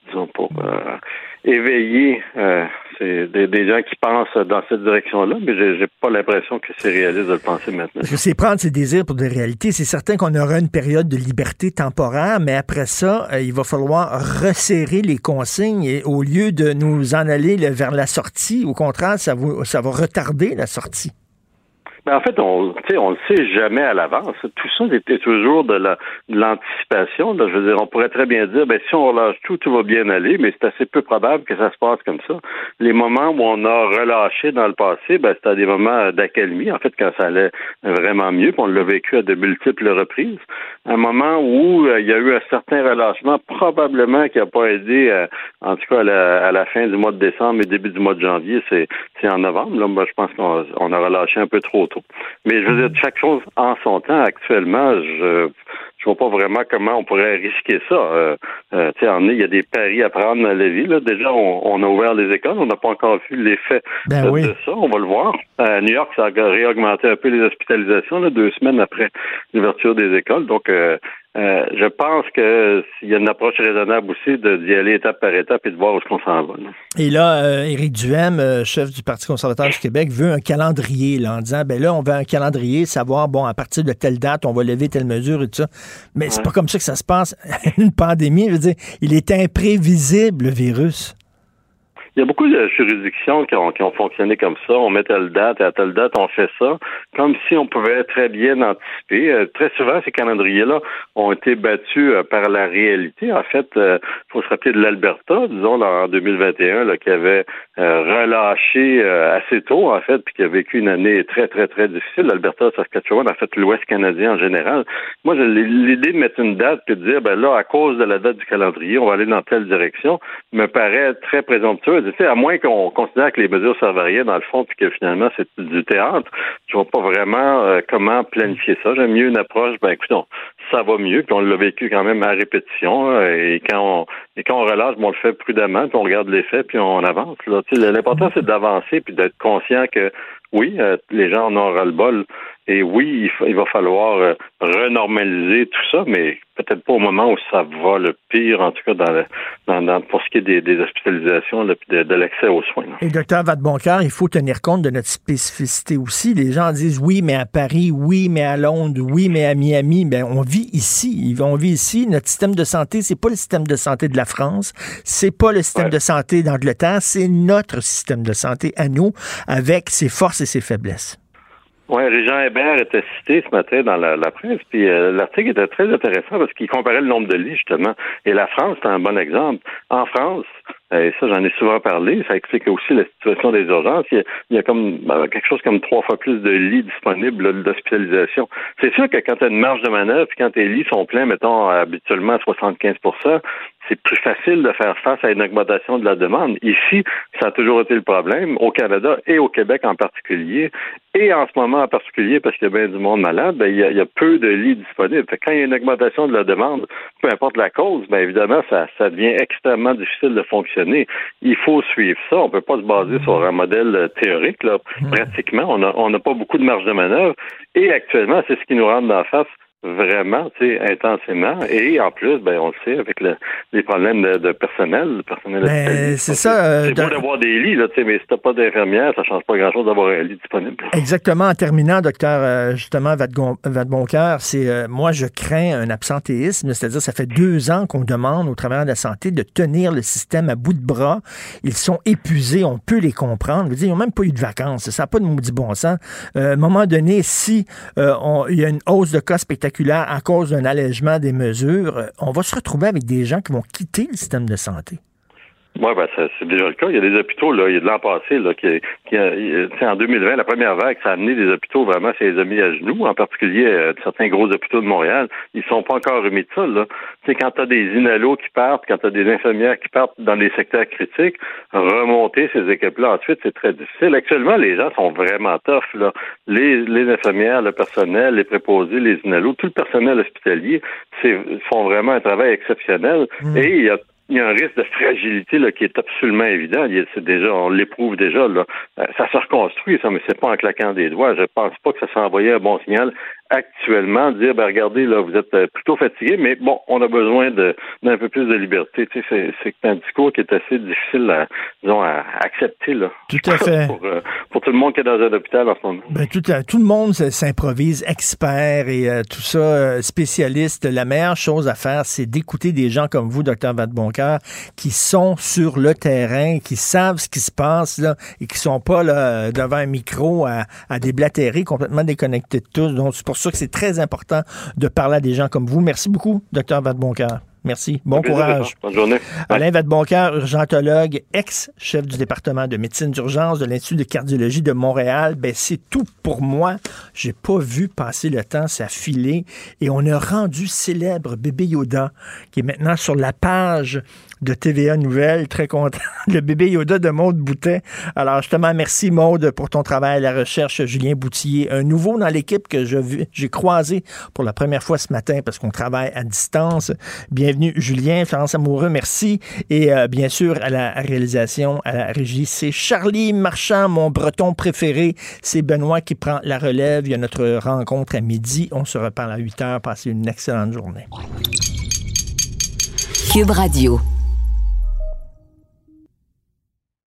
disons, pour euh, éveiller euh, c'est des, gens qui pensent dans cette direction-là, mais j'ai j'ai pas l'impression que c'est réaliste de le penser maintenant. C'est prendre ses désirs pour des réalités. C'est certain qu'on aura une période de liberté temporaire, mais après ça, euh, il va falloir resserrer les consignes et au lieu de nous en aller vers la sortie, au contraire, ça va, ça va retarder la sortie. Ben, en fait, on sais, on le sait jamais à l'avance. Tout ça était toujours de la- l'anticipation. là. Je veux dire, on pourrait très bien dire, ben si on relâche tout, tout va bien aller, mais c'est assez peu probable que ça se passe comme ça. Les moments où on a relâché dans le passé, ben c'était des moments d'accalmie, en fait, quand ça allait vraiment mieux, puis on l'a vécu à de multiples reprises. Un moment où euh, il y a eu un certain relâchement, probablement qui n'a pas aidé, euh, en tout cas à la, la fin du mois de décembre et début du mois de janvier, c'est en novembre. Là, je pense qu'on on a relâché un peu trop tôt. Mais je veux dire, chaque chose en son temps. Actuellement, je je vois pas vraiment comment on pourrait risquer ça. Euh, euh, tu sais, en- il y a des paris à prendre dans la vie. Là. Déjà, on, on a ouvert les écoles. On n'a pas encore vu l'effet Ben de, oui. de ça. On va le voir. À New York, ça a réaugmenté un peu les hospitalisations là, deux semaines après l'ouverture des écoles. Donc, euh, euh, je pense que s'il y a une approche raisonnable aussi de d'y aller étape par étape et de voir où est-ce qu'on s'en va. là. Et là, euh, Éric Duhem, euh, chef du Parti conservateur du Québec, veut un calendrier là, en disant, ben là, on veut un calendrier, savoir, bon, à partir de telle date, on va lever telle mesure et tout ça. Mais c'est pas comme ça que ça se passe. Une pandémie, je veux dire, il est imprévisible, le virus. Il y a beaucoup de juridictions qui ont, qui ont fonctionné comme ça. On met telle date et à telle date, on fait ça, comme si on pouvait très bien anticiper. Euh, très souvent, ces calendriers-là ont été battus euh, par la réalité. En fait, il faut se rappeler de l'Alberta, disons, là, en 2021, là, qui avait euh, relâché euh, assez tôt, en fait, puis qui a vécu une année très, très, très difficile. L'Alberta, Saskatchewan, en fait, l'Ouest canadien en général. Moi, l'idée de mettre une date et de dire, ben là, à cause de la date du calendrier, on va aller dans telle direction, me paraît très présomptueux. Sais, à moins qu'on considère que les mesures servent à rien, dans le fond, puis que finalement, c'est du théâtre, je vois pas vraiment euh, comment planifier ça. J'aime mieux une approche, ben écoutons, ça va mieux, puis on l'a vécu quand même à répétition, hein, et quand on et quand on relâche, ben, on le fait prudemment, puis on regarde l'effet, puis on avance. L'important, c'est d'avancer, puis d'être conscient que oui, euh, les gens en ont ras le bol. Et oui, il, va falloir euh, renormaliser tout ça, mais peut-être pas au moment où ça va le pire, en tout cas dans, le, dans, dans- pour ce qui est des, des hospitalisations là, puis de, de l'accès aux soins. là. Et docteur Vadeboncoeur, il faut tenir compte de notre spécificité aussi. Les gens disent oui, mais à Paris, oui, mais à Londres, oui, mais à Miami. Ben, on vit ici. On vit ici. Notre système de santé, c'est pas le système de santé de la France. C'est pas le système de santé d'Angleterre. C'est notre système de santé à nous, avec ses forces et ses faiblesses. Oui, Régent Hébert était cité ce matin dans la, la presse, puis euh, l'article était très intéressant parce qu'il comparait le nombre de lits, justement. Et la France, c'est un bon exemple. En France, euh, et ça, j'en ai souvent parlé, ça explique aussi la situation des urgences. Il y a, il y a comme euh, quelque chose comme trois fois plus de lits disponibles d'hospitalisation. C'est sûr que quand tu as une marge de manœuvre, quand tes lits sont pleins, mettons, habituellement à 75 c'est plus facile de faire face à une augmentation de la demande. Ici, ça a toujours été le problème, au Canada et au Québec en particulier, et en ce moment en particulier, parce qu'il y a bien du monde malade, ben, il, y a, il y a peu de lits disponibles. Fait quand il y a une augmentation de la demande, peu importe la cause, ben évidemment, ça, ça devient extrêmement difficile de fonctionner. Il faut suivre ça. On peut pas se baser sur un modèle théorique. Là. Pratiquement, on n'a on n'a pas beaucoup de marge de manœuvre. Et actuellement, c'est ce qui nous rentre en face vraiment, tu sais, intensément. Et en plus, ben, on le sait, avec le, les problèmes de, de personnel, le personnel Ben, c'est ça, euh, C'est beau dans- d'avoir des lits, là, tu sais, mais si t'as pas d'infirmière, ça change pas grand-chose d'avoir un lit disponible. Exactement. En terminant, docteur, euh, justement, Vadeboncoeur, c'est euh, moi, je crains un absentéisme, c'est-à-dire ça fait deux ans qu'on demande aux travailleurs de la santé de tenir le système à bout de bras. Ils sont épuisés, on peut les comprendre. Je veux dire, ils n'ont même pas eu de vacances. Ça n'a pas de maudit bon sens. Euh, à un moment donné, si euh, on- il y a une hausse de cas spectaculaire à cause d'un allègement des mesures, euh, on va se retrouver avec des gens qui vont quitter le système de santé. Oui, ben, c'est déjà le cas. Il y a des hôpitaux, là, il y a de l'an passé, là, qui, qui a- en 2020, la première vague, ça a amené des hôpitaux vraiment, ça les a mis à genoux, en particulier euh, certains gros hôpitaux de Montréal. Ils sont pas encore remis de ça, là. Tu sais, quand tu as des inalos qui partent, quand tu as des infirmières qui partent dans des secteurs critiques, remonter ces équipes-là ensuite, c'est très difficile. Actuellement, les gens sont vraiment tough, là. Les, les infirmières, le personnel, les préposés, les inalos, tout le personnel hospitalier, c'est, font vraiment un travail exceptionnel. Et il y a il y a un risque de fragilité là, qui est absolument évident. Il déjà, on l'éprouve déjà. Là. Euh, Ça se reconstruit, ça, mais c'est pas en claquant des doigts. Je pense pas que ça envoyé un bon signal actuellement dire ben regardez là vous êtes euh, plutôt fatigué mais bon on a besoin de d'un peu plus de liberté. Tu sais c'est c'est un discours qui est assez difficile à disons à accepter là. Tout à fait. Pour, euh, pour tout le monde qui est dans un hôpital en ce moment. Ben, tout, tout le monde s'improvise expert et euh, tout ça spécialiste. La meilleure chose à faire c'est d'écouter des gens comme vous docteur Vadeboncoeur qui sont sur le terrain qui savent ce qui se passe là et qui sont pas là devant un micro à, à déblatérer complètement déconnectés de tous. Donc c'est pour ça que c'est très important de parler à des gens comme vous. Merci beaucoup, docteur Vadeboncoeur. Merci. Bon courage. Bonne journée. Alain Vadeboncoeur, urgentologue, ex-chef du département de médecine d'urgence de l'Institut de cardiologie de Montréal. Ben, c'est tout pour moi. J'ai pas vu passer le temps, ça filé. Et on a rendu célèbre bébé Yoda, qui est maintenant sur la page de TVA Nouvelles. Très content. Le bébé Yoda de Maude Boutet. Alors, justement, merci Maude pour ton travail à la recherche. Julien Boutillier, un nouveau dans l'équipe que j'ai croisé pour la première fois ce matin parce qu'on travaille à distance. Bienvenue Julien, Florence Amoureux, merci. Et euh, bien sûr, à la réalisation, à la régie, c'est Charlie Marchand, mon breton préféré. C'est Benoît qui prend la relève. Il y a notre rencontre à midi. On se reparle à 8 heures. Passez une excellente journée. Cube Radio.